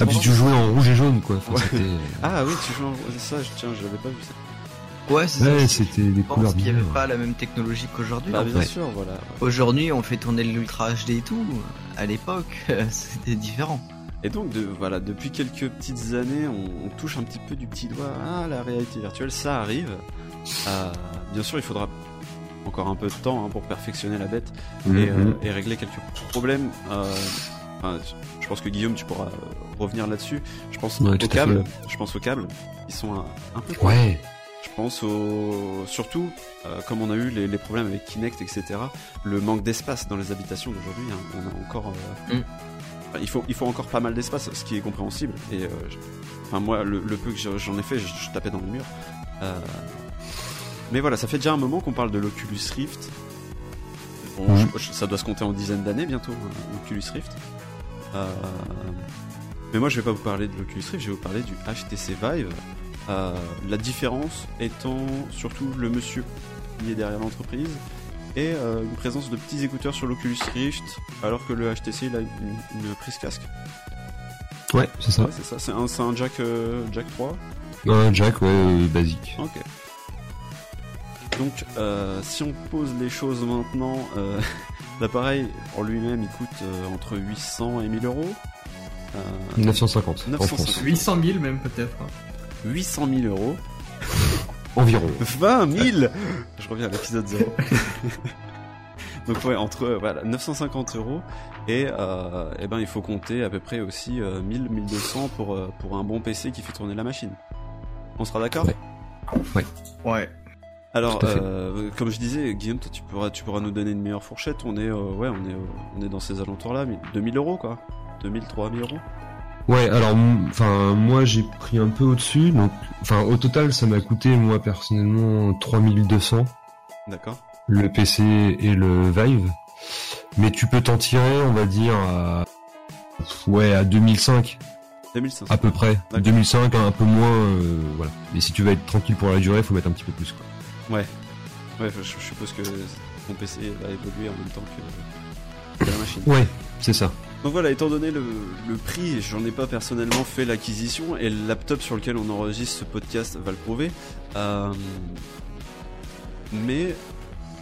Ah, puis tu jouais en rouge et jaune, quoi. Enfin, Ouais. c'était- Ah oui, tu joues en... ça, je- tiens, je l'avais pas vu ça. Ouais, c'est ça. Ouais, Je c'était des couleurs qu'il n'y avait pas la même technologie qu'aujourd'hui. Bah en bien sûr, voilà. Aujourd'hui, on fait tourner l'Ultra HD et tout. À l'époque, c'était différent. Et donc, de, voilà, depuis quelques petites années, on, on touche un petit peu du petit doigt à la réalité virtuelle, ça arrive. Euh, bien sûr, il faudra encore un peu de temps hein, pour perfectionner la bête et, Mhm. euh, et régler quelques problèmes. Euh, enfin, je pense que Guillaume, tu pourras euh, revenir là-dessus. Je pense Ouais, aux câbles. Je pense aux câbles. Ils sont un, un peu. Ouais. Je pense au surtout euh, comme on a eu les, les problèmes avec Kinect, etc. Le manque d'espace dans les habitations d'aujourd'hui. hein, on a encore. euh, Mm. enfin, il faut il faut encore pas mal d'espace, ce qui est compréhensible. Et euh, je- enfin moi, le, le peu que j'en ai fait, je, je tapais dans le mur. Euh, mais voilà, ça fait déjà un moment qu'on parle de l'Oculus Rift. Bon, je- je- ça doit se compter en dizaines d'années bientôt, hein, Oculus Rift. Euh, mais moi, je vais pas vous parler de l'Oculus Rift, je vais vous parler du HTC Vive. Euh, la différence étant surtout le monsieur qui est derrière l'entreprise et euh, une présence de petits écouteurs sur l'Oculus Rift, alors que le HTC il a une, une prise casque. Ouais, c'est ça. Ouais, c'est ça. C'est un, c'est un jack, euh, jack 3. Un jack, ouais, basique. Ok. Donc, si on pose les choses maintenant, l'appareil en lui-même il coûte euh, entre 800 et 1000 euros. Euh, 950 en 950. France. 800 000 même peut-être. hein. 800 000 euros. Environ. 20 000 Je reviens à l'épisode 0. Donc ouais, entre euh, voilà, 950 euros et, euh, eh ben, il faut compter à peu près aussi euh, 1000, 1200 pour, euh, pour un bon PC qui fait tourner la machine. On sera d'accord? Ouais. Ouais. Ouais. Alors, euh, comme je disais, Guillaume, toi, tu pourras, tu pourras nous donner une meilleure fourchette. On est, euh, ouais, on est, on est dans ces alentours-là, mais 2000 euros, quoi. 2000, 3000 euros. Ouais, alors, enfin, moi j'ai pris un peu au-dessus, donc, enfin, au total, ça m'a coûté, moi personnellement, 3200, D'accord. le PC et le Vive. Mais tu peux t'en tirer, on va dire, à, ouais, à 2005, 2500. à peu près. D'accord. 2005, un peu moins, euh, voilà. Mais si tu veux être tranquille pour la durée, faut mettre un petit peu plus, quoi. Ouais. Ouais, je, je suppose que ton PC va évoluer en même temps que, que la machine. Ouais, c'est ça. Donc voilà, étant donné le, le prix, j'en ai pas personnellement fait l'acquisition et le laptop sur lequel on enregistre ce podcast va le prouver. Euh, mais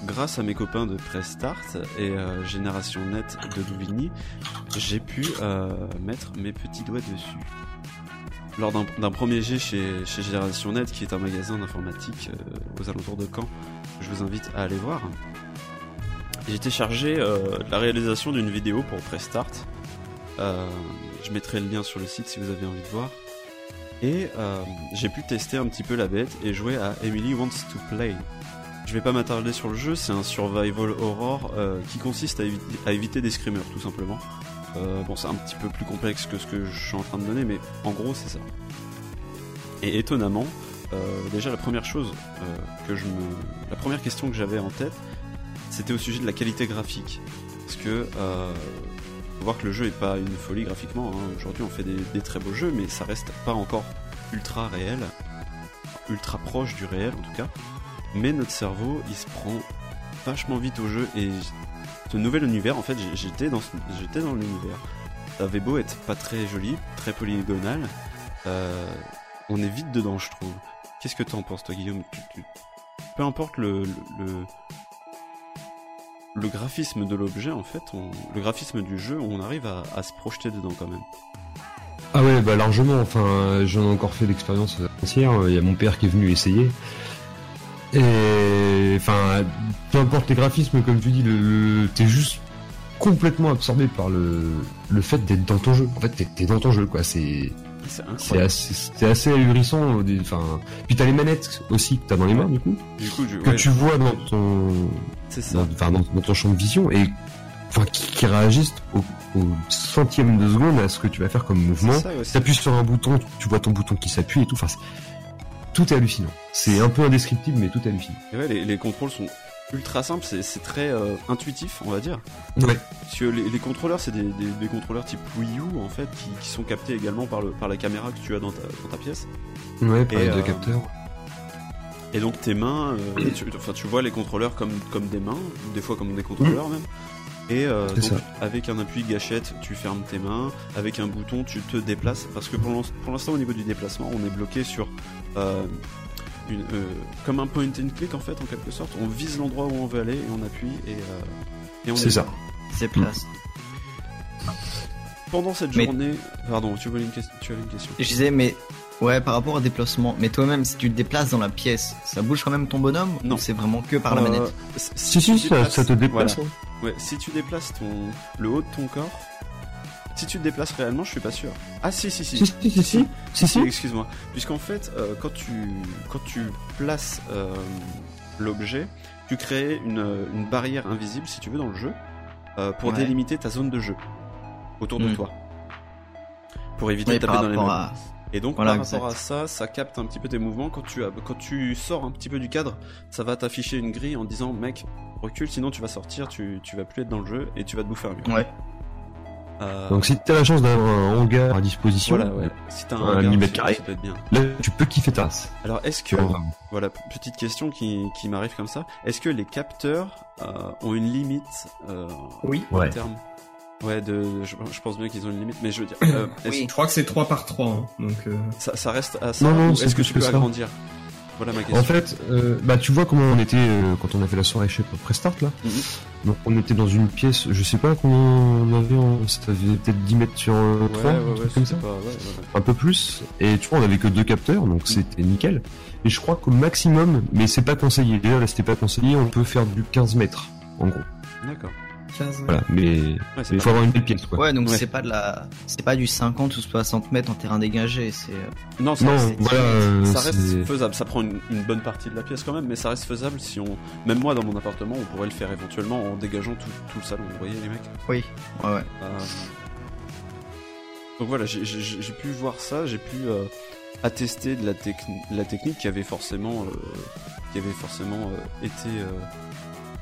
grâce à mes copains de Press Start et euh, Génération Net de Louvigny, j'ai pu euh, mettre mes petits doigts dessus. Lors d'un premier jet chez, chez Génération Net, qui est un magasin d'informatique euh, aux alentours de Caen, je vous invite à aller voir, été chargé euh, de la réalisation d'une vidéo pour Press Start. Euh, je mettrai le lien sur le site si vous avez envie de voir. Et j'ai pu tester un petit peu la bête et jouer à Emily Wants to Play. Je vais pas m'attarder sur le jeu, c'est un survival horror qui consiste à, à éviter des screamers tout simplement. Euh, bon, c'est un petit peu plus complexe que ce que je suis en train de donner, mais en gros, c'est ça. Et étonnamment, euh, déjà la première chose euh, que je me, la première question que j'avais en tête, c'était au sujet de la qualité graphique, parce que voir que le jeu est pas une folie graphiquement. hein. Aujourd'hui, on fait des très beaux jeux, mais ça reste pas encore ultra réel, ultra proche du réel en tout cas. Mais notre cerveau, il se prend vachement vite au jeu et ce nouvel univers, en fait, j'étais dans, j'étais dans l'univers. Avait beau être pas très joli, très polygonal, euh, on est vite dedans, je trouve. Qu'est-ce que t'en penses, toi, Guillaume? Peu importe le, le, le, graphisme de l'objet, en fait, le graphisme du jeu, on arrive à, se projeter dedans quand même. Ah ouais, bah largement. Enfin, j'en ai encore fait l'expérience entière. Il y a mon père qui est venu essayer. Et enfin, peu importe les graphismes, comme tu dis, le, le- t'es juste complètement absorbé par le, le fait d'être dans ton jeu. En fait, t'es, t'es dans ton jeu, quoi. C'est, C'est assez, c'est assez ahurissant. Enfin, puis t'as les manettes aussi que t'as dans les mains, du coup, Du coup, je, que ouais, tu vois dans ton, c'est ça. dans, enfin, dans, dans ton champ de vision et enfin qui, qui réagissent au, au centième de seconde à ce que tu vas faire comme mouvement. Ouais, T'appuies sur un bouton, tu vois ton bouton qui s'appuie et tout. Enfin, tout est hallucinant. C'est un peu indescriptible, mais tout est hallucinant. Et ouais, les, les contrôles sont ultra simples, c'est, très euh, intuitif, on va dire. Ouais. Parce que les, les contrôleurs, c'est des, des, des contrôleurs type Wii U, en fait, qui, qui sont captés également par, le, par la caméra que tu as dans ta, dans ta pièce. Ouais, par les deux euh, capteurs. Et donc tes mains, euh, tu, enfin, tu vois les contrôleurs comme, comme des mains, des fois comme des contrôleurs même. Et euh, C'est donc, ça. avec un appui gâchette, tu fermes tes mains. Avec un bouton, tu te déplaces. Parce que pour l'in- pour l'instant, au niveau du déplacement, on est bloqué sur une, euh, comme un point and click en fait, en quelque sorte. On vise l'endroit où on veut aller et on appuie et, euh, et on C'est est ça. C'est place. Pendant cette Mais- journée, pardon, tu, voulais une ques- tu avais une question. Je disais, mais ouais, par rapport au déplacement, mais toi-même, si tu te déplaces dans la pièce, ça bouge quand même ton bonhomme Non. C'est vraiment que par la Euh, manette? Si- Si, tu si, ça, déplaces- ça te déplace. voilà. hein. Ouais, si tu déplaces ton le haut de ton corps, si tu te déplaces réellement, je suis pas sûr. Ah si si si. Si, si, si, si. Excuse-moi. Puisqu'en fait, euh, quand tu quand tu places euh, l'objet, tu crées une, une barrière invisible, si tu veux, dans le jeu, euh, pour Ouais. délimiter ta zone de jeu autour de Hmm. toi, pour éviter Oui, de taper dans les meubles. à- Et donc Voilà, par rapport à ça, ça capte un petit peu tes mouvements. Quand tu, as, quand tu sors un petit peu du cadre, ça va t'afficher une grille en disant mec, recule, sinon tu vas sortir, tu, tu vas plus être dans le jeu et tu vas te bouffer un mur. Ouais. Euh, Donc si t'as la chance d'avoir un hangar à disposition, voilà, ouais. Si t'as un, un hangar, 10 ça- mètres carrés, ça peut être bien. là tu peux kiffer ta race. Alors est-ce que, Ouais. voilà, petite question qui, qui m'arrive comme ça, est-ce que les capteurs euh, ont une limite euh, Oui. en Ouais. termes? Ouais, de, je, je pense bien qu'ils ont une limite, mais je veux dire, euh, Oui. Je crois que c'est 3 par 3, hein, donc... euh, ça, ça reste à ça est-ce que plus tu que peux ça. Voilà ma question. En fait, euh, bah tu vois comment on était euh, quand on a fait la soirée chez Prestart là. Mhm. Donc on était dans une pièce, je sais pas combien on avait, ça faisait peut-être 10 mètres sur euh, ouais, 3, ouais, un ouais, truc comme ça. pas- un peu plus. Et tu vois, on avait que deux capteurs, donc c'était nickel. Et je crois qu'au maximum, mais c'est pas conseillé. Déjà là, c'était pas conseillé. On peut faire du 15 mètres, en gros. D'accord. 15 Voilà, mais il faut avoir une belle pièce, quoi. Ouais, donc Ouais. c'est pas de la, c'est pas du 50 ou 60 mètres en terrain dégagé, c'est. euh, Non, ça, Non, reste- voilà, euh, ça reste faisable. Ça prend une, une bonne partie de la pièce quand même, mais ça reste faisable si on. Même moi, dans mon appartement, on pourrait le faire éventuellement en dégageant tout, tout le salon. Vous voyez, les mecs? Oui. Ouais, ouais. Euh, Donc voilà, j'ai- pu voir ça, j'ai pu euh, attester de la, techni- la technique qui avait forcément, euh, qui avait forcément euh, été.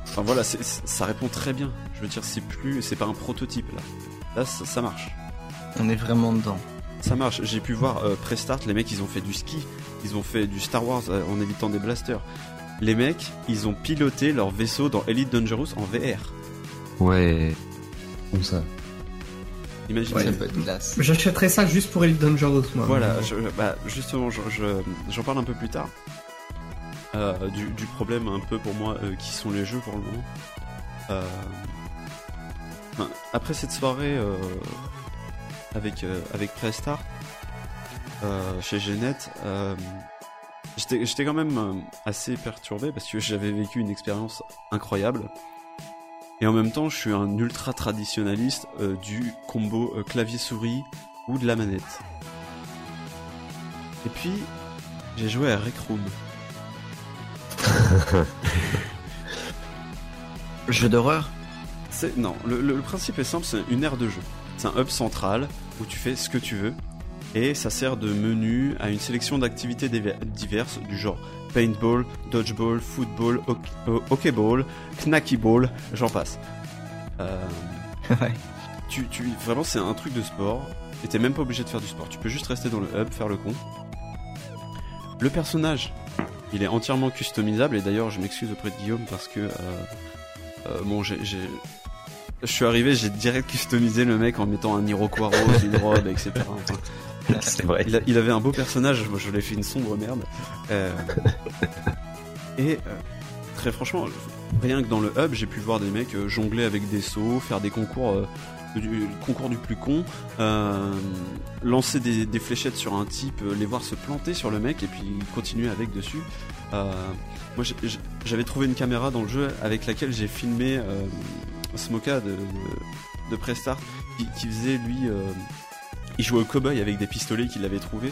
Enfin voilà, ça répond très bien. Je veux dire, c'est plus, c'est pas un prototype là. Là, ça, ça marche. On est vraiment dedans. Ça marche. J'ai pu voir euh, Prestart, les mecs, ils ont fait du ski, ils ont fait du Star Wars euh, en évitant des blasters. Les mecs, ils ont piloté leur vaisseau dans Elite Dangerous en VR. Ouais. Comme ça? Imagine Ouais, ça. J'achèterais ça juste pour Elite Dangerous, moi. Voilà, Mais je- bah, justement, je- je- j'en parle un peu plus tard. Euh, du, problème un peu pour moi euh, qui sont les jeux pour le moment. Euh, après cette soirée avec avec Prestar chez euh, j'étais quand même assez perturbé parce que j'avais vécu une expérience incroyable. Et en même temps, je suis un ultra traditionnaliste du combo clavier-souris ou de la manette. Et puis, j'ai joué à Rec Room. Jeu d'horreur C'est non, le, le- le principe est simple, c'est une aire de jeu. C'est un hub central où tu fais ce que tu veux et ça sert de menu à une sélection d'activités diver- diverses du genre paintball, dodgeball, football, hockey- euh, hockeyball, knackyball, j'en passe. Euh, Ouais. tu, tu, vraiment, c'est un truc de sport. Et t'es même pas obligé de faire du sport. Tu peux juste rester dans le hub, faire le con. Le personnage, il est entièrement customisable. Et d'ailleurs, je m'excuse auprès de Guillaume parce que euh, euh, bon, j'ai, je suis arrivé, j'ai direct customisé le mec en mettant un Iroquois rose, une robe, etc. Enfin, C'est vrai. il, a- il avait un beau personnage, moi je l'ai fait une sombre merde. Euh, et euh, très franchement, rien que dans le hub, j'ai pu voir des mecs jongler avec des sauts, faire des concours, du concours du plus con, euh, lancer des, fléchettes sur un type, euh, les voir se planter sur le mec et puis continuer avec dessus. Euh, moi j'avais trouvé une caméra dans le jeu avec laquelle j'ai filmé Smoka de, de, Prestart qui, faisait lui. il jouait au cowboy avec des pistolets qu'il avait trouvé.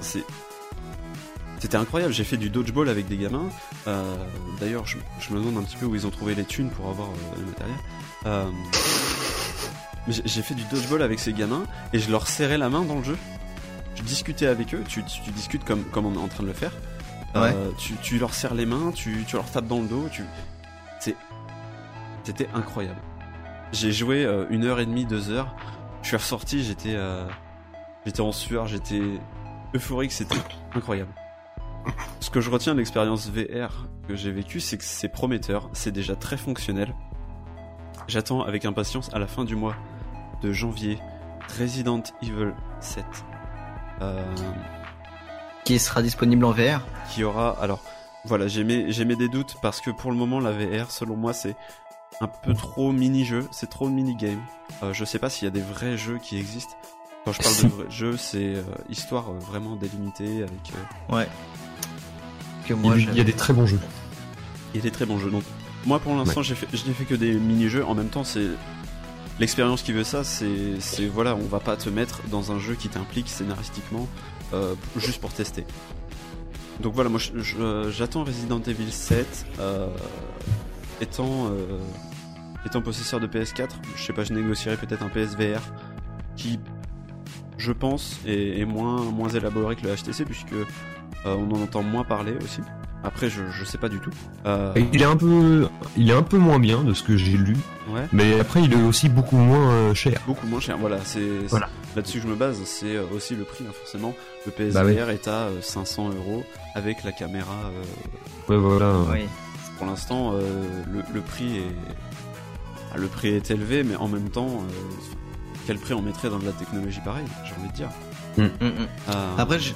C'était incroyable. J'ai fait du dodgeball avec des gamins. D'ailleurs, je, me demande un petit peu où ils ont trouvé les thunes pour avoir le matériel. J'ai- fait du dodgeball avec ces gamins et je leur serrais la main dans le jeu. Je discutais avec eux. Tu, tu discutes comme, comme on est en train de le faire. Euh, tu, tu leur serres les mains, tu, tu leur tapes dans le dos. Tu... C'était incroyable. J'ai joué euh, une heure et demie, deux heures. Je suis ressorti, j'étais euh, j'étais en sueur, j'étais euphorique, c'était incroyable. Ce que je retiens de l'expérience VR que j'ai vécue, c'est que c'est prometteur, c'est déjà très fonctionnel. J'attends avec impatience à la fin du mois de janvier Resident Evil 7. Euh, Qui sera disponible en VR qui aura. Alors, voilà, j'ai mis, j'ai mis des doutes parce que pour le moment, la VR, selon moi, c'est un peu trop mini-jeu, c'est trop mini-game. Euh, je sais pas s'il y a des vrais jeux qui existent. Quand je parle de vrais jeux, c'est euh, histoire euh, vraiment délimitée avec. euh, Ouais. Que moi, il y a des très bons jeux. Il y a des très bons jeux. Donc, moi pour l'instant, j'ai fait, je n'ai fait que des mini-jeux. En même temps, c'est l'expérience qui veut ça. C'est, voilà, on va pas te mettre dans un jeu qui t'implique scénaristiquement euh, juste pour tester. Donc voilà, moi j'attends Resident Evil 7. euh, étant euh, étant possesseur de PS4, je sais pas, je négocierais peut-être un PSVR qui je pense, est, moins, moins élaboré que le HTC, puisque on en entend moins parler aussi. Après, je, je sais pas du tout. Euh, Il est un peu, il est un peu moins bien de ce que j'ai lu, ouais. mais après il est aussi beaucoup moins euh, cher. Beaucoup moins cher, voilà, c'est Voilà. là-dessus que je me base, c'est euh, aussi le prix, hein, forcément. Le PSVR Bah est à euh, 500 euros avec la caméra. euh, Ouais, voilà. Oui. pour l'instant, euh, le, le prix est ah, le prix est élevé, mais en même temps, euh, quel prix on mettrait dans de la technologie pareille J'ai envie de dire. Mm, mm. Euh, Après, je-.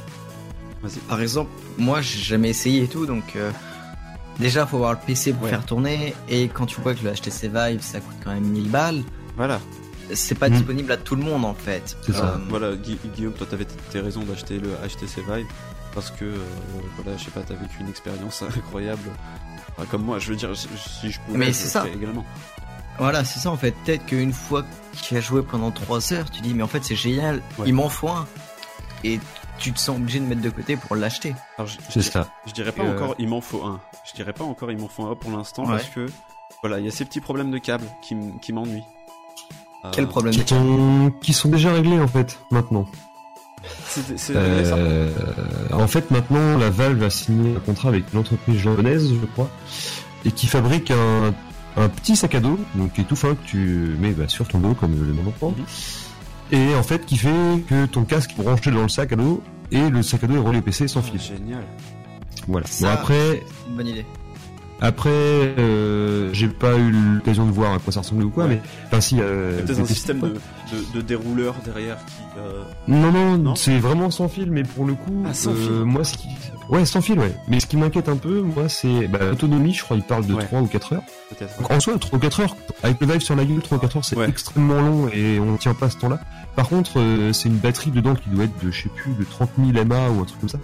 Par exemple, moi, j'ai jamais essayé et tout, donc euh, déjà, faut avoir le PC pour Ouais. faire tourner. Et quand tu vois que le HTC Vive, ça coûte quand même 1000 balles, Voilà, c'est pas Mm. disponible à tout le monde en fait. C'est ça. Euh, voilà, Gui- Guillaume, toi, t'avais tes raisons d'acheter le HTC Vive parce que, euh, voilà, je sais pas, t'as vécu une expérience incroyable. Enfin, comme moi, je veux dire, si je pouvais, Mais je ça. ferais également. Voilà, c'est ça en fait. Peut-être qu'une fois qu'il a joué pendant 3 heures, tu dis, mais en fait, c'est génial, Ouais. il m'en faut un. Et tu te sens obligé de mettre de côté pour l'acheter. Alors, je, C'est ça. je dirais pas Euh, encore, il m'en faut un. Je dirais pas encore, il m'en faut un pour l'instant Ouais. parce que, voilà, il y a ces petits problèmes de câble qui, m- qui m'ennuient. Euh, Quel problème Qui sont, qui sont déjà réglés en fait maintenant. Euh, en fait, maintenant, la Valve a signé un contrat avec une entreprise japonaise, je crois, et qui fabrique un, un petit sac à dos, donc qui est tout fin que tu mets bah, sur ton dos comme le nom l'entend. Et en fait qui fait que ton casque est branché dans le sac à dos et le sac à dos est relié au PC sans fil. Génial. Voilà. Ça, Bon, après, c'est une bonne idée. après, euh, j'ai pas eu l'occasion de voir à quoi ça ressemblait ou quoi, Ouais. mais enfin si. Euh, Peut-être un système de, de, de dérouleur derrière qui. Euh, Non, non, Non c'est vraiment sans fil, mais pour le coup, Ah, sans euh, fil. moi, ce qui... ouais, sans fil, ouais. Mais ce qui m'inquiète un peu, moi, c'est bah, l'autonomie. Je crois il parle de Ouais. 3 ou 4 heures. Donc, en soi, 3 ou 4 heures, avec le Vive sur la gueule, 3 ou 4 heures, c'est Ouais. extrêmement long et on tient pas ce temps-là. Par contre, euh, c'est une batterie dedans qui doit être de, je sais plus, de 30 000 mAh ou un truc comme ça.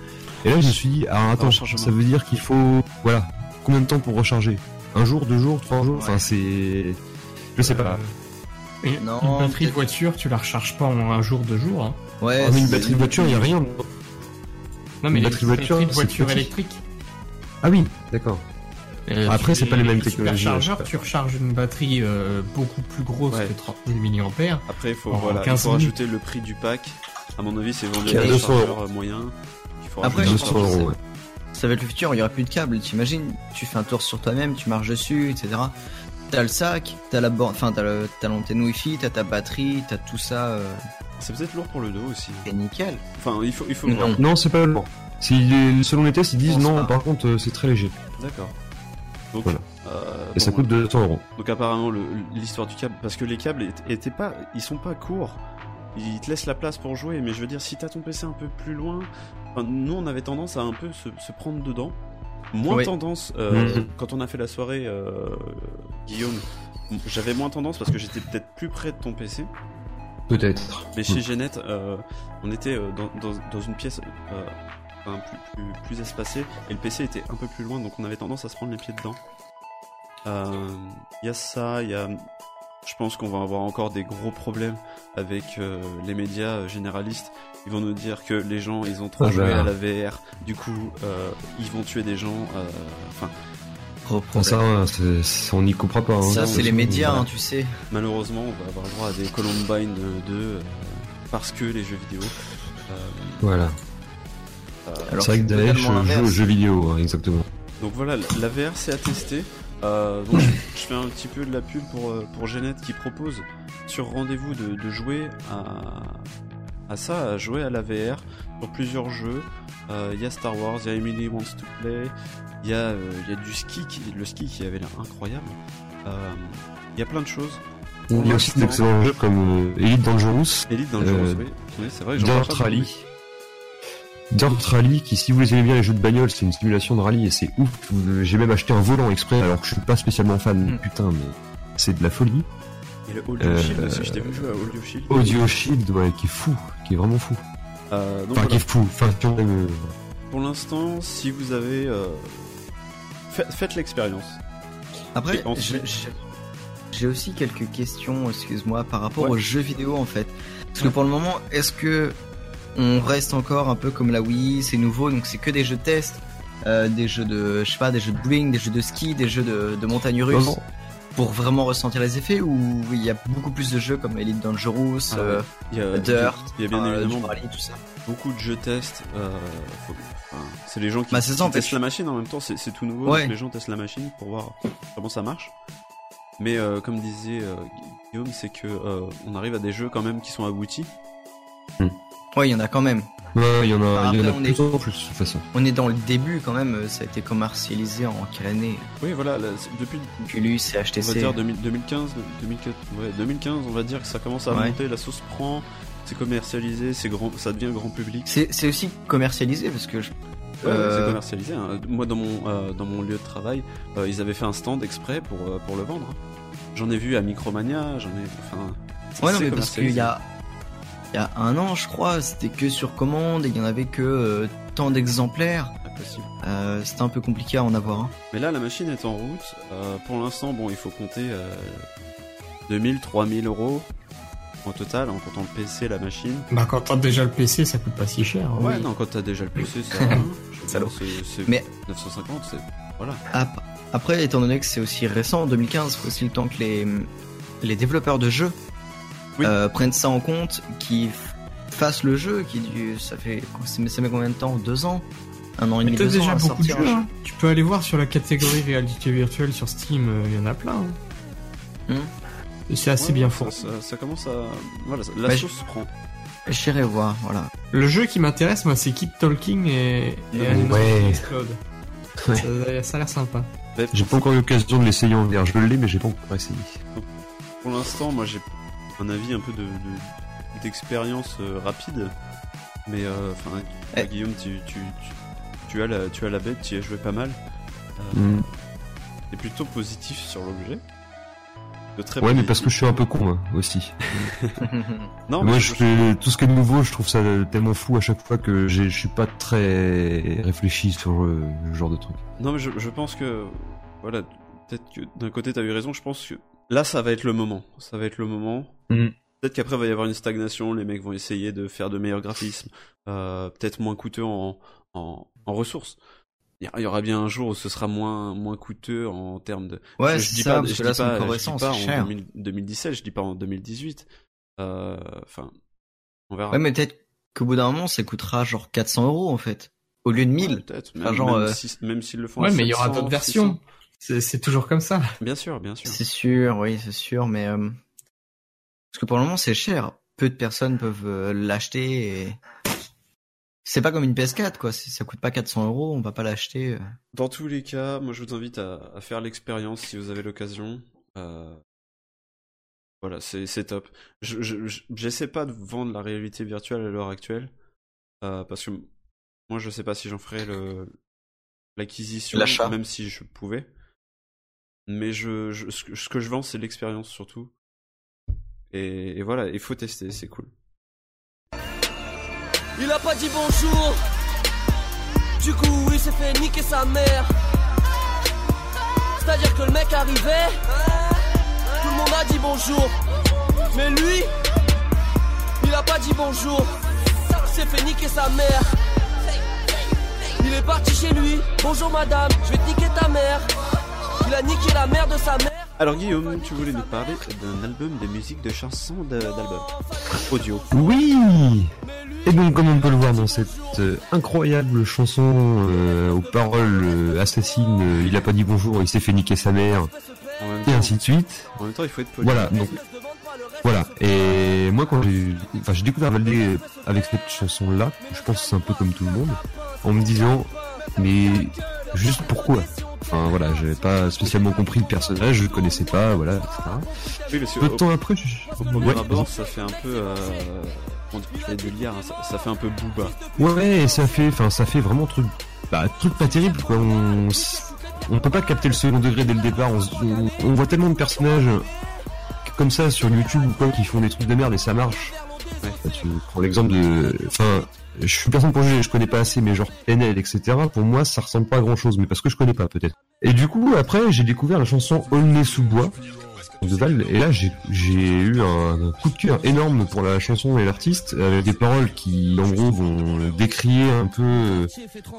Et là, je me suis dit, ah, attends, ça veut dire qu'il faut, voilà, combien de temps pour recharger? Un jour, deux jours, trois jours? Enfin, c'est, je sais pas. Une, Non, une batterie de voiture, tu la recharges pas en un jour, deux jours. Hein. Ouais, Ah, mais une batterie de voiture, il y a rien. Non, mais Une les batterie de voiture, batteries de c'est voiture électrique. Ah oui, d'accord. Euh, Après, c'est pas les mêmes technologies, sais tu recharges une batterie euh, beaucoup plus grosse Ouais. que 30 000 mAh. Après, il faut, voilà, il 15 faut rajouter le prix du pack. À mon avis, c'est vendu à à un 200 chargeur euros. moyen. Il faut Après, rajouter un je 200 pense que chargeur. euros, ouais. ça va être le futur, il y aura plus de câbles. T'imagines, tu fais un tour sur toi-même, tu marches dessus, etc. T'as le sac, t'as la borne, enfin t'as l'antenne Wi-Fi, t'as ta batterie, t'as tout ça, euh, C'est peut-être lourd pour le dos aussi. c'est nickel. Enfin, il faut, il faut Non. voir. Non, c'est pas lourd. Selon les tests, ils disent non, pas. par contre, euh, c'est très léger. D'accord. Donc, Voilà. euh, Et ça coûte 200 euros. Donc apparemment l'histoire du câble, parce que les câbles étaient- étaient pas, ils sont pas courts. Ils te laissent la place pour jouer, mais je veux dire si t'as ton PC un peu plus loin, enfin, nous on avait tendance à un peu se, se prendre dedans. Moins Oui. tendance euh, Mhm. quand on a fait la soirée, euh, Guillaume. J'avais moins tendance parce que j'étais peut-être plus près de ton PC. Peut-être. Mais chez Genette, euh, on était dans, dans, dans une pièce euh, enfin, plus, plus, plus espacée et le PC était un peu plus loin, donc on avait tendance à se prendre les pieds dedans. Il y a ça, il y a. Je pense qu'on va avoir encore des gros problèmes avec euh, les médias généralistes. Ils vont nous dire que les gens, ils ont trop Ah joué bah. à la VR. Du coup, euh, ils vont tuer des gens. euh, Enfin, problème. ça, c'est- c'est- on n'y comprend pas. hein. ça, c'est les médias, voilà. hein, tu sais. malheureusement, on va avoir le droit à des Columbine 2 euh, parce que les jeux vidéo. Euh, Voilà. Alors C'est vrai que Daesh joue aux jeux vidéo, hein, exactement. Donc voilà, la VR c'est à tester. Euh, donc je, fais un petit peu de la pub pour, pour Genette qui propose sur rendez-vous de, de jouer à, à ça, à jouer à la VR sur plusieurs jeux. Euh, Il y a Star Wars, il y a Emily Wants to Play, il y, a, euh, y a du ski, qui, le ski qui avait l'air incroyable. Euh, Il y a plein de choses. Il y a aussi d'excellents jeux comme Elite Dangerous, Elite Dangerous, oui. Oui, c'est vrai Dirt Rally. Dirt Rally, qui si vous les aimez bien les jeux de bagnole, c'est une simulation de rallye et c'est ouf. J'ai même acheté un volant exprès alors que je suis pas spécialement fan. Mm. Putain, mais c'est de la folie. Et le Audio Euh, Shield aussi, je t'ai vu jouer à Audio Shield. Audio Shield, ouais, qui est fou, qui est vraiment fou. Euh, donc Enfin, voilà. qui est fou. Enfin, euh, Pour l'instant, si vous avez... euh, fait- faites l'expérience. Après, ensuite- j'ai- aussi quelques questions, excuse-moi, par rapport Ouais. aux jeux vidéo en fait. Parce que pour le moment, est-ce que on reste encore un peu comme la Wii, c'est nouveau, donc c'est que des jeux de test, euh, des jeux de, je sais pas, des jeux de bowling, des jeux de ski, des jeux de, de montagne russe? non, non. Pour vraiment ressentir les effets ou il y a beaucoup plus de jeux comme Elite Dangerous, Ah euh, ouais. Il y a, Dirt, il y a bien euh, évidemment du rallye, tout ça. beaucoup de jeux tests. euh, faut- enfin, c'est les gens qui, Bah, fait. testent la machine en même temps. C'est tout nouveau. Ouais. donc les gens testent la machine pour voir comment ça marche. Mais euh, comme disait euh, Guillaume, c'est que euh, on arrive à des jeux quand même qui sont aboutis. Ouais, il y en a quand même. Ouais, il y en a, il y en Après, a on de est- plus en plus, de toute façon. On est dans le début quand même, ça a été commercialisé en quelle année Oui, voilà. là, c'est- depuis Oculus et on va HTC. dire 2000 2015, 2004, ouais, 2015, on va dire que ça commence à Ouais. monter, la sauce prend, c'est commercialisé, c'est grand, ça devient grand public. C'est c'est aussi commercialisé parce que je- Ouais, ouais, euh, c'est commercialisé. hein. Moi, dans mon euh, dans mon lieu de travail, euh, ils avaient fait un stand exprès pour euh, pour le vendre. J'en ai vu à Micromania, j'en ai, enfin. Ouais, non, c'est mais parce qu'il y a, il y a un an, je crois, c'était que sur commande et il y en avait que euh, tant d'exemplaires. Impossible. Euh, c'était un peu compliqué à en avoir. hein. Mais là, la machine est en route. Euh, pour l'instant, bon, il faut compter euh, 2000, 3000 euros en total, en comptant le PC, la machine. Bah, quand t'as déjà le PC, ça coûte pas si cher. hein. Ouais, non, quand t'as déjà le PC, ça. va, hein. Je sais Salaud. pas, c'est- c'est Mais- 950, c'est voilà. Ap- Après, étant donné que c'est aussi récent, en 2015, faut aussi le temps que les, les développeurs de jeux Oui. euh, prennent ça en compte, qui fassent le jeu, qui du- ça fait ça met ça met combien de temps? Deux ans? Un an et demi, deux ans déjà à beaucoup de sortir jeux. jeu. hein. Tu peux aller voir sur la catégorie réalité virtuelle sur Steam, euh, il y en a plein. hein. Hmm. Et c'est assez Ouais, bien fait. Ça, ça- ça commence à. Voilà, ça- la Bah, sauce prend. J'irai voir, voilà. Le jeu qui m'intéresse, moi, c'est Keep Talking et, et Ouais. Animal Explode. Ouais. Ça, ça a l'air sympa. J'ai pas encore eu l'occasion de l'essayer en VR. Je l'ai, mais j'ai pas encore essayé. Pour l'instant, moi j'ai un avis un peu de de- d'expérience euh, rapide, mais euh, enfin Eh. Guillaume, tu, tu, tu, tu as la tu as la bête, tu y as joué pas mal. Euh, Mm. T'es plutôt positif sur l'objet. De très Ouais, mais parce que je suis un peu con hein, aussi. non, Moi, je- je fais tout ce qui est nouveau, je trouve ça tellement fou à chaque fois que je suis pas très réfléchi sur le, le genre de truc. Non, mais je, je pense que voilà, peut-être que d'un côté t'as eu raison. Je pense que là, ça va être le moment. Ça va être le moment. Mm. Peut-être qu'après va y avoir une stagnation. Les mecs vont essayer de faire de meilleurs graphismes, euh, peut-être moins coûteux en, en, en ressources. Il y il aura bien un jour où ce sera moins moins coûteux en termes de. Ouais, je, je dis ça, pas, je dis là, c'est pas, je dis pas en cher. 2000 2017, je dis pas en 2018. Euh, Enfin, on verra. Ouais, mais peut-être qu'au bout d'un moment, ça coûtera genre 400 euros en fait. Au lieu de 1000. Ouais, peut-être. Enfin, Même, genre, même euh, si- même s'ils le font. Ouais, à mais il y aura 700, d'autres versions. 600. C'est c'est toujours comme ça. Bien sûr, bien sûr. C'est sûr, oui, c'est sûr, mais euh, parce que pour le moment, c'est cher. Peu de personnes peuvent euh, l'acheter. Et... C'est pas comme une PS4, quoi. Ça coûte pas 400 euros, on va pas l'acheter. euh. Dans tous les cas, moi je vous invite à, à faire l'expérience si vous avez l'occasion. Euh, Voilà, c'est top. Je je- je- j'essaie pas de vendre la réalité virtuelle à l'heure actuelle euh, parce que moi je sais pas si j'en ferai l'acquisition, même si je pouvais. Mais je, ce que je vends c'est l'expérience surtout. Et, voilà, il faut tester, c'est cool. Il a pas dit bonjour. Du coup, il s'est fait niquer sa mère. C'est-à-dire que le mec arrivait. Tout le monde a dit bonjour. Mais lui, il a pas dit bonjour. S'est fait niquer sa mère. Il est parti chez lui. Bonjour madame, je vais te niquer ta mère. Il a niqué la mère de sa mère. Alors Guillaume, tu voulais nous parler d'un album de musique de chansons d'album audio. Oui Et donc, comme on peut le voir dans cette euh, incroyable chanson euh, aux paroles euh, assassines, il a pas dit bonjour, il s'est fait niquer sa mère, et temps, ainsi de suite. en même temps, il faut être poli. Voilà, donc voilà. Et moi, quand j'ai, enfin, j'ai découvert Valdé avec cette chanson-là, je pense que c'est un peu comme tout le monde, en me disant, mais juste pourquoi? Enfin voilà, j'avais pas spécialement compris le personnage, je le connaissais pas, voilà, etc. Oui, parce que Peu de temps après, je... Au premier Ouais, abord, ça fait un peu. Euh, on dit de lire, hein, ça, ça fait un peu booba. Ouais, et ça fait, enfin, ça fait vraiment truc, bah, truc pas terrible, quoi. On, peut pas capter le second degré dès le départ. On, s- on- on voit tellement de personnages comme ça sur YouTube ou quoi qui font des trucs de merde et ça marche. Bah, Tu prends l'exemple de, enfin, je suis personne pour juger, je connais pas assez, mais genre NL, etc. Pour moi, ça ressemble pas à grand chose, mais parce que je connais pas peut-être. Et du coup, après, j'ai découvert la chanson Aulnay sous bois. Et là, j'ai eu un, coup de cœur énorme pour la chanson et l'artiste, avec des paroles qui, en gros, vont décrier un peu euh,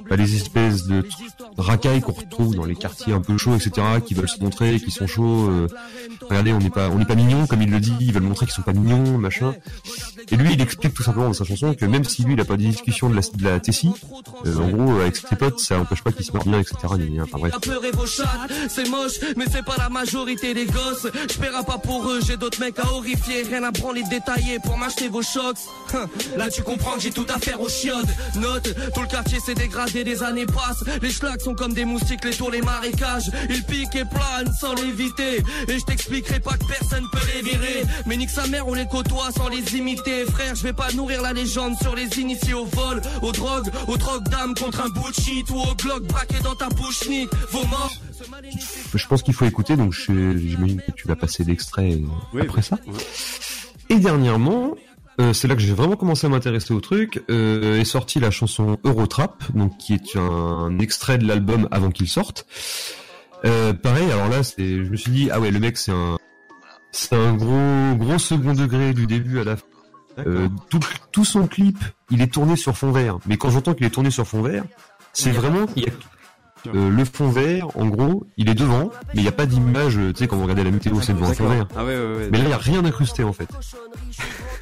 bah, les espèces de racailles qu'on retrouve dans les quartiers un peu chauds, etc., qui veulent se montrer, qui sont chauds. euh, regardez, on n'est pas, on n'est pas mignons, comme il le dit. Ils veulent montrer qu'ils sont pas mignons, machin. Et lui, il explique tout simplement dans sa chanson que même si lui, il a pas de discussion de la, de la Tessie, euh, en gros, avec ses potes, ça empêche pas qu'il se marre bien, etc. Je paierai pas pour eux, j'ai d'autres mecs à horrifier. Rien à prendre les détailler pour m'acheter vos chocs. Hein, Là, tu comprends que j'ai tout à faire aux chiottes. Note, tout le quartier s'est dégradé, des années passent. Les schlags sont comme des moustiques, les tours, les marécages. Ils piquent et planent sans l'éviter. Et je t'expliquerai pas que personne peut les virer. Mais nique sa mère, on les côtoie sans les imiter. Frère, je vais pas nourrir la légende sur les initiés au vol, aux drogues, aux drogues d'âme contre un bout de shit ou au glock braqué dans ta bouche nique. Vos morts. Je pense qu'il faut écouter, donc j'imagine que tu vas passer l'extrait Oui, après oui. ça. Ouais. Et dernièrement, euh, c'est là que j'ai vraiment commencé à m'intéresser au truc, euh, est sortie la chanson Eurotrap, donc qui est un extrait de l'album avant qu'il sorte. Euh, pareil, alors là, c'est, je me suis dit, ah ouais, le mec, c'est un, c'est un gros, gros second degré du début à la fin. Euh, tout, tout son clip, il est tourné sur fond vert. Mais quand j'entends qu'il est tourné sur fond vert, c'est vraiment il y a euh, le fond vert, en gros, il est devant, mais il n'y a pas d'image, tu sais, quand vous regardez la météo, c'est devant le fond vert. Ah ouais, ouais, ouais. Mais là, il n'y a rien incrusté, en fait.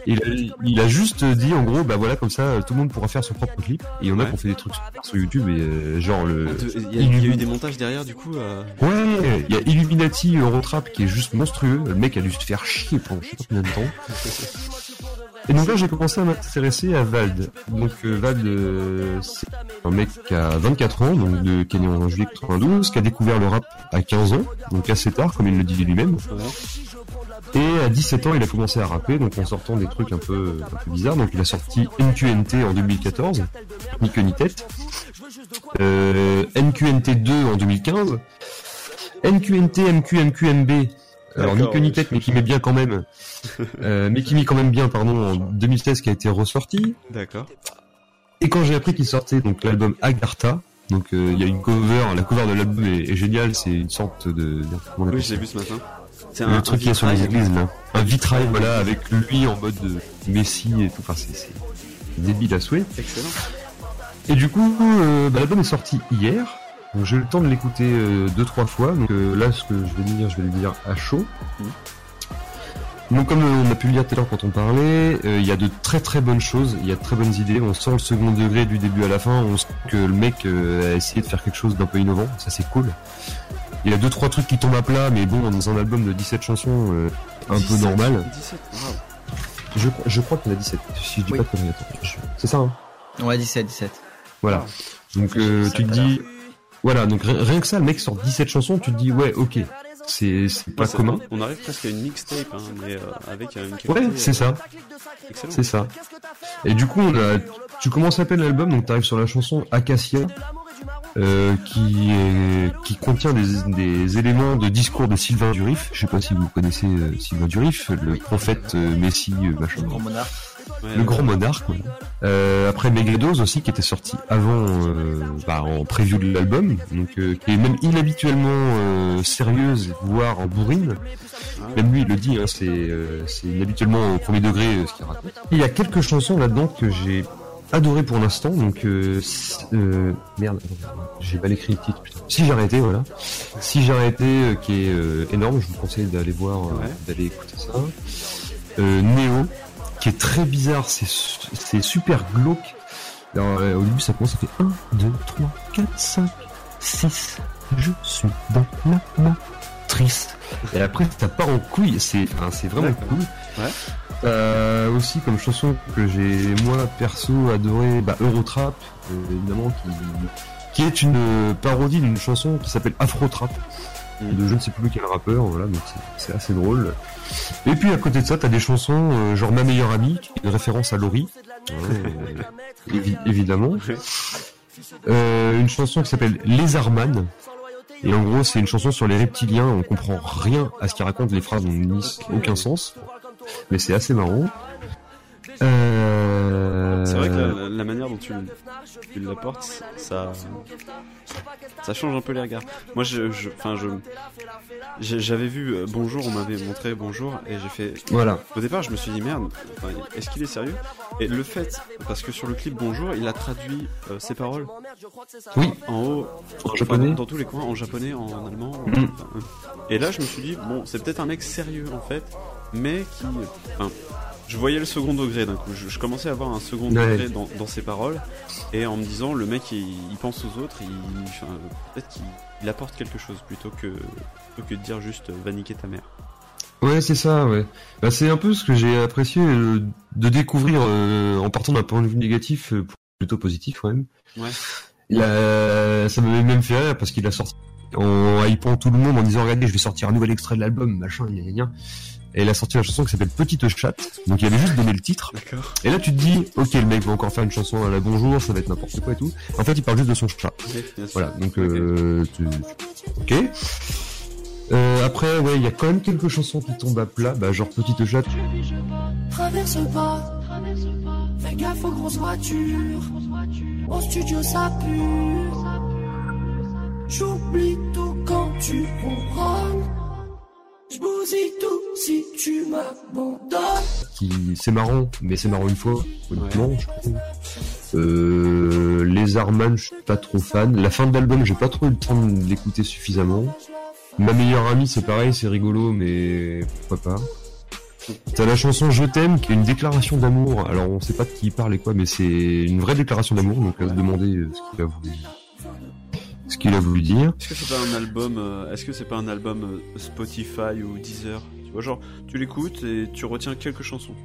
Il a, il a juste dit, en gros, bah voilà, comme ça, tout le monde pourra faire son propre clip. Et il y en a qui ont fait des trucs sur, YouTube, et euh, genre le... Ah, Il y, il y a eu des montages derrière, du coup. euh, Ouais, il y a Illuminati Eurotrap qui est juste monstrueux. Le mec a dû se faire chier pendant je sais pas combien de temps. Et donc là, j'ai commencé à m'intéresser à Vald. Donc euh, Vald, euh, c'est un mec qui a 24 ans, donc de, qui est né en juillet 92, qui a découvert le rap à 15 ans, donc assez tard, comme il le dit lui-même. Et à 17 ans, il a commencé à rapper, donc en sortant des trucs un peu, un peu bizarres. Donc il a sorti NQNT en 2014, ni queue ni tête. Euh, NQNT 2 en 2015. NQNT MQMQMB, alors ni queue ni tête, mais qui met bien quand même. Euh, mais qui met quand même bien, pardon, en 2016 qui a été ressorti. D'accord. Et quand j'ai appris qu'il sortait donc l'album Agartha, donc euh, il y a une cover, la cover de l'album est, est géniale, c'est une sorte de comment Oui, l'ai vu ce matin. C'est le truc qui est sur les églises là. Un vitrail voilà avec lui en mode de Messi et tout. Enfin c'est c'est débile à souhait. Excellent. Et du coup euh, bah, l'album est sorti hier. Donc j'ai eu le temps de l'écouter euh, deux trois fois. Donc euh, là ce que je vais dire, je vais le dire à chaud. Donc comme on a pu le dire tout à l'heure quand on parlait, euh, il y a de très très bonnes choses, il y a de très bonnes idées, on sent le second degré du début à la fin, on sent que le mec euh, a essayé de faire quelque chose d'un peu innovant, ça c'est cool. Il y a deux trois trucs qui tombent à plat, mais bon, dans un album de 17 chansons, euh, un peu 17, normal. 17, waouh. Je, je crois qu'il y en a 17, si je dis Oui. pas de conneries. C'est ça, hein? Ouais, 17, 17. Voilà. Donc euh, tu te dis... Voilà, donc ri- rien que ça, le mec sort 17 chansons, tu te dis, ouais, ok, c'est pas Ouais, commun. On arrive presque à une mixtape, hein, mais euh, avec une qualité, Ouais, c'est euh, ça. C'est ça. Et du coup, on a, tu commences à peine l'album, donc tu arrives sur la chanson Acacia, euh, qui, est, qui contient des, des éléments de discours de Sylvain Durif. Je sais pas si vous connaissez euh, Sylvain Durif, le prophète euh, Messie, euh, machin. Grand monarque. Ouais, Le grand monarque. voilà. Euh, après Megados aussi, qui était sorti avant, euh, bah, en preview de l'album, donc euh, qui est même inhabituellement euh, sérieuse, voire en bourrine. Même lui, il le dit, hein, c'est euh, c'est inhabituellement au premier degré euh, ce qu'il raconte. Il y a quelques chansons là-dedans que j'ai adoré pour l'instant, donc euh, euh, merde, j'ai mal écrit le titre. Putain. Si j'ai arrêté, voilà. Si j'ai arrêté, euh, qui est euh, énorme, je vous conseille d'aller voir, euh, Ouais. d'aller écouter ça. Euh, Neo, qui est très bizarre, c'est su- c'est super glauque. Alors, euh, au début, ça commence, ça fait 1, 2, 3, 4, 5, 6. Je suis dans la matrice. Et après, ça part en couille. C'est enfin, vraiment cool. Ouais. Euh, aussi comme chanson que j'ai moi perso adoré, bah, Eurotrap, euh, évidemment, qui, qui est une parodie d'une chanson qui s'appelle Afro Trap, de je ne sais plus quel rappeur, voilà, donc c'est- assez drôle. Et puis à côté de ça, t'as des chansons euh, genre Ma meilleure amie, qui est une référence à Laurie, euh, évi- évidemment. Euh, une chanson qui s'appelle Les Arman. Et en gros, c'est une chanson sur les reptiliens. On comprend rien à ce qu'ils racontent. Les phrases n'ont aucun sens. Mais c'est assez marrant. Euh... C'est vrai que quand tu, tu l'apportes, ça, ça change un peu les regards. Moi, je, je- enfin, je, j'ai- j'avais vu euh, Bonjour, on m'avait montré Bonjour, et j'ai fait. Voilà. Au départ, je me suis dit merde, est-ce qu'il est sérieux Et le fait, parce que sur le clip Bonjour, il a traduit euh, ses paroles. Oui. En haut, En japonais. dans, tous les coins, en japonais, en allemand. Mhm. enfin, euh. et là, je me suis dit bon, c'est peut-être un mec sérieux en fait, mais qui, je voyais le second degré d'un coup. Je, je commençais à avoir un second Ouais. degré dans, dans ses paroles, et en me disant le mec, il, il pense aux autres, il, enfin, peut-être qu'il il apporte quelque chose plutôt que plutôt que de dire juste euh, va niquer ta mère. Ouais, c'est ça, ouais. Bah, c'est un peu ce que j'ai apprécié euh, de découvrir euh, en partant d'un point de vue négatif, euh, plutôt positif quand même. Ouais. Il a- ça m'avait même fait rire parce qu'il a sorti en hypant tout le monde en disant regardez je vais sortir un nouvel extrait de l'album machin gna gna. Et il a sorti une chanson qui s'appelle Petite Chatte. Donc il avait juste donné le titre. D'accord. et là tu te dis ok le mec va encore faire une chanson à la bonjour ça va être n'importe quoi et tout. En fait il parle juste de son chat. Voilà donc euh, tu- ok. Euh, après ouais il y a quand même quelques chansons qui tombent à plat. Bah genre Petite Chatte. Traverse pas, fais gaffe aux grosses voitures. Au studio ça pue. J'oublie tout quand tu J'bousille tout si tu m'abandonnes. c'est marrant, mais c'est marrant une fois, honnêtement, je trouve. Euh, les Arman, je suis pas trop fan. La fin de l'album, j'ai pas trop eu le temps de l'écouter suffisamment. Ma meilleure amie, c'est pareil, c'est rigolo, mais pourquoi pas. T'as la chanson Je t'aime, qui est une déclaration d'amour. Alors on sait pas de qui il parle et quoi, mais c'est une vraie déclaration d'amour, donc à se demander euh, ce qu'il a voulu, ce qu'il a voulu dire. Est-ce que c'est pas un album euh, Est-ce que c'est pas un album euh, Spotify ou Deezer Tu vois, genre, tu l'écoutes et tu retiens quelques chansons.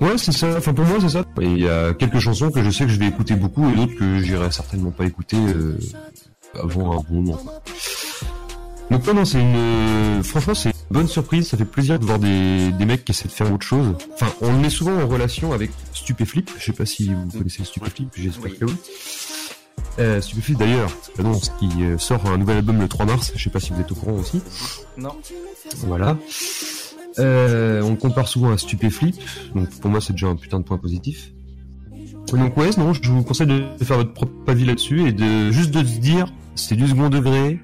Ouais, c'est ça. Enfin, pour moi, c'est ça. Il y a quelques chansons que je sais que je vais écouter beaucoup et d'autres que j'irai certainement pas écouter euh, avant un bon moment. Donc non, non, c'est une. Franchement, c'est une bonne surprise. Ça fait plaisir de voir des, des mecs qui essaient de faire autre chose. Enfin, on le met souvent en relation avec Stupéflip. Je sais pas si vous connaissez Stupéflip. J'espère que oui. Euh, Stupéflip d'ailleurs, annonce qui euh, sort un nouvel album le 3 mars. Je sais pas si vous êtes au courant aussi. Non. Voilà. Euh, on compare souvent à Stupéflip, donc pour moi c'est déjà un putain de point positif. Donc ouais, non, je vous conseille de faire votre propre avis là-dessus et de juste de se dire, c'est du second degré,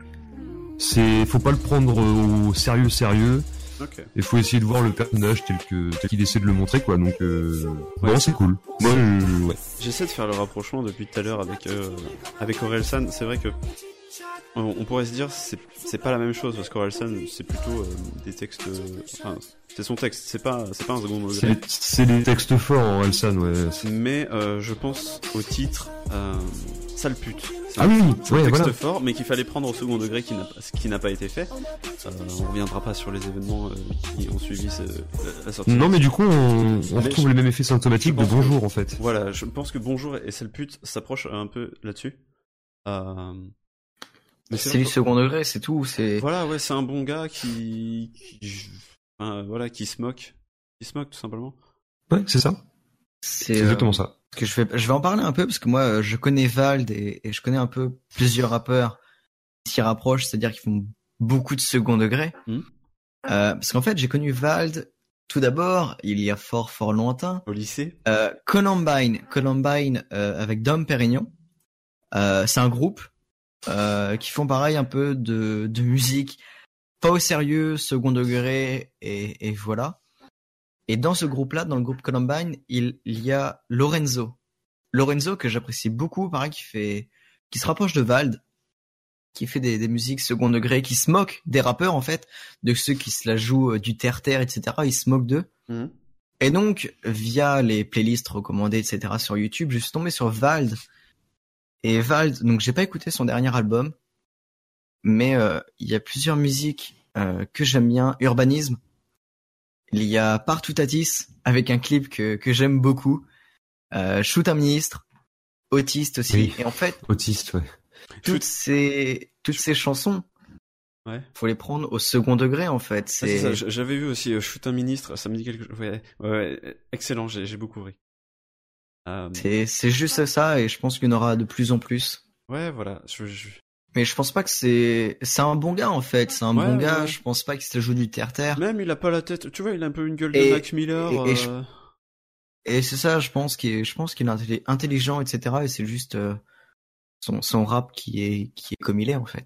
c'est, faut pas le prendre au sérieux sérieux. Ok. Il faut essayer de voir le personnage tel que tel qu'il essaie de le montrer quoi. Donc euh, Ouais. non, c'est cool. Moi, je- ouais. J'essaie de faire le rapprochement depuis tout à l'heure avec euh, avec Orelsan. C'est vrai que on, on pourrait se dire c'est c'est pas la même chose parce qu'Orelsan c'est plutôt euh, des textes. euh, Enfin, c'est son texte. C'est pas c'est pas un second C'est degré. des- c'est des textes forts en Elsan, ouais. Mais euh, je pense au titre euh, sale pute. Ah oui, un ouais, texte voilà. fort, mais qu'il fallait prendre au second degré, qui n'a pas- ce qui n'a pas été fait. Euh, on reviendra pas sur les événements euh, qui ont suivi ce- la sortie. Non mais du coup on, on retrouve je- les mêmes effets symptomatiques je de que- bonjour en fait. Voilà, je pense que Bonjour et Sale Pute s'approchent un peu là-dessus. Euh, mais C'est du second degré, c'est tout. C'est Voilà, ouais, c'est un bon gars qui, qui enfin, voilà, qui se moque, qui se moque tout simplement. Ouais, c'est ça. c'est C'est exactement ça. Parce que je vais je vais en parler un peu parce que moi euh, je connais Vald et, et je connais un peu plusieurs rappeurs qui s'y rapprochent, c'est-à-dire qu'ils font beaucoup de second degré. Mhm. Euh, parce qu'en fait j'ai connu Vald tout d'abord il y a fort fort lointain Au lycée. euh, Columbine Columbine euh, avec Dom Pérignon. Euh, c'est un groupe euh, qui font pareil un peu de, de musique pas au sérieux, second degré et, et voilà. Et dans ce groupe-là, dans le groupe Columbine, il, il y a Lorenzo. Lorenzo que j'apprécie beaucoup, pareil, qui fait, qui se rapproche de Vald, qui fait des, des musiques second degré, qui se moque des rappeurs en fait, de ceux qui se la jouent euh, du terre-terre, etc. Il se moque d'eux. Mhm. Et donc, via les playlists recommandées, etc. sur YouTube, je suis tombé sur Vald. Et Vald, donc j'ai pas écouté son dernier album, mais euh, il y a plusieurs musiques euh, que j'aime bien. Urbanisme. Il y a Partout Tatis avec un clip que, que j'aime beaucoup. Euh, Shoot un ministre. Autiste aussi. Oui. Et en fait, Autiste, ouais. toutes ces toutes ces chansons, Ouais. faut les prendre au second degré en fait. Ah, c'est j- j'avais vu aussi euh, Shoot un ministre, ça me dit quelque chose. Ouais, ouais, ouais, excellent, j'ai j'ai beaucoup ri. Euh, c'est c'est juste ça et je pense qu'il y en aura de plus en plus. ouais, voilà. Je, je- Mais je pense pas que c'est c'est un bon gars en fait, c'est un Ouais, bon gars, ouais. je pense pas qu'il se joue du terre terre. Même il a pas la tête, tu vois, il a un peu une gueule Et- de Mac Miller. et- et je- euh, Et c'est ça, je pense qu'il est, je pense qu'il est intelli- intelligent, etc. Et c'est juste euh, son, son rap qui est, qui est comme il est en fait.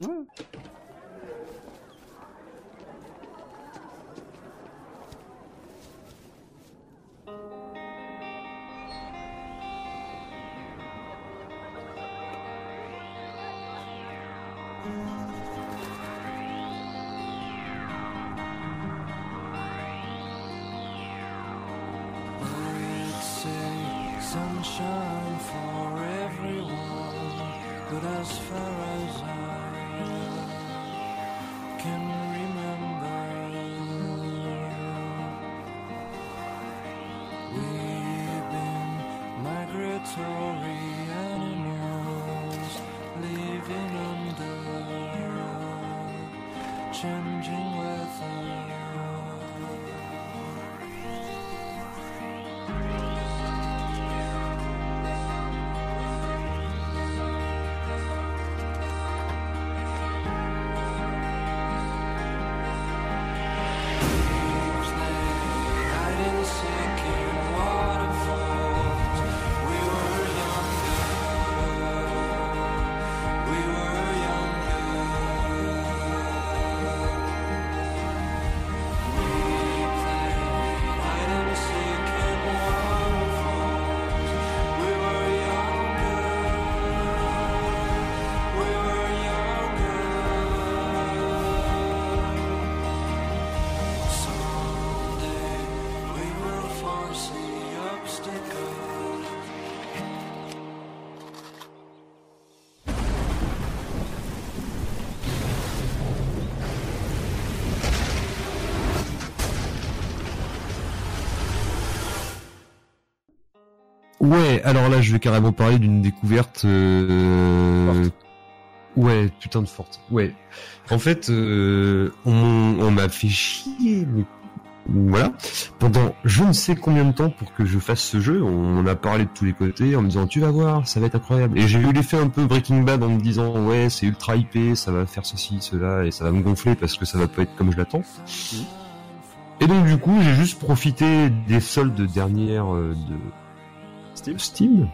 Ouais, alors là, je vais carrément parler d'une découverte. Euh... Ouais, putain de forte. Ouais. En fait, euh, on, on m'a fait chier, mais voilà, pendant je ne sais combien de temps pour que je fasse ce jeu. On a parlé de tous les côtés en me disant tu vas voir, ça va être incroyable. Et j'ai eu l'effet un peu Breaking Bad en me disant ouais, c'est ultra hypé, ça va faire ceci, cela, et ça va me gonfler parce que ça va pas être comme je l'attends. Et donc du coup, j'ai juste profité des soldes dernières euh, de Steam. Steam.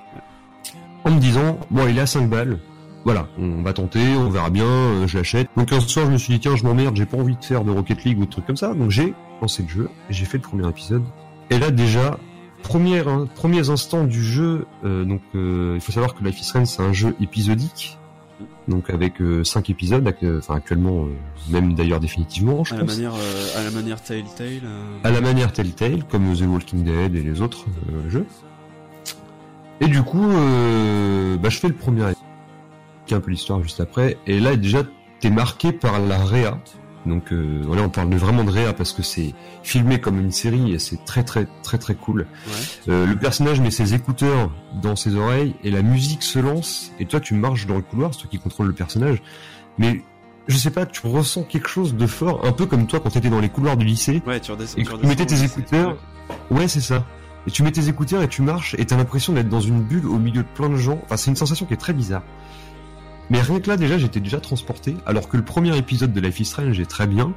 En me disant bon il est à 5 balles. Voilà on va tenter on verra bien euh, je l'achète. Donc un soir je me suis dit tiens je m'emmerde j'ai pas envie de faire de Rocket League ou de trucs comme ça. Donc j'ai lancé le jeu et j'ai fait le premier épisode. Et là déjà première, hein, premiers instants du jeu euh, donc euh, il faut savoir que Life is Strange c'est un jeu épisodique. Donc avec 5 épisodes ac- enfin actuellement euh, même d'ailleurs définitivement je À la pense. manière, euh, à la manière Telltale. euh, à la manière Telltale, comme The Walking Dead et les autres euh, jeux. Et du coup, euh, bah, je fais le premier qui un peu l'histoire juste après, et là déjà t'es marqué par la réa. Donc euh, voilà, on parle de vraiment de réa parce que c'est filmé comme une série et c'est très très très très cool. Euh, le personnage met ses écouteurs dans ses oreilles et la musique se lance et toi tu marches dans le couloir, c'est toi qui contrôle le personnage. Mais je sais pas, tu ressens quelque chose de fort, un peu comme toi quand t'étais dans les couloirs du lycée. Ouais, tu redescends. Et que tu mettais tes écouteurs. Ouais, c'est ça. Et tu mets tes écouteurs et tu marches et t'as l'impression d'être dans une bulle au milieu de plein de gens. Enfin, c'est une sensation qui est très bizarre. Mais rien que là, déjà, j'étais déjà transporté. Alors que le premier épisode de Life is Strange est très bien.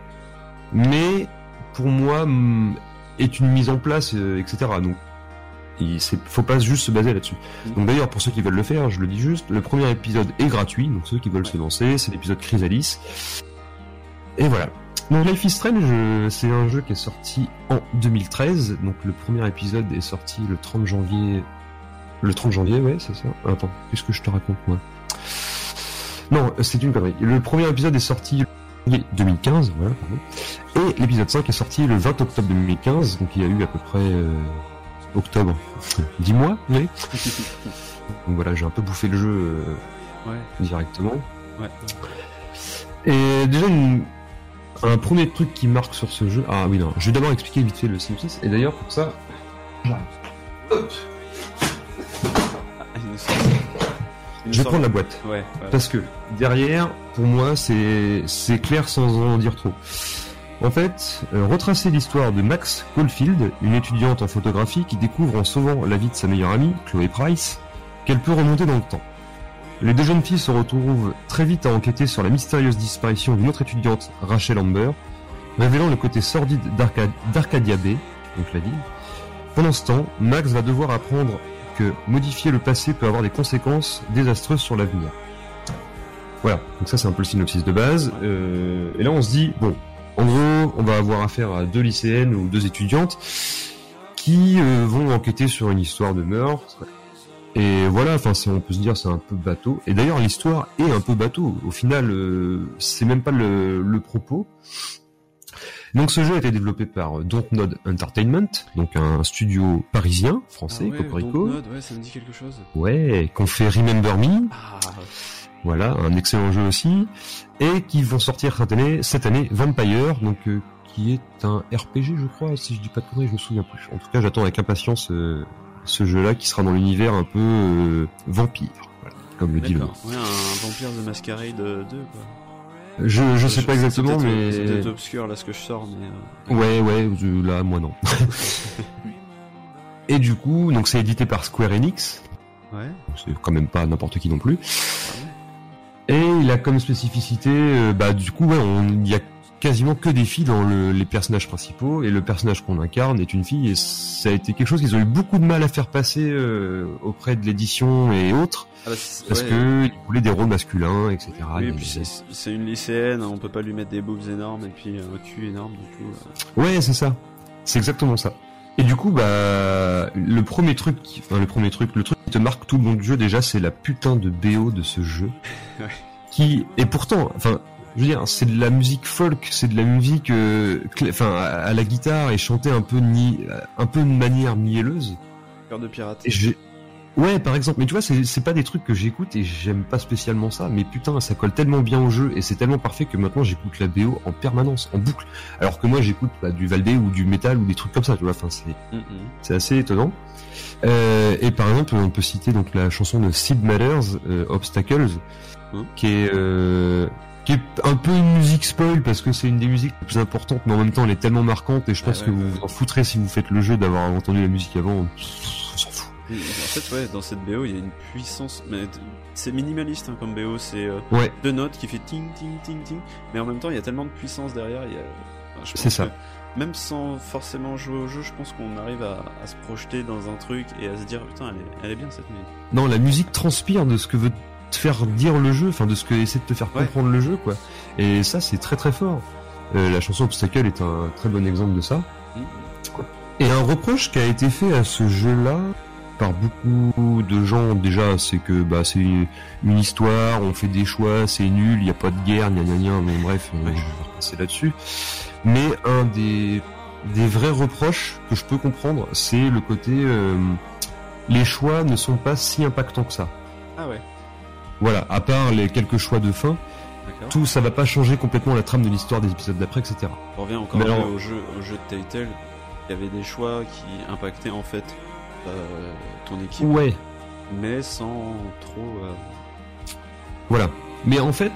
Mais, pour moi, est une mise en place, euh, etc. Donc, il faut pas juste se baser là-dessus. Donc d'ailleurs, pour ceux qui veulent le faire, je le dis juste, le premier épisode est gratuit. Donc ceux qui veulent se lancer, c'est l'épisode Chrysalis. Et voilà. Donc Life is Strange, euh, c'est un jeu qui est sorti en 2013. Donc le premier épisode est sorti le 30 janvier. Le 30 janvier, ouais, c'est ça. Attends, qu'est-ce que je te raconte moi? Non, c'est une connerie. Le premier épisode est sorti en janvier 2015, voilà, pardon. Et l'épisode 5 est sorti le 20 octobre 2015. Donc il y a eu à peu près euh, octobre, 10 mois, oui. Donc voilà, j'ai un peu bouffé le jeu euh, Ouais. directement. Ouais. Et déjà, une- un premier truc qui marque sur ce jeu. Ah oui, non, je vais d'abord expliquer vite fait le synopsis. Et d'ailleurs, pour ça, il nous je vais prendre la boîte. Ouais, ouais. Parce que derrière, pour moi, c'est c'est clair sans en dire trop. En fait, euh, retracer l'histoire de Max Caulfield, une étudiante en photographie qui découvre en sauvant la vie de sa meilleure amie, Chloé Price, qu'elle peut remonter dans le temps. Les deux jeunes filles se retrouvent très vite à enquêter sur la mystérieuse disparition d'une autre étudiante, Rachel Amber, révélant le côté sordide d'Arca- d'Arcadia Bay, donc la ville, Pendant ce temps, Max va devoir apprendre que modifier le passé peut avoir des conséquences désastreuses sur l'avenir. Voilà, donc ça c'est un peu le synopsis de base. Euh, et là on se dit, bon, en gros, on va avoir affaire à deux lycéennes ou deux étudiantes qui euh, vont enquêter sur une histoire de meurtre. Et voilà, enfin, on peut se dire c'est un peu bateau. Et d'ailleurs, l'histoire est un peu bateau. Au final, euh, c'est même pas le, le propos. Donc, ce jeu a été développé par Dontnod Entertainment, donc un studio parisien, français, Ah ouais, Cocorico. Dontnod, ouais, ça me dit quelque chose. Ouais, qu'on fait Remember Me. Ah, Voilà, un excellent jeu aussi. Et qui vont sortir cette année, cette année Vampire, donc euh, qui est un RPG, je crois, si je dis pas de conneries, je me souviens plus. En tout cas, j'attends avec impatience euh, ce jeu-là qui sera dans l'univers un peu euh, vampire, voilà, comme le dit le nom. Ouais, un vampire de Masquerade 2, quoi. Je, je sais pas exactement, mais C'est peut-être obscur là ce que je sors, mais. euh, ouais, ouais, là, moi non. Et du coup, donc c'est édité par Square Enix. Ouais. C'est quand même pas n'importe qui non plus. Et il a comme spécificité, euh, bah du coup, ouais, on- il y a quasiment que des filles dans le- les personnages principaux, et le personnage qu'on incarne est une fille, et ça a été quelque chose qu'ils ont eu beaucoup de mal à faire passer euh, auprès de l'édition et autres, Ah bah, parce ouais. que ils voulaient des rôles masculins, etc. Oui, et puis c'est une lycéenne, on peut pas lui mettre des boobs énormes et puis un cul énorme du coup. euh. Ouais, c'est ça. C'est exactement ça. Et du coup, bah, le premier truc, qui- enfin, le premier truc, le truc qui te marque tout le long du jeu déjà, c'est la putain de BO de ce jeu. Ouais. Qui, et pourtant, enfin, je veux dire, c'est de la musique folk, c'est de la musique, euh, enfin, à, à la guitare et chanté un peu ni, un peu de manière mielleuse. Cœur de pirate. Et j'ai, ouais, par exemple, mais tu vois, c'est, c'est pas des trucs que j'écoute et j'aime pas spécialement ça, mais putain, ça colle tellement bien au jeu et c'est tellement parfait que maintenant j'écoute la BO en permanence, en boucle. Alors que moi j'écoute bah, du Valdé ou du métal ou des trucs comme ça, tu vois, enfin c'est, c'est assez étonnant. Euh, et par exemple, on peut citer donc la chanson de Sid Matters, euh, Obstacles, Hein qui est euh, qui est un peu une musique spoil parce que c'est une des musiques les plus importantes, mais en même temps elle est tellement marquante et je pense Ouais, que ouais, vous vous en foutrez si vous faites le jeu d'avoir entendu la musique avant. On s'en fout. En fait, ouais, dans cette BO, il y a une puissance. C'est minimaliste hein, comme BO, c'est euh, Ouais. deux notes qui fait ting ting ting ting, mais en même temps, il y a tellement de puissance derrière. il y a- enfin, je C'est ça. Même sans forcément jouer au jeu, je pense qu'on arrive à, à se projeter dans un truc et à se dire putain, elle est, elle est bien cette musique. Non, la musique transpire de ce que veut te faire dire le jeu, enfin de ce que essaie de te faire Ouais. comprendre le jeu, quoi. Et ça, c'est très très fort. Euh, la chanson Obstacle est un très bon exemple de ça. Mm. Et un reproche qui a été fait à ce jeu-là par beaucoup de gens déjà, c'est que bah c'est une histoire, on fait des choix, c'est nul, il n'y a pas de guerre, gna gna gna, mais bref, Ouais. je vais repasser là-dessus. Mais un des des vrais reproches que je peux comprendre, c'est le côté euh, les choix ne sont pas si impactants que ça. Ah ouais, Voilà, à part les quelques choix de fin, tout ça va pas changer complètement la trame de l'histoire des épisodes d'après, etc. On revient encore alors- au jeu, au jeu de Telltale. Il y avait des choix qui impactaient en fait euh, ton équipe, Ouais, mais sans trop. euh, voilà. Mais en fait,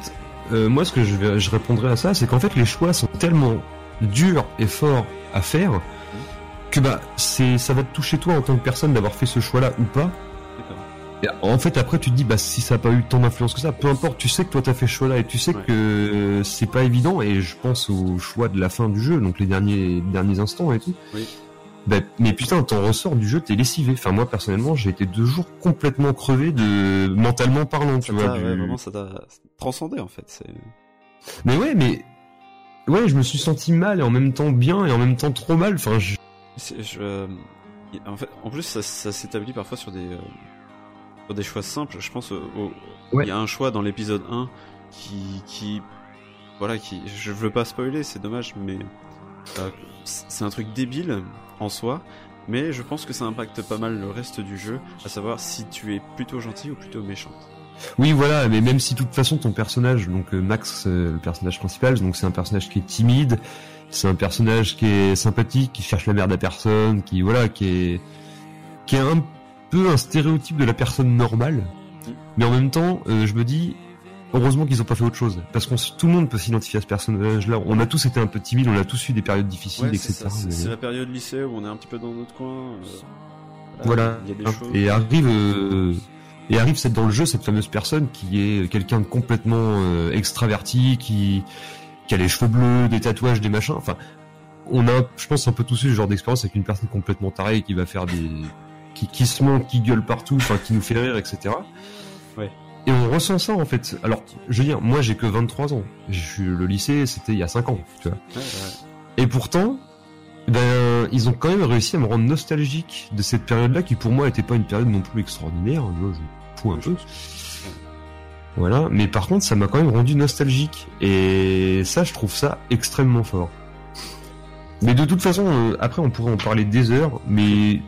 euh, moi ce que je, vais- je répondrai à ça, c'est qu'en fait les choix sont tellement durs et forts à faire que bah c'est ça va te toucher toi en tant que personne d'avoir fait ce choix-là ou pas. Et en fait, après, tu te dis, bah, si ça n'a pas eu tant d'influence que ça, peu importe, tu sais que toi t'as fait ce choix-là et tu sais Ouais. que c'est pas évident. Et je pense au choix de la fin du jeu, donc les derniers derniers instants et tout. Oui. Bah, mais putain, t'en ressors du jeu, t'es lessivé. Enfin, moi personnellement, j'ai été deux jours complètement crevé de mentalement parlant, tu Ça vois. du- ouais, vraiment, ça t'a transcendé en fait. Mais ouais, mais ouais, je me suis senti mal et en même temps bien et en même temps trop mal. Enfin, je... Euh, en fait, en plus, ça, ça s'établit parfois sur des, euh, sur des choix simples. Je pense au, au- Ouais. il y a un choix dans l'épisode 1 qui, qui, voilà, qui, je veux pas spoiler, c'est dommage, mais euh, c'est un truc débile en soi. Mais je pense que ça impacte pas mal le reste du jeu, à savoir si tu es plutôt gentil ou plutôt méchant. Oui, voilà, mais même si de toute façon ton personnage, donc euh, Max, euh, le personnage principal, donc c'est un personnage qui est timide, c'est un personnage qui est sympathique, qui cherche la merde à personne, qui voilà, qui est qui est un peu un stéréotype de la personne normale. Mais en même temps, euh, je me dis heureusement qu'ils ont pas fait autre chose parce s- tout le monde peut s'identifier à ce personnage-là. On a tous été un peu timides, on a tous eu des périodes difficiles, Ouais, etc. c'est- Mais- la période lycée où on est un petit peu dans notre coin. euh, Voilà. Il y a des choses. Et arrive euh, et arrive cette dans le jeu cette fameuse personne qui est quelqu'un de complètement extraverti, qui qui a les cheveux bleus, des tatouages, des machins. Enfin, on a, je pense, un peu tous eu ce genre d'expérience avec une personne complètement tarée qui va faire des, qui, qui se monte, qui gueule partout, enfin, qui nous fait rire, etc. Ouais. Et on ressent ça en fait. Alors, je veux dire, moi j'ai que 23 ans. Je suis le lycée, c'était il y a 5 ans, tu vois. Ouais, ouais. Et pourtant, ben, ils ont quand même réussi à me rendre nostalgique de cette période-là qui pour moi était pas une période non plus extraordinaire. Moi, je fous un peu. Voilà. Mais par contre, ça m'a quand même rendu nostalgique. Et ça, je trouve ça extrêmement fort. Mais de toute façon, euh, après, on pourrait en parler des heures, mais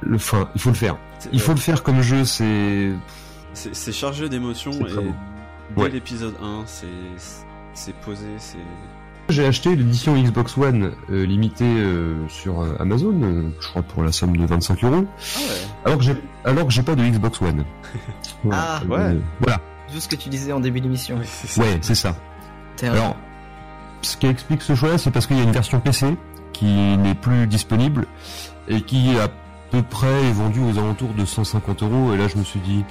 le, enfin, il faut le faire. Il faut le faire comme jeu, c'est. C'est chargé d'émotions et bon. dès Ouais. l'épisode 1, c'est c'est posé, c'est J'ai acheté l'édition Xbox One euh, limitée euh, sur euh, Amazon, euh, je crois pour la somme de 25 euros. Alors que j'ai alors que j'ai pas de Xbox One. Ah, Euh, ouais. Voilà. Tout ce que tu disais en début d'émission. Ouais, c'est ça. Alors, ce qui explique ce choix, c'est parce qu'il y a une version PC qui n'est plus disponible et qui à peu près est vendue aux alentours de 150 euros. Et là, je me suis dit,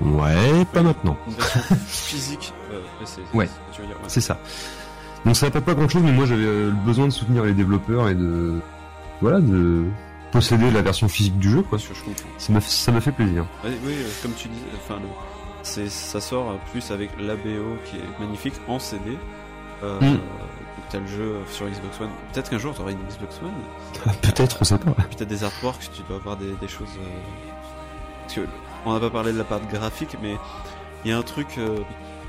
ouais, pas maintenant. une version physique euh, c'est Ouais, c'est ça. Donc ça n'apporte pas grand chose, mais moi j'avais euh, le besoin de soutenir les développeurs et de voilà de posséder la version physique du jeu quoi. je comprends. Ça m'a ça fait plaisir. Oui, oui, euh, comme tu dis, enfin, le, c'est, ça sort plus avec l'ABO qui est magnifique en CD. Euh, Mm. Donc t'as le jeu sur Xbox One. Peut-être qu'un jour t'auras une Xbox One. Peut-être, on sait pas. T'as des artworks, tu dois avoir des, des choses. euh, Parce que on n'a pas parlé de la part graphique, mais il y a un truc euh,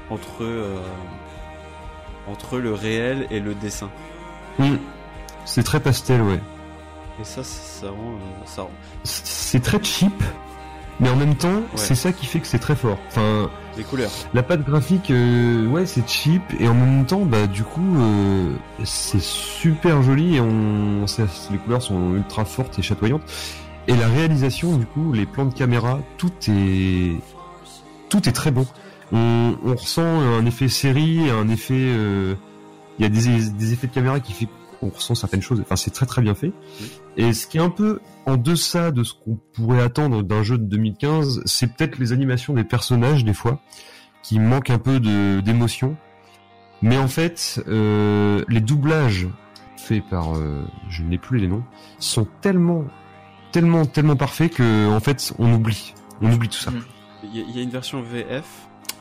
entre euh, entre le réel et le dessin. Mm. C'est très pastel, ouais. Et ça, ça rend, ça rend. C'est très cheap, mais en même temps, c'est ça qui fait que c'est très fort. Enfin, Les couleurs. La patte graphique, euh, ouais, c'est cheap et en même temps, bah du coup, euh, c'est super joli et on, les couleurs sont ultra fortes et chatoyantes. Et la réalisation, du coup, les plans de caméra, tout est, tout est très bon. On, on ressent un effet série, un effet, euh, il y a des, des effets de caméra qui fait qu'on ressent certaines choses. Enfin, c'est très très bien fait. Et ce qui est un peu en deçà de ce qu'on pourrait attendre d'un jeu de 2015, c'est peut-être les animations des personnages des fois, qui manquent un peu de d'émotion. Mais en fait, euh, les doublages faits par, euh, je n'ai plus les noms, sont tellement, tellement, tellement parfaits que en fait, on oublie, on oublie tout ça. Il y, a- il y a une version VF.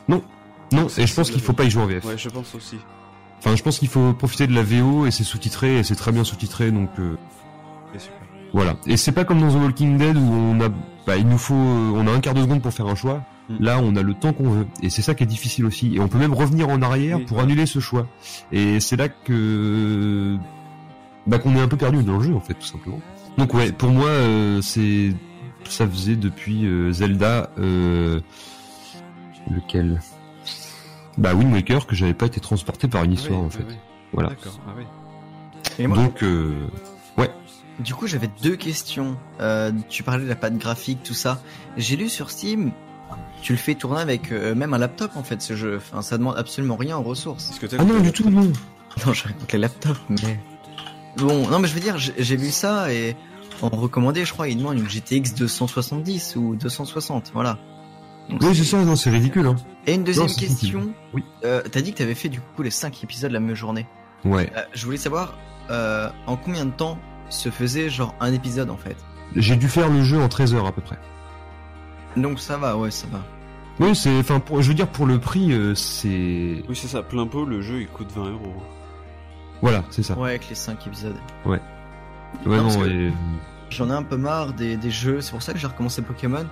Non, non, et je pense qu'il faut pas y jouer en VF. Ouais, je pense aussi. Enfin, je pense qu'il faut profiter de la VO et c'est sous-titré et c'est très bien sous-titré donc. euh. Voilà. Et c'est pas comme dans The Walking Dead où on a, bah, il nous faut, euh, on a un quart de seconde pour faire un choix. Mm. Là, on a le temps qu'on veut. Et c'est ça qui est difficile aussi. Et on peut même revenir en arrière Oui, pour annuler ce choix. Et c'est là que, bah, qu'on est un peu perdu dans le jeu, en fait, tout simplement. Donc ouais, pour moi, euh, c'est, ça faisait depuis euh, Zelda, euh, lequel? Bah, Wind Waker, que j'avais pas été transporté par une histoire, oui, en fait. oui. Voilà. D'accord. Ah oui. Et moi- Donc, euh, ouais. Du coup, j'avais deux questions. Euh, tu parlais de la patte graphique, tout ça. J'ai lu sur Steam, tu le fais tourner avec euh, même un laptop en fait, ce jeu. Enfin, ça demande absolument rien en ressources. Ah non, du tout, non. Non, je raconte les laptops, mais bon, non, mais je veux dire, j'ai j'ai vu ça et en recommandé, je crois, il demande une GTX 270 ou 260, voilà. Donc, Oui, c'est ça, non, c'est ridicule, hein. Et une deuxième Non, question. ridicule. Oui. Euh, T'as dit que t'avais fait du coup les 5 épisodes la même journée. Ouais. Euh, je voulais savoir euh, en combien de temps se faisait genre un épisode en fait? J'ai dû faire le jeu en 13 heures à peu près. Donc ça va, ouais, ça va. Oui, c'est, enfin, pour- je veux dire, pour le prix, euh, c'est, Oui, c'est ça. Plein pot, le jeu il coûte 20 euros. voilà, c'est ça. Ouais, avec les 5 épisodes. Ouais. Ouais, Non, et- J'en ai un peu marre des, des jeux, c'est pour ça que j'ai recommencé Pokémon.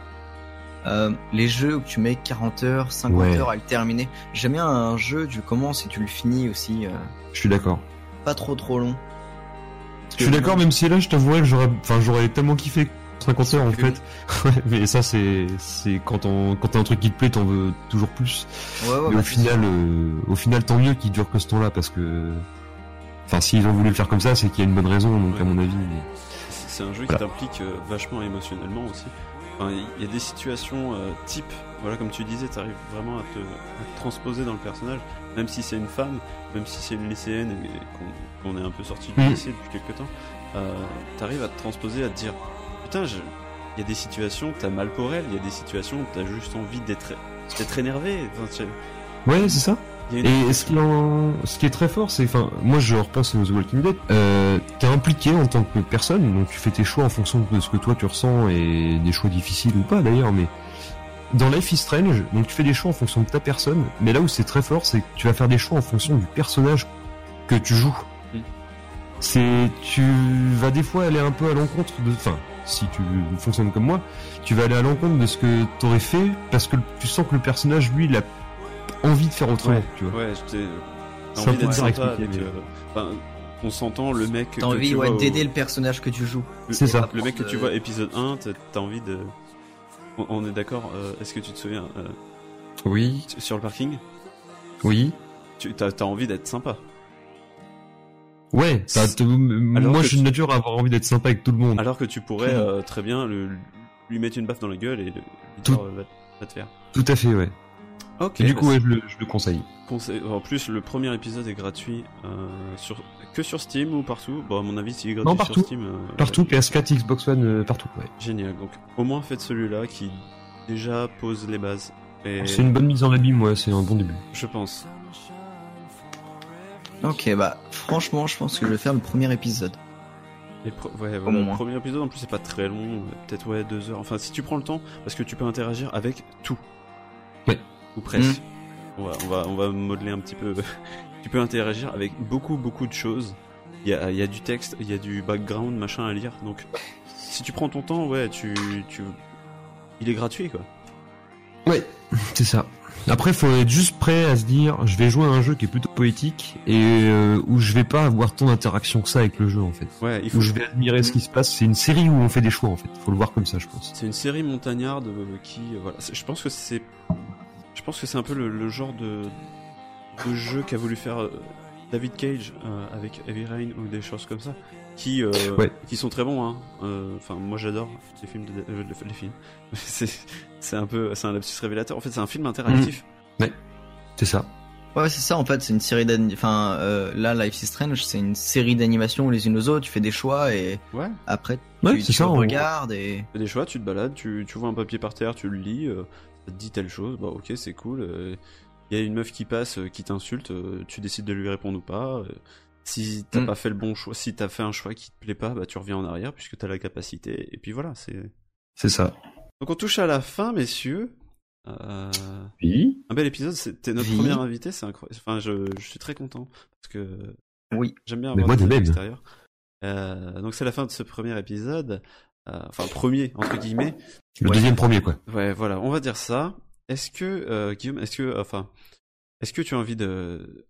Euh, les jeux où tu mets 40 heures, 50 Ouais. heures à le terminer. J'aime bien un jeu, tu commences et tu le finis aussi. euh, je suis d'accord. pas trop trop long. Je suis d'accord, même si là, je t'avouerais que j'aurais, enfin, j'aurais tellement kiffé 50 heures en fait. Ouais, mais ça, c'est, c'est quand on, quand t'as un truc qui te plaît, t'en veux toujours plus. Ouais, ouais, mais bah, au final, euh, au final, tant mieux qu'il dure que ce temps-là parce que, enfin, s'ils ont voulu le faire comme ça, c'est qu'il y a une bonne raison, donc à mon avis. mais- C'est un jeu Voilà. qui t'implique euh, vachement émotionnellement aussi. Enfin, il y a des situations euh, type, voilà, comme tu disais, t'arrives vraiment à te, à te transposer dans le personnage, même si c'est une femme, même si c'est une lycéenne et qu'on qu'on est un peu sorti du Mhm. lycée depuis quelques temps, euh, t'arrives à te transposer, à te dire, putain, je- il y a des situations, t'as mal pour elle, il y a des situations où t'as juste envie d'être d'être énervé. Enfin, tu- Ouais, c'est ça. Une- Et ce qui, en... ce qui est très fort, c'est, enfin, moi je repense à The Walking Dead, euh, t'es impliqué en tant que personne, donc tu fais tes choix en fonction de ce que toi tu ressens et des choix difficiles ou pas d'ailleurs, mais dans Life is Strange, donc tu fais des choix en fonction de ta personne, mais là où c'est très fort, c'est que tu vas faire des choix en fonction du personnage que tu joues. Mm. C'est, tu vas des fois aller un peu à l'encontre de, enfin, si tu fonctionnes comme moi, tu vas aller à l'encontre de ce que t'aurais fait parce que tu sens que le personnage, lui, il a envie de faire autrement, Ouais, tu vois. ouais, j'étais- un envie d'être sympa avec. mais- euh, enfin, on s'entend le mec. T'as envie ouais, au- d'aider le personnage que tu joues. C'est ça. Le mec que tu Euh, vois épisode 1, t'as envie de. On, est d'accord. euh, Est-ce que tu te souviens euh, Oui, sur le parking? Oui. Tu t'as as envie d'être sympa. Ouais, moi je suis de tu- nature à avoir envie d'être sympa avec tout le monde. Alors que tu pourrais euh, très bien le- lui mettre une baffe dans la gueule et le, lui Tout- dire, euh, va, va te faire. Tout à fait, ouais. Ok. Et du bah, coup, c'est- ouais, je le, je le conseille. conseil- En plus, le premier épisode est gratuit euh, sur que sur Steam ou partout. Bon, à mon avis, s'il est gratuit Non, partout. sur Steam. euh, Partout, ouais. PS4, Xbox One, euh, partout, ouais. Génial. Donc, au moins faites celui-là qui déjà pose les bases. Et C'est une bonne mise en abîme, ouais, c'est un bon début. Je pense. Ok, bah franchement, je pense que je vais faire le premier épisode. Les pro- ouais, Au voilà, le moins. premier épisode en plus c'est pas très long, euh, peut-être ouais deux heures. Enfin si tu prends le temps, parce que tu peux interagir avec tout. Ouais. Ou presque. On va on va on va modeler un petit peu. tu peux interagir avec beaucoup beaucoup de choses. Il y a il y a du texte, il y a du background machin à lire. Donc si tu prends ton temps, ouais tu tu il est gratuit quoi. Ouais, c'est ça. Après, faut être juste prêt à se dire, je vais jouer à un jeu qui est plutôt poétique et euh, où je vais pas avoir tant d'interaction que ça avec le jeu en fait. Ouais, il faut Où je vais admirer ce qui se passe. C'est une série où on fait des choix en fait. Faut le voir comme ça, je pense. C'est une série montagnarde euh, qui, euh, voilà, je pense que c'est, je pense que c'est un peu le, le genre de, de jeu qu'a voulu faire euh, David Cage euh, avec Heavy Rain ou des choses comme ça, qui, euh, Ouais. qui sont très bons. Hein. Euh, Enfin, moi j'adore les films, de, euh, les, les films. c'est, un peu, c'est un lapsus révélateur. En fait, c'est un film interactif. Ouais, c'est ça. Ouais, c'est ça en fait, c'est une série d'ani- Enfin, euh, là, Life is Strange, c'est une série d'animations les unes aux autres, tu fais des choix et Ouais. après Ouais, tu, c'est tu ça, on- regardes et. Tu fais des choix, tu te balades, tu, tu vois un papier par terre, tu le lis, euh, ça te dit telle chose, bah ok, c'est cool. euh, Il y a une meuf qui passe, euh, qui t'insulte, euh, tu décides de lui répondre ou pas. euh, si t'as Mm. pas fait le bon choix, si t'as fait un choix qui te plaît pas, bah tu reviens en arrière puisque t'as la capacité. Et puis voilà, c'est. C'est ça. Donc on touche à la fin, messieurs. Euh, Oui. Un bel épisode, c'était notre Oui. premier invité, c'est incroyable. Enfin, je, je suis très content parce que Oui. j'aime bien Mais avoir moi des. Euh, donc c'est la fin de ce premier épisode. Euh, enfin, premier entre guillemets. Le Ouais. deuxième premier, quoi. Ouais, voilà, on va dire ça. Est-ce que euh, Guillaume, est-ce que, enfin, est-ce que tu as envie de,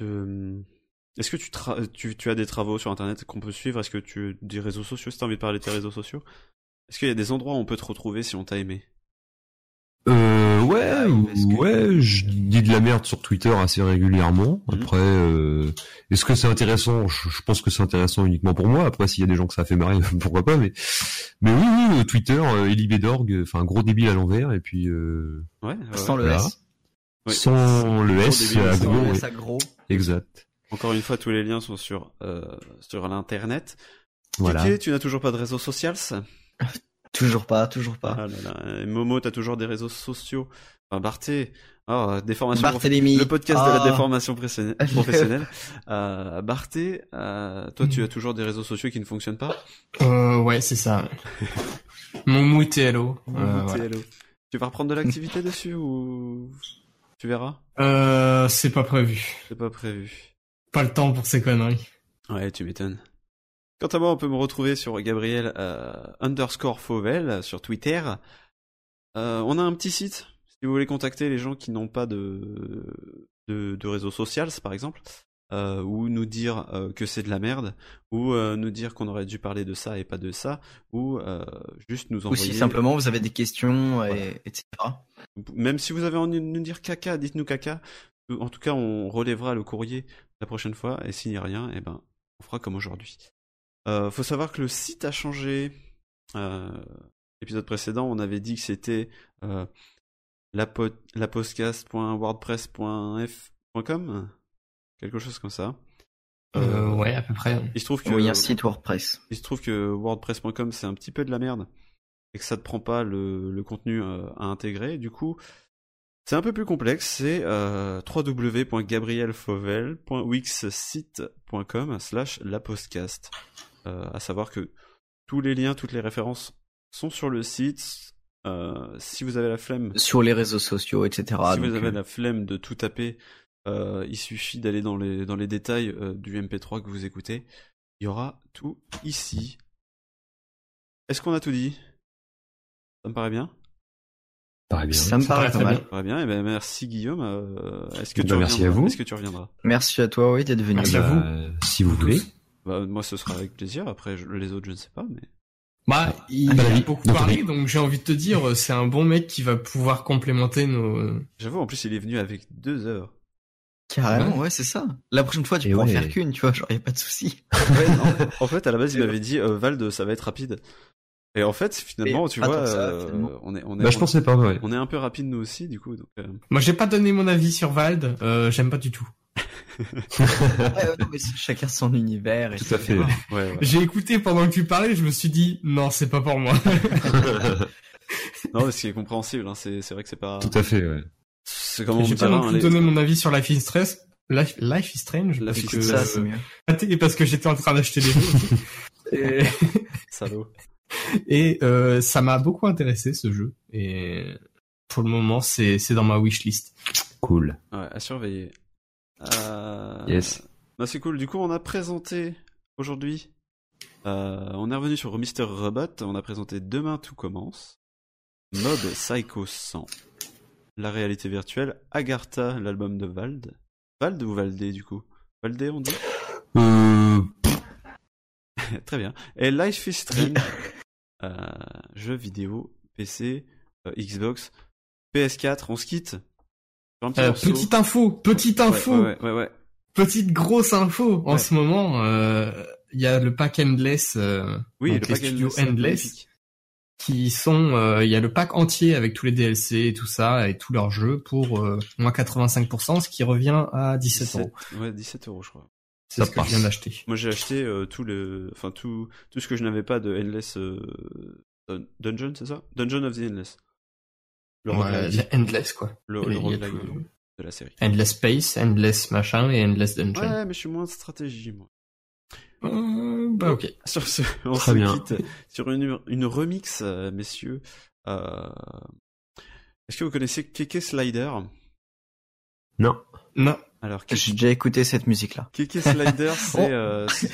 de, est-ce que tu, tra- tu, tu as des travaux sur Internet qu'on peut suivre? Est-ce que tu des réseaux sociaux? Si t'as envie de parler de tes réseaux sociaux, est-ce qu'il y a des endroits où on peut te retrouver si on t'a aimé? Euh, ouais, est-ce que- ouais, je dis de la merde sur Twitter assez régulièrement. Mhm. Après, euh, est-ce que c'est intéressant? Je, je pense que c'est intéressant uniquement pour moi. Après, s'il y a des gens que ça a fait marrer, pourquoi pas. Mais, mais oui, oui, euh, Twitter, euh, Elibedorg, euh, enfin gros débile à l'envers, et puis euh, Ouais. ouais, Sans ouais. le voilà. S. Ouais. sans le Gros S, débile, à sans ouais. S à gros. exact. Encore une fois, tous les liens sont sur euh, sur l'internet. Voilà. Kiki, tu n'as toujours pas de réseaux sociaux Toujours pas, toujours pas. Ah là là. Et Momo, t'as toujours des réseaux sociaux. Enfin, Barthé, ah, déformation Barthélemy. le podcast de la Ah. déformation professionnelle. euh, Barthé, euh, toi, tu as toujours des réseaux sociaux qui ne fonctionnent pas? Euh, ouais, c'est ça. Euh, Momo, voilà. TLO. Tu vas reprendre de l'activité dessus ou tu verras? Euh, c'est pas prévu. C'est pas prévu. Pas le temps pour ces conneries. Ouais, tu m'étonnes. Quant à moi, on peut me retrouver sur Gabriel euh, underscore Fauvel sur Twitter. Euh, on a un petit site. Si vous voulez contacter les gens qui n'ont pas de, de, de réseau social, par exemple, euh, ou nous dire euh, que c'est de la merde, ou euh, nous dire qu'on aurait dû parler de ça et pas de ça, ou euh, juste nous Ou envoyer. si simplement vous avez des questions, et, etc. Même si vous avez envie de nous dire caca, dites-nous caca. En tout cas, on relèvera le courrier la prochaine fois, et s'il n'y a rien, eh ben, on fera comme aujourd'hui. Euh, faut savoir que le site a changé. Euh, L'épisode précédent, on avait dit que c'était euh, lapo- lapodcast.wordpress.f.com, quelque chose comme ça. Euh, ouais, à peu près. Il se trouve que Oui, un site WordPress. il se trouve que WordPress.com c'est un petit peu de la merde et que ça te prend pas le, le contenu euh, à intégrer. Du coup, C'est un peu plus complexe, c'est euh, www.gabrielfauvel.wixsite.com slash lapostcast. Euh, à savoir que tous les liens, toutes les références sont sur le site. Euh, si vous avez la flemme... Sur les réseaux sociaux, etc. Si donc, vous avez euh, la flemme de tout taper, euh, il suffit d'aller dans les, dans les détails euh, du MP3 que vous écoutez. Il y aura tout ici. Est-ce qu'on a tout dit? Ça me paraît bien? Paraît bien. Ça me Ça paraît paraît pas très mal. bien. Paraît bien. Eh ben, merci Guillaume. Euh, Est-ce que Eh tu ben, merci reviendras? à vous. Est-ce que tu reviendras? Merci à toi, oui, d'être venu. Merci à vous. Si vous voulez. Bah, Moi, ce sera avec plaisir. Après, je- les autres, je ne sais pas. Mais Bah, il bah, a oui. beaucoup Donc, parlé, donc j'ai envie de te dire, c'est un bon mec qui va pouvoir complémenter nos... j'avoue, en plus, il est venu avec deux heures. Carrément, Ouais. ouais, c'est ça. La prochaine fois, tu Et pourras en ouais. faire qu'une, tu vois, genre, y a pas de souci. Ouais, non. en fait, à la base, il m'avait dit euh, Vald, ça va être rapide. Et en fait, finalement, Et tu vois, ça, euh, on est, on est, Bah, je pensais pas, ouais. on est un peu rapide nous aussi, du coup. Donc, euh, Moi, j'ai pas donné mon avis sur Vald, euh, j'aime pas du tout. Ouais, ouais, non, mais c'est chacun son univers. Tout à fait. ouais, ouais. J'ai écouté pendant que tu parlais, je me suis dit, non, c'est pas pour moi. Non, mais ce qui est compréhensible, hein, c'est, vrai que c'est pas. Tout à fait, ouais. C'est comment J'ai pas non plus donné mon avis sur Life is Stress. Life, Life is Strange. Life parce is que, Ça, c'est mieux. Et parce que j'étais en train d'acheter des jeux. et Salaud. et euh, ça m'a beaucoup intéressé ce jeu. Et pour le moment, c'est c'est dans ma wishlist. Cool. Ouais, à surveiller. Euh... Yes. bah, c'est cool. Du coup, on a présenté aujourd'hui. euh, on est revenu sur Mr. Robot. On a présenté Demain tout commence. Mob Psycho 100. La réalité virtuelle. Agartha, l'album de Vald. Vald ou Valdé, du coup? Valdé, on dit? Euh, Très bien. Et Life is Strange. euh, jeu vidéo, PC, euh, Xbox, PS4. On se quitte. Euh, petite info, petite info, Ouais, ouais, ouais, ouais. petite grosse info. En ce moment, euh, il y a le pack Endless, euh, Oui, donc le les pack studios Endless, qui sont, euh, il y a le pack entier avec tous les DLC et tout ça et tous leurs jeux pour euh, moins 85%, ce qui revient à 17 euros. Ouais, 17 euros, je crois. C'est Ça ce que je viens d'acheter. Moi, j'ai acheté euh, tout le, enfin tout, tout ce que je n'avais pas de Endless euh, Dun- Dungeon, c'est ça? Dungeon of the Endless. Le Ouais, roguelike. le Endless quoi. Le, le tout- de, la série. Endless Space, Endless machin et Endless Dungeon. Ouais, mais je suis moins de stratégie, moi. Euh, bah ok. Sur ce, on Très se bien. quitte sur une, une remix, euh, messieurs. Euh, Est-ce que vous connaissez Keke Slider? Non. Non. Alors, Keke, J'ai déjà écouté cette musique-là. Keke Slider, c'est Oh. euh, c'est-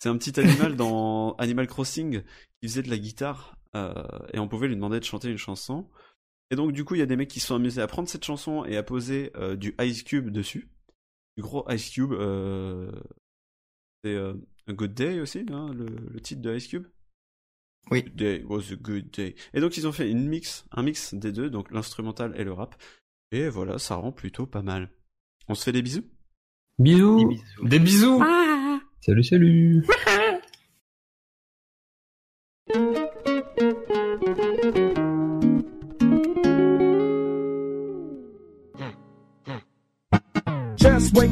c'est un petit animal dans Animal Crossing qui faisait de la guitare euh, et on pouvait lui demander de chanter une chanson. Et donc du coup, il y a des mecs qui se sont amusés à prendre cette chanson et à poser euh, du Ice Cube dessus, du gros Ice Cube. Euh, c'est euh, A Good Day aussi, hein, le, le titre de Ice Cube. Oui. Good Day was a good day. Et donc ils ont fait une mix, un mix des deux, donc l'instrumental et le rap. Et voilà, ça rend plutôt pas mal. On se fait des bisous? Bisous. Des bisous. Salut, salut.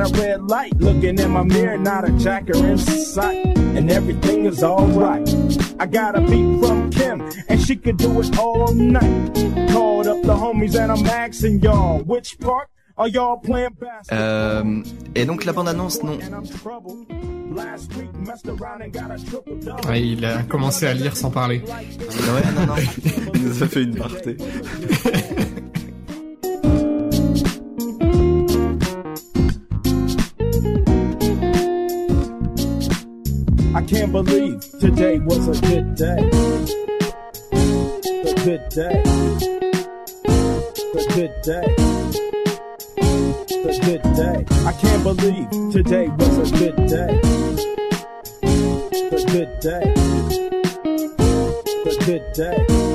a red light, looking in my mirror, not a jacker in sight. And everything is alright. I got a beat from Kim, and she could do it all night. Called up the homies, and I'm asking y'all, which part are y'all playing basketball? Euh, et donc la bande-annonce, non. And I'm troubled. Last week, messed around and got a triple double. Ouais, il a commencé à lire sans parler. Ouais, non, non. Il nous a fait une partie. I can't believe today was a good day. A good day. A good day. A good day. I can't believe today was a good day. A good day. A good day.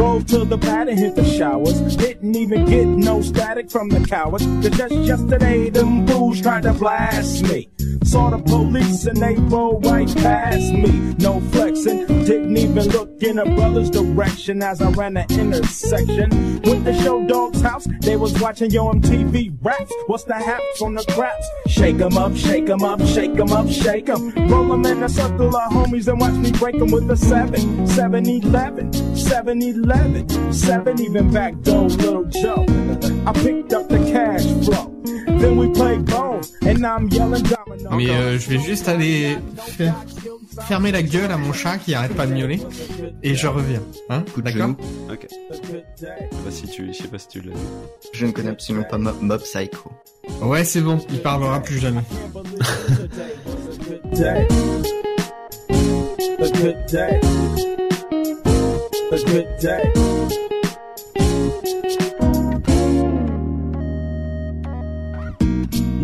Drove to the pad and hit the showers. Didn't even get no static from the cowards. Cause just yesterday, them fools tried to blast me. Saw the police and they rolled right past me. No flexing, didn't even look in a brother's direction as I ran the intersection. Went to show dog's house, they was watching your MTV raps. What's the haps on the craps? Shake 'em up, shake 'em up, shake 'em up, shake 'em. Roll 'em in a circle of homies and watch me break 'em with a 7, 7 11, 7 11, 7 even back though, little Joe. I picked up the cash flow. Then we played bones, and now I'm yelling domino. Mais euh, je vais juste aller faire- fermer la gueule à mon chat qui arrête pas de miauler et je reviens. Hein D'accord Ok. Je sais pas si tu, je sais pas si tu l'as vu. Je ne connais absolument pas Mob, Mob Psycho. Ouais, c'est bon, il parlera plus jamais. A good day. A good day.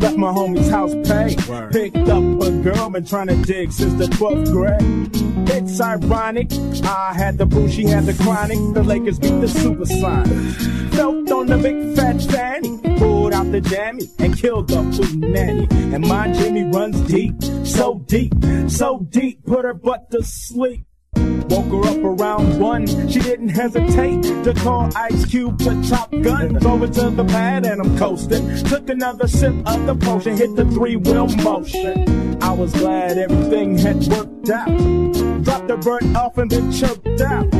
Left my homie's house paid. Picked up a girl, been trying to dig since the 12th grade. It's ironic. I had the boo, she had the chronic. The Lakers beat the Supersonics. Felt on the big fat fanny. Pulled out the jammy and killed the food nanny. And my Jimmy runs deep, so deep, so deep. Put her butt to sleep. Woke her up around one. She didn't hesitate to call Ice Cube the chop gun. Over to the pad and I'm coasting. Took another sip of the potion, hit the three wheel motion. I was glad everything had worked out. Dropped the burnt off and then choked out.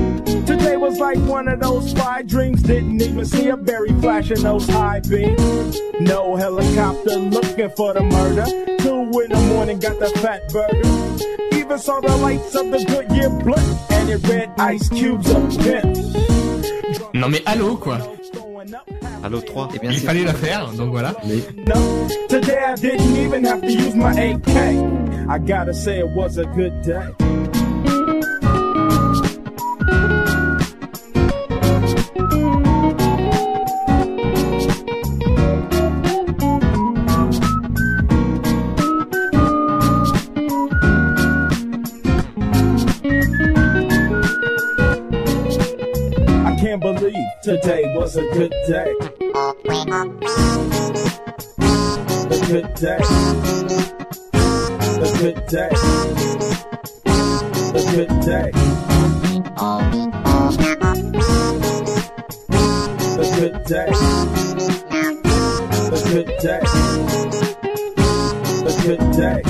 Today was like one of those spy dreams. Didn't even see a berry flashing those high beams. No helicopter looking for the murder. Two in the morning, got the fat burger. Even saw the lights of the Goodyear blimp, and it read Ice Cube's a pimp. Non mais allô quoi Halo 3. Eh bien, Il fallait la faire, donc voilà. No, today I didn't even have to use my AK. I gotta say it was a good day. Can't believe today was a good day. A good day. A good day. A good day. A good day. A good day. A good day.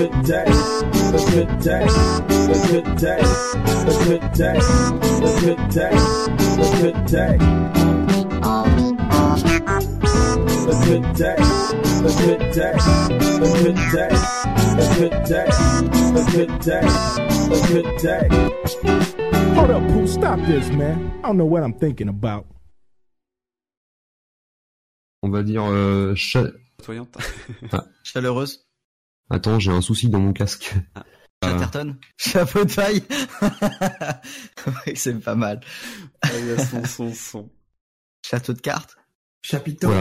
good day, a good day, a good day, a good day, a good day, a good day. A good day, a good day, a good day, a good day, a good day, a good day. Hold up, Pooh, stop this, man. I don't know what I'm thinking about. On va dire euh, cha... ah. chaleureuse attends, j'ai un souci dans mon casque. Chatterton. Chapeau de paille. oui, c'est pas mal. Ah, il y a son, son, son. Château de cartes? Chapiteau. Voilà.